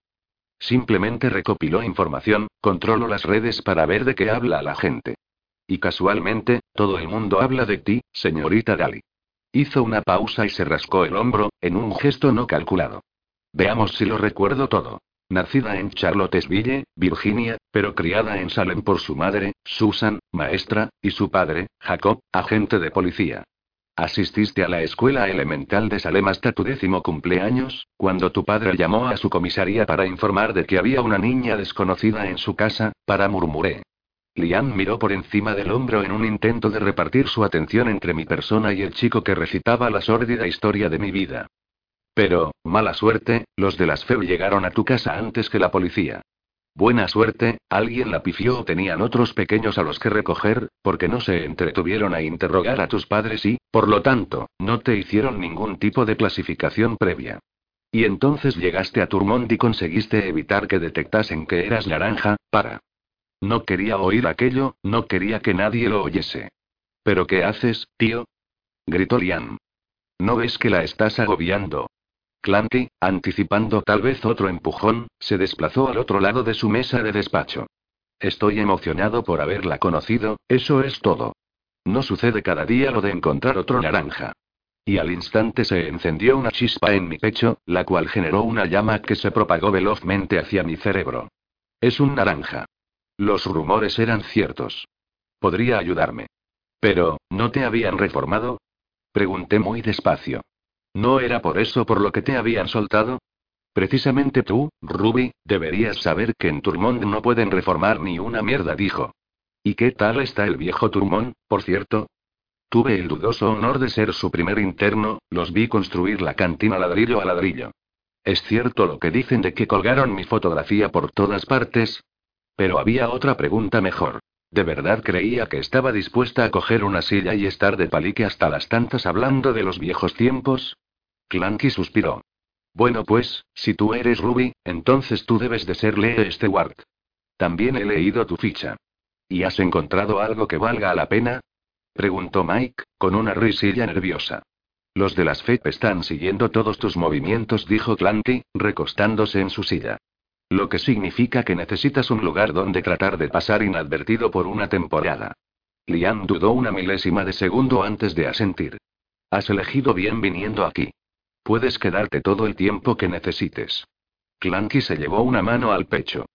Simplemente recopiló información, controlo las redes para ver de qué habla la gente. Y casualmente, todo el mundo habla de ti, señorita Daly. Hizo una pausa y se rascó el hombro, en un gesto no calculado. Veamos si lo recuerdo todo. Nacida en Charlottesville, Virginia, pero criada en Salem por su madre, Susan, maestra, y su padre, Jacob, agente de policía. Asististe a la escuela elemental de Salem hasta tu décimo cumpleaños, cuando tu padre llamó a su comisaría para informar de que había una niña desconocida en su casa, para murmuré. Liam miró por encima del hombro en un intento de repartir su atención entre mi persona y el chico que recitaba la sórdida historia de mi vida. Pero, mala suerte, los de las FEU llegaron a tu casa antes que la policía. Buena suerte, alguien la pifió o tenían otros pequeños a los que recoger, porque no se entretuvieron a interrogar a tus padres y, por lo tanto, no te hicieron ningún tipo de clasificación previa. Y entonces llegaste a Turmont y conseguiste evitar que detectasen que eras naranja, para. No quería oír aquello, no quería que nadie lo oyese. ¿Pero qué haces, tío? gritó Liam. ¿No ves que la estás agobiando? Clanky, anticipando tal vez otro empujón, se desplazó al otro lado de su mesa de despacho. Estoy emocionado por haberla conocido, eso es todo. No sucede cada día lo de encontrar otro naranja. Y al instante se encendió una chispa en mi pecho, la cual generó una llama que se propagó velozmente hacia mi cerebro. Es un naranja. Los rumores eran ciertos. Podría ayudarme. Pero, ¿no te habían reformado? Pregunté muy despacio. ¿No era por eso por lo que te habían soltado? Precisamente tú, Ruby, deberías saber que en Turmont no pueden reformar ni una mierda, dijo. ¿Y qué tal está el viejo Turmont, por cierto? Tuve el dudoso honor de ser su primer interno, los vi construir la cantina ladrillo a ladrillo. Es cierto lo que dicen de que colgaron mi fotografía por todas partes. Pero había otra pregunta mejor. ¿De verdad creía que estaba dispuesta a coger una silla y estar de palique hasta las tantas hablando de los viejos tiempos? Clanky suspiró. Bueno, pues, si tú eres Ruby, entonces tú debes de ser Lee Stewart. También he leído tu ficha. ¿Y has encontrado algo que valga la pena? Preguntó Mike, con una risilla nerviosa. Los de las FEP están siguiendo todos tus movimientos, dijo Clanky, recostándose en su silla. Lo que significa que necesitas un lugar donde tratar de pasar inadvertido por una temporada. Liam dudó una milésima de segundo antes de asentir. Has elegido bien viniendo aquí. Puedes quedarte todo el tiempo que necesites. Clanky se llevó una mano al pecho.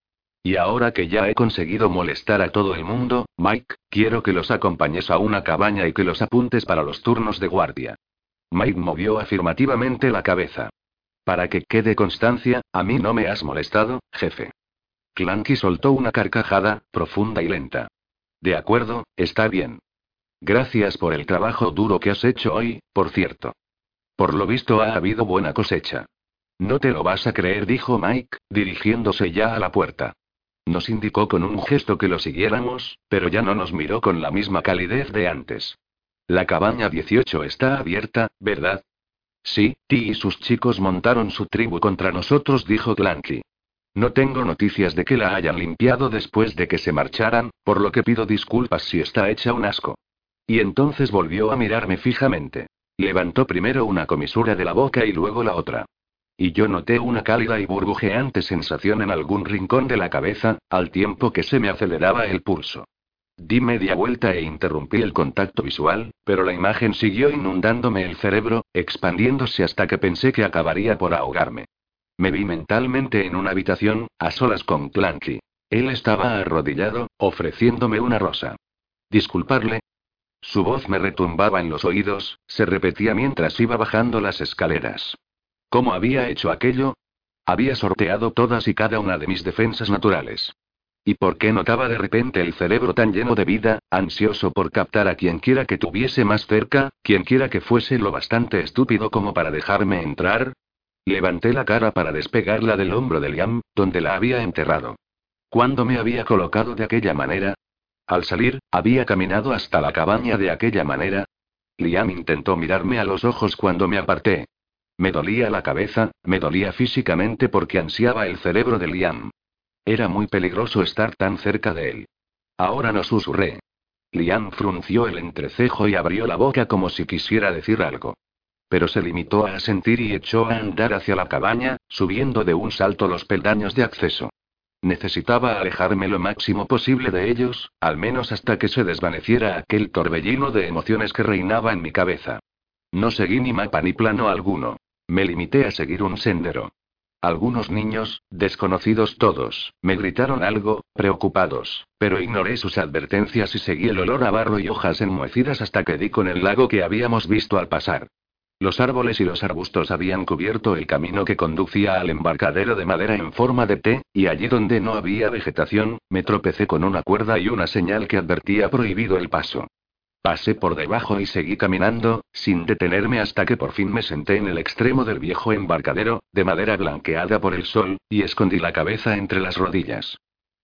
Y ahora que ya he conseguido molestar a todo el mundo, Mike, quiero que los acompañes a una cabaña y que los apuntes para los turnos de guardia. Mike movió afirmativamente la cabeza. Para que quede constancia, a mí no me has molestado, jefe. Clanky soltó una carcajada, profunda y lenta. De acuerdo, está bien. Gracias por el trabajo duro que has hecho hoy, por cierto. Por lo visto ha habido buena cosecha. No te lo vas a creer, dijo Mike, dirigiéndose ya a la puerta. Nos indicó con un gesto que lo siguiéramos, pero ya no nos miró con la misma calidez de antes. La cabaña 18 está abierta, ¿verdad? Sí, Ti y sus chicos montaron su tribu contra nosotros, dijo Clanky. No tengo noticias de que la hayan limpiado después de que se marcharan, por lo que pido disculpas si está hecha un asco. Y entonces volvió a mirarme fijamente. Levantó primero una comisura de la boca y luego la otra. Y yo noté una cálida y burbujeante sensación en algún rincón de la cabeza, al tiempo que se me aceleraba el pulso. Di media vuelta e interrumpí el contacto visual, pero la imagen siguió inundándome el cerebro, expandiéndose hasta que pensé que acabaría por ahogarme. Me vi mentalmente en una habitación, a solas con Clanky. Él estaba arrodillado, ofreciéndome una rosa. Disculparle. Su voz me retumbaba en los oídos, se repetía mientras iba bajando las escaleras. ¿Cómo había hecho aquello? Había sorteado todas y cada una de mis defensas naturales. ¿Y por qué notaba de repente el cerebro tan lleno de vida, ansioso por captar a quien quiera que tuviese más cerca, quien quiera que fuese lo bastante estúpido como para dejarme entrar? Levanté la cara para despegarla del hombro de Liam, donde la había enterrado. ¿Cuándo me había colocado de aquella manera? Al salir, había caminado hasta la cabaña de aquella manera. Liam intentó mirarme a los ojos cuando me aparté. Me dolía la cabeza, me dolía físicamente porque ansiaba el cerebro de Liam. Era muy peligroso estar tan cerca de él. Ahora no susurré. Liam frunció el entrecejo y abrió la boca como si quisiera decir algo. Pero se limitó a asentir y echó a andar hacia la cabaña, subiendo de un salto los peldaños de acceso. Necesitaba alejarme lo máximo posible de ellos, al menos hasta que se desvaneciera aquel torbellino de emociones que reinaba en mi cabeza. No seguí ni mapa ni plano alguno. Me limité a seguir un sendero. Algunos niños, desconocidos todos, me gritaron algo, preocupados, pero ignoré sus advertencias y seguí el olor a barro y hojas enmohecidas hasta que di con el lago que habíamos visto al pasar. Los árboles y los arbustos habían cubierto el camino que conducía al embarcadero de madera en forma de T, y allí donde no había vegetación, me tropecé con una cuerda y una señal que advertía prohibido el paso. Pasé por debajo y seguí caminando, sin detenerme hasta que por fin me senté en el extremo del viejo embarcadero, de madera blanqueada por el sol, y escondí la cabeza entre las rodillas.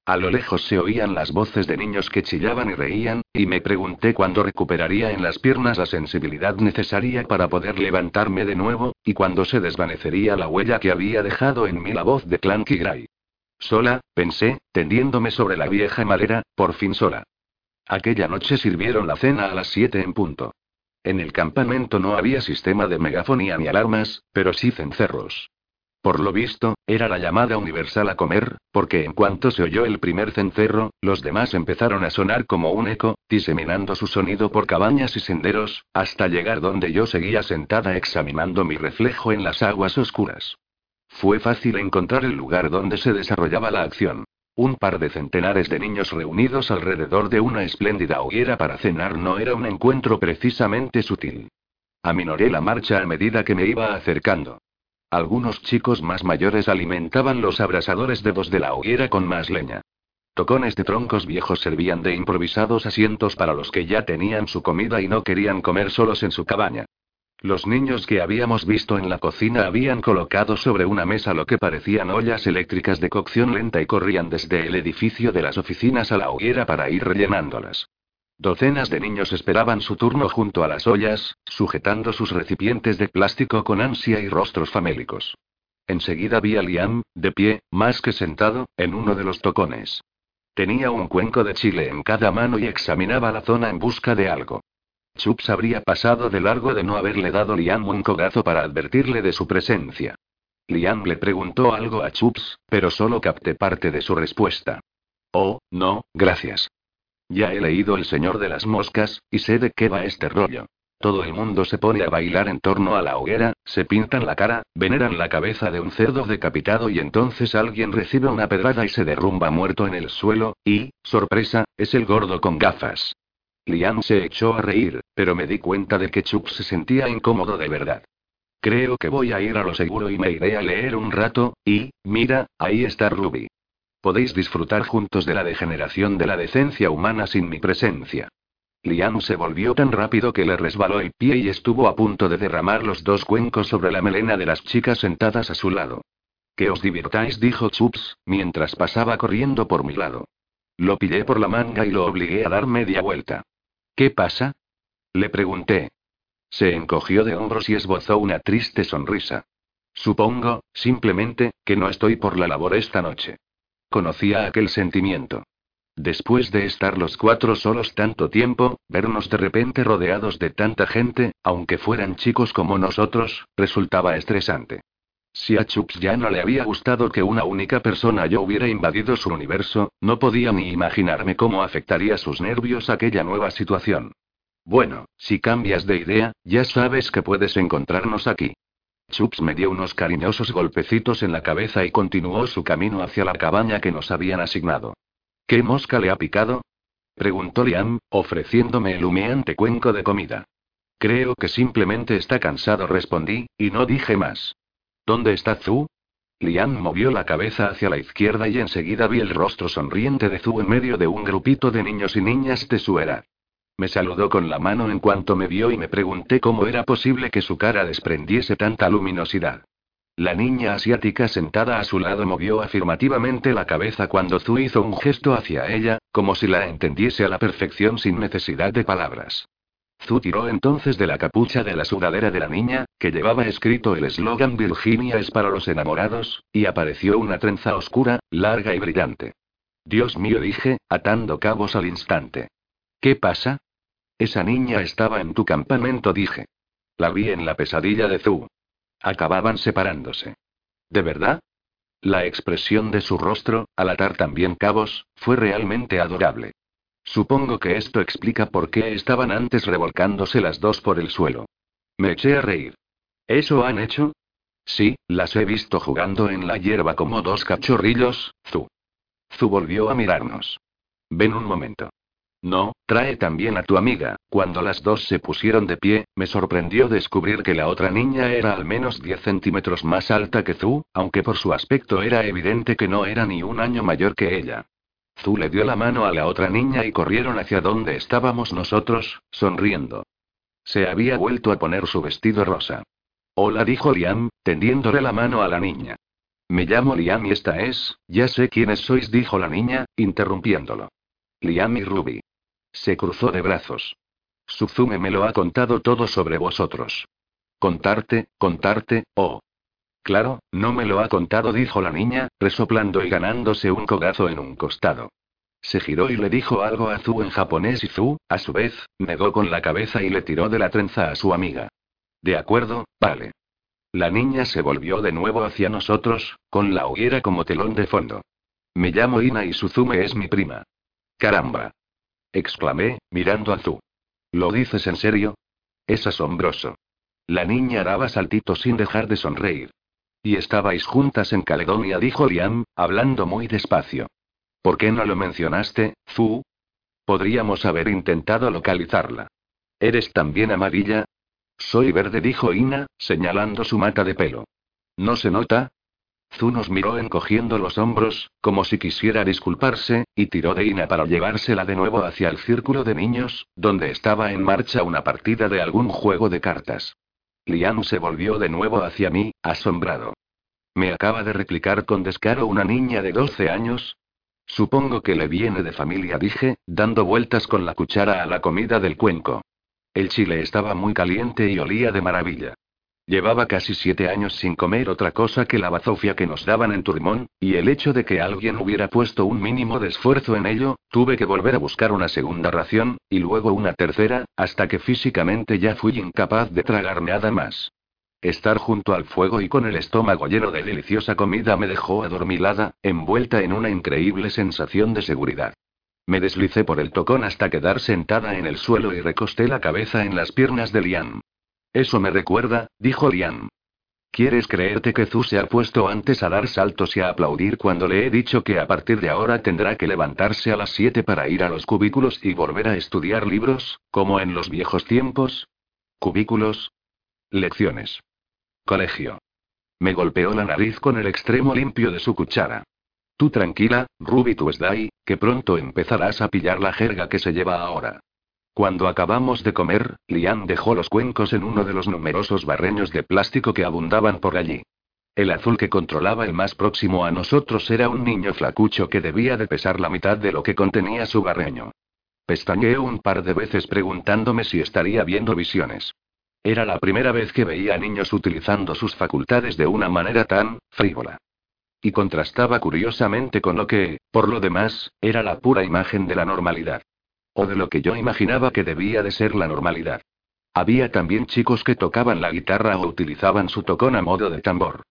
A lo lejos se oían las voces de niños que chillaban y reían, y me pregunté cuándo recuperaría en las piernas la sensibilidad necesaria para poder levantarme de nuevo, y cuándo se desvanecería la huella que había dejado en mí la voz de Clanky Gray. Sola, pensé, tendiéndome sobre la vieja madera, por fin sola. Aquella noche sirvieron la cena a las siete en punto. En el campamento no había sistema de megafonía ni alarmas, pero sí cencerros. Por lo visto, era la llamada universal a comer, porque en cuanto se oyó el primer cencerro, los demás empezaron a sonar como un eco, diseminando su sonido por cabañas y senderos, hasta llegar donde yo seguía sentada examinando mi reflejo en las aguas oscuras. Fue fácil encontrar el lugar donde se desarrollaba la acción. Un par de centenares de niños reunidos alrededor de una espléndida hoguera para cenar no era un encuentro precisamente sutil. Aminoré la marcha a medida que me iba acercando. Algunos chicos más mayores alimentaban los abrasadores dedos de la hoguera con más leña. Tocones de troncos viejos servían de improvisados asientos para los que ya tenían su comida y no querían comer solos en su cabaña. Los niños que habíamos visto en la cocina habían colocado sobre una mesa lo que parecían ollas eléctricas de cocción lenta y corrían desde el edificio de las oficinas a la hoguera para ir rellenándolas. Docenas de niños esperaban su turno junto a las ollas, sujetando sus recipientes de plástico con ansia y rostros famélicos. Enseguida vi a Liam, de pie, más que sentado, en uno de los tocones. Tenía un cuenco de chile en cada mano y examinaba la zona en busca de algo. Chups habría pasado de largo de no haberle dado Liam un cogazo para advertirle de su presencia. Liam le preguntó algo a Chups, pero solo capté parte de su respuesta. Oh, no, gracias. Ya he leído El Señor de las Moscas, y sé de qué va este rollo. Todo el mundo se pone a bailar en torno a la hoguera, se pintan la cara, veneran la cabeza de un cerdo decapitado y entonces alguien recibe una pedrada y se derrumba muerto en el suelo, y, sorpresa, es el gordo con gafas. Liam se echó a reír, pero me di cuenta de que Chuck se sentía incómodo de verdad. Creo que voy a ir a lo seguro y me iré a leer un rato, y, mira, ahí está Ruby. Podéis disfrutar juntos de la degeneración de la decencia humana sin mi presencia. Liam se volvió tan rápido que le resbaló el pie y estuvo a punto de derramar los dos cuencos sobre la melena de las chicas sentadas a su lado. Que os divirtáis, dijo Chups, mientras pasaba corriendo por mi lado. Lo pillé por la manga y lo obligué a dar media vuelta. ¿Qué pasa? Le pregunté. Se encogió de hombros y esbozó una triste sonrisa. Supongo, simplemente, que no estoy por la labor esta noche. Conocía aquel sentimiento. Después de estar los cuatro solos tanto tiempo, vernos de repente rodeados de tanta gente, aunque fueran chicos como nosotros, resultaba estresante. Si a Chups ya no le había gustado que una única persona yo hubiera invadido su universo, no podía ni imaginarme cómo afectaría sus nervios aquella nueva situación. Bueno, si cambias de idea, ya sabes que puedes encontrarnos aquí. Chups me dio unos cariñosos golpecitos en la cabeza y continuó su camino hacia la cabaña que nos habían asignado. ¿Qué mosca le ha picado? preguntó Liam, ofreciéndome el humeante cuenco de comida. Creo que simplemente está cansado, respondí, y no dije más. ¿Dónde está Zu? Liam movió la cabeza hacia la izquierda y enseguida vi el rostro sonriente de Zu en medio de un grupito de niños y niñas de su edad. Me saludó con la mano en cuanto me vio y me pregunté cómo era posible que su cara desprendiese tanta luminosidad. La niña asiática sentada a su lado movió afirmativamente la cabeza cuando Zu hizo un gesto hacia ella, como si la entendiese a la perfección sin necesidad de palabras. Zu tiró entonces de la capucha de la sudadera de la niña, que llevaba escrito el eslogan Virginia es para los enamorados, y apareció una trenza oscura, larga y brillante. Dios mío, dije, atando cabos al instante. ¿Qué pasa? Esa niña estaba en tu campamento, dije. La vi en la pesadilla de Zu. Acababan separándose. ¿De verdad? La expresión de su rostro, al atar también cabos, fue realmente adorable. Supongo que esto explica por qué estaban antes revolcándose las dos por el suelo. Me eché a reír. ¿Eso han hecho? Sí, las he visto jugando en la hierba como dos cachorrillos, Zu. Zu volvió a mirarnos. Ven un momento. No, trae también a tu amiga. Cuando las dos se pusieron de pie, me sorprendió descubrir que la otra niña era al menos 10 centímetros más alta que Zu, aunque por su aspecto era evidente que no era ni un año mayor que ella. Zu le dio la mano a la otra niña y corrieron hacia donde estábamos nosotros, sonriendo. Se había vuelto a poner su vestido rosa. Hola, dijo Liam, tendiéndole la mano a la niña. Me llamo Liam y esta es, ya sé quiénes sois, dijo la niña, interrumpiéndolo. Liam y Ruby. Se cruzó de brazos. Suzume me lo ha contado todo sobre vosotros. Contarte, contarte, oh. Claro, no me lo ha contado, dijo la niña, resoplando y ganándose un cogazo en un costado. Se giró y le dijo algo a Zu en japonés y Zu, a su vez, negó con la cabeza y le tiró de la trenza a su amiga. De acuerdo, vale. La niña se volvió de nuevo hacia nosotros, con la hoguera como telón de fondo. Me llamo Ina y Suzume es mi prima. Caramba exclamé, mirando a Zu. ¿Lo dices en serio? Es asombroso. La niña daba saltitos sin dejar de sonreír. Y estabais juntas en Caledonia, dijo Liam, hablando muy despacio. ¿Por qué no lo mencionaste, Zu? Podríamos haber intentado localizarla. ¿Eres también amarilla? Soy verde, dijo Ina, señalando su mata de pelo. ¿No se nota? Zu nos miró encogiendo los hombros, como si quisiera disculparse, y tiró de Ina para llevársela de nuevo hacia el círculo de niños, donde estaba en marcha una partida de algún juego de cartas. Liam se volvió de nuevo hacia mí, asombrado. ¿Me acaba de replicar con descaro una niña de 12 años? Supongo que le viene de familia, dije, dando vueltas con la cuchara a la comida del cuenco. El chile estaba muy caliente y olía de maravilla. Llevaba casi siete años sin comer otra cosa que la bazofia que nos daban en Turmón, y el hecho de que alguien hubiera puesto un mínimo de esfuerzo en ello, tuve que volver a buscar una segunda ración, y luego una tercera, hasta que físicamente ya fui incapaz de tragar nada más. Estar junto al fuego y con el estómago lleno de deliciosa comida me dejó adormilada, envuelta en una increíble sensación de seguridad. Me deslicé por el tocón hasta quedar sentada en el suelo y recosté la cabeza en las piernas de Lian. Eso me recuerda, dijo Lian. ¿Quieres creerte que Zu se ha puesto antes a dar saltos y a aplaudir cuando le he dicho que a partir de ahora tendrá que levantarse a las 7 para ir a los cubículos y volver a estudiar libros, como en los viejos tiempos? ¿Cubículos? Lecciones. Colegio. Me golpeó la nariz con el extremo limpio de su cuchara. Tú tranquila, Ruby Tuesday, que pronto empezarás a pillar la jerga que se lleva ahora. Cuando acabamos de comer, Lian dejó los cuencos en uno de los numerosos barreños de plástico que abundaban por allí. El azul que controlaba el más próximo a nosotros era un niño flacucho que debía de pesar la mitad de lo que contenía su barreño. Pestañeé un par de veces preguntándome si estaría viendo visiones. Era la primera vez que veía a niños utilizando sus facultades de una manera tan frívola. Y contrastaba curiosamente con lo que, por lo demás, era la pura imagen de la normalidad. O de lo que yo imaginaba que debía de ser la normalidad. Había también chicos que tocaban la guitarra o utilizaban su tocón a modo de tambor.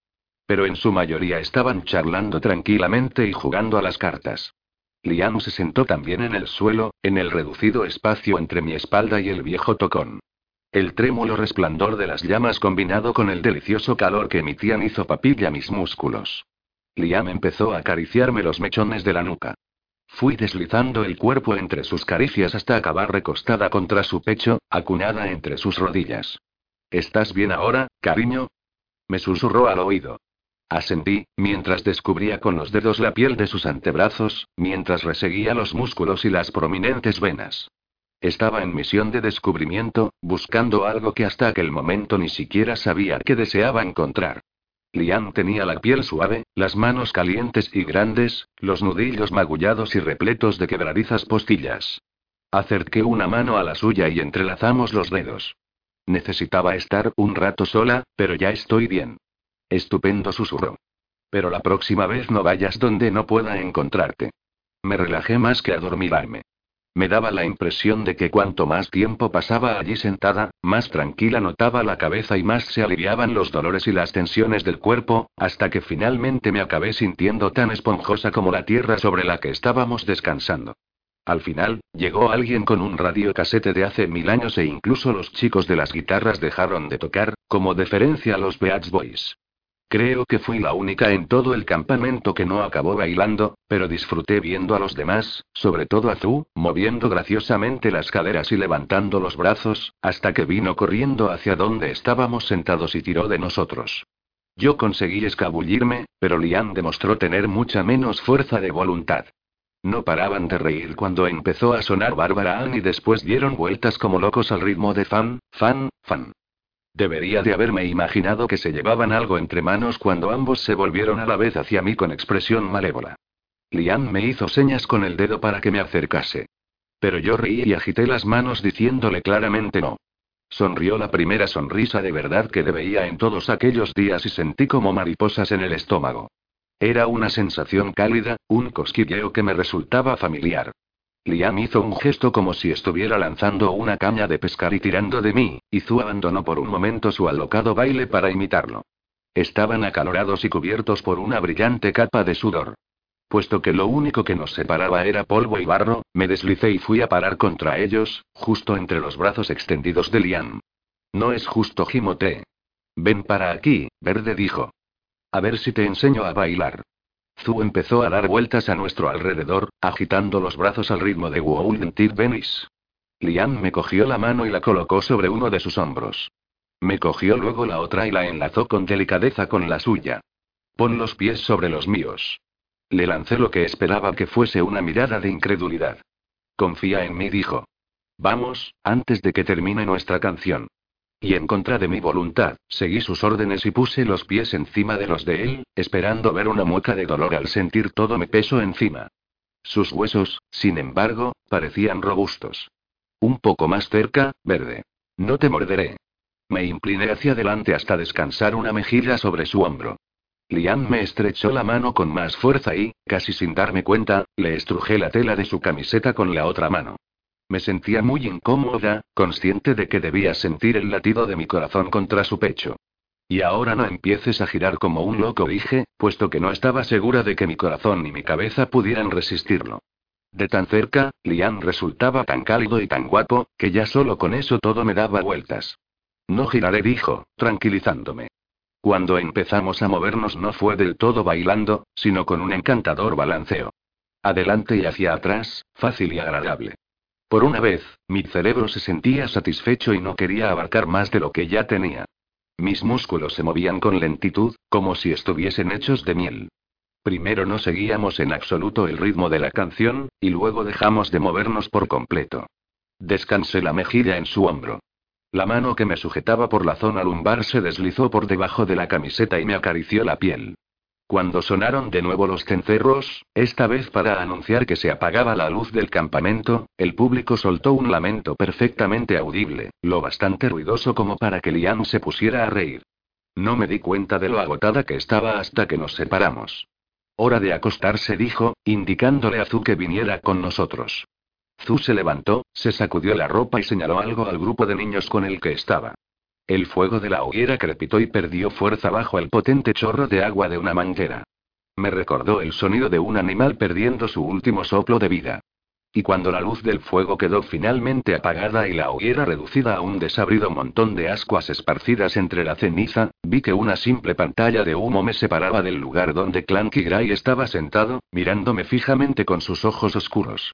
Pero en su mayoría estaban charlando tranquilamente y jugando a las cartas. Liam se sentó también en el suelo, en el reducido espacio entre mi espalda y el viejo tocón. El trémulo resplandor de las llamas combinado con el delicioso calor que emitían hizo papilla mis músculos. Liam empezó a acariciarme los mechones de la nuca. Fui deslizando el cuerpo entre sus caricias hasta acabar recostada contra su pecho, acuñada entre sus rodillas. ¿Estás bien ahora, cariño? Me susurró al oído. Asentí, mientras descubría con los dedos la piel de sus antebrazos, mientras reseguía los músculos y las prominentes venas. Estaba en misión de descubrimiento, buscando algo que hasta aquel momento ni siquiera sabía que deseaba encontrar. Lian tenía la piel suave, las manos calientes y grandes, los nudillos magullados y repletos de quebradizas postillas. Acerqué una mano a la suya y entrelazamos los dedos. Necesitaba estar un rato sola, pero ya estoy bien. Estupendo susurró. Pero la próxima vez no vayas donde no pueda encontrarte. Me relajé más que adormilarme. Me daba la impresión de que cuanto más tiempo pasaba allí sentada, más tranquila notaba la cabeza y más se aliviaban los dolores y las tensiones del cuerpo, hasta que finalmente me acabé sintiendo tan esponjosa como la tierra sobre la que estábamos descansando. Al final, llegó alguien con un radiocasete de hace mil años e incluso los chicos de las guitarras dejaron de tocar, como deferencia a los Beach Boys. Creo que fui la única en todo el campamento que no acabó bailando, pero disfruté viendo a los demás, sobre todo a Zu, moviendo graciosamente las caderas y levantando los brazos, hasta que vino corriendo hacia donde estábamos sentados y tiró de nosotros. Yo conseguí escabullirme, pero Lian demostró tener mucha menos fuerza de voluntad. No paraban de reír cuando empezó a sonar Bárbara Ann y después dieron vueltas como locos al ritmo de fan, fan, fan. Debería de haberme imaginado que se llevaban algo entre manos cuando ambos se volvieron a la vez hacia mí con expresión malévola. Lian me hizo señas con el dedo para que me acercase. Pero yo reí y agité las manos diciéndole claramente no. Sonrió la primera sonrisa de verdad que veía en todos aquellos días y sentí como mariposas en el estómago. Era una sensación cálida, un cosquilleo que me resultaba familiar. Liam hizo un gesto como si estuviera lanzando una caña de pescar y tirando de mí, y Zu abandonó por un momento su alocado baile para imitarlo. Estaban acalorados y cubiertos por una brillante capa de sudor. Puesto que lo único que nos separaba era polvo y barro, me deslicé y fui a parar contra ellos, justo entre los brazos extendidos de Liam. No es justo, Jimote. Ven para aquí, Verde dijo. A ver si te enseño a bailar. Zu empezó a dar vueltas a nuestro alrededor, agitando los brazos al ritmo de Tip Venice. Liam me cogió la mano y la colocó sobre uno de sus hombros. Me cogió luego la otra y la enlazó con delicadeza con la suya. Pon los pies sobre los míos. Le lancé lo que esperaba que fuese una mirada de incredulidad. Confía en mí, dijo. Vamos, antes de que termine nuestra canción. Y en contra de mi voluntad, seguí sus órdenes y puse los pies encima de los de él, esperando ver una mueca de dolor al sentir todo mi peso encima. Sus huesos, sin embargo, parecían robustos. Un poco más cerca, verde. No te morderé. Me incliné hacia adelante hasta descansar una mejilla sobre su hombro. Liam me estrechó la mano con más fuerza y, casi sin darme cuenta, le estrujé la tela de su camiseta con la otra mano. Me sentía muy incómoda, consciente de que debía sentir el latido de mi corazón contra su pecho. Y ahora no empieces a girar como un loco, dije, puesto que no estaba segura de que mi corazón ni mi cabeza pudieran resistirlo. De tan cerca, Liam resultaba tan cálido y tan guapo, que ya solo con eso todo me daba vueltas. No giraré, dijo, tranquilizándome. Cuando empezamos a movernos no fue del todo bailando, sino con un encantador balanceo. Adelante y hacia atrás, fácil y agradable. Por una vez, mi cerebro se sentía satisfecho y no quería abarcar más de lo que ya tenía. Mis músculos se movían con lentitud, como si estuviesen hechos de miel. Primero no seguíamos en absoluto el ritmo de la canción, y luego dejamos de movernos por completo. Descansé la mejilla en su hombro. La mano que me sujetaba por la zona lumbar se deslizó por debajo de la camiseta y me acarició la piel. Cuando sonaron de nuevo los cencerros, esta vez para anunciar que se apagaba la luz del campamento, el público soltó un lamento perfectamente audible, lo bastante ruidoso como para que Liam se pusiera a reír. No me di cuenta de lo agotada que estaba hasta que nos separamos. Hora de acostarse, dijo, indicándole a Zu que viniera con nosotros. Zu se levantó, se sacudió la ropa y señaló algo al grupo de niños con el que estaba. El fuego de la hoguera crepitó y perdió fuerza bajo el potente chorro de agua de una manguera. Me recordó el sonido de un animal perdiendo su último soplo de vida. Y cuando la luz del fuego quedó finalmente apagada y la hoguera reducida a un desabrido montón de ascuas esparcidas entre la ceniza, vi que una simple pantalla de humo me separaba del lugar donde Clanky Gray estaba sentado, mirándome fijamente con sus ojos oscuros.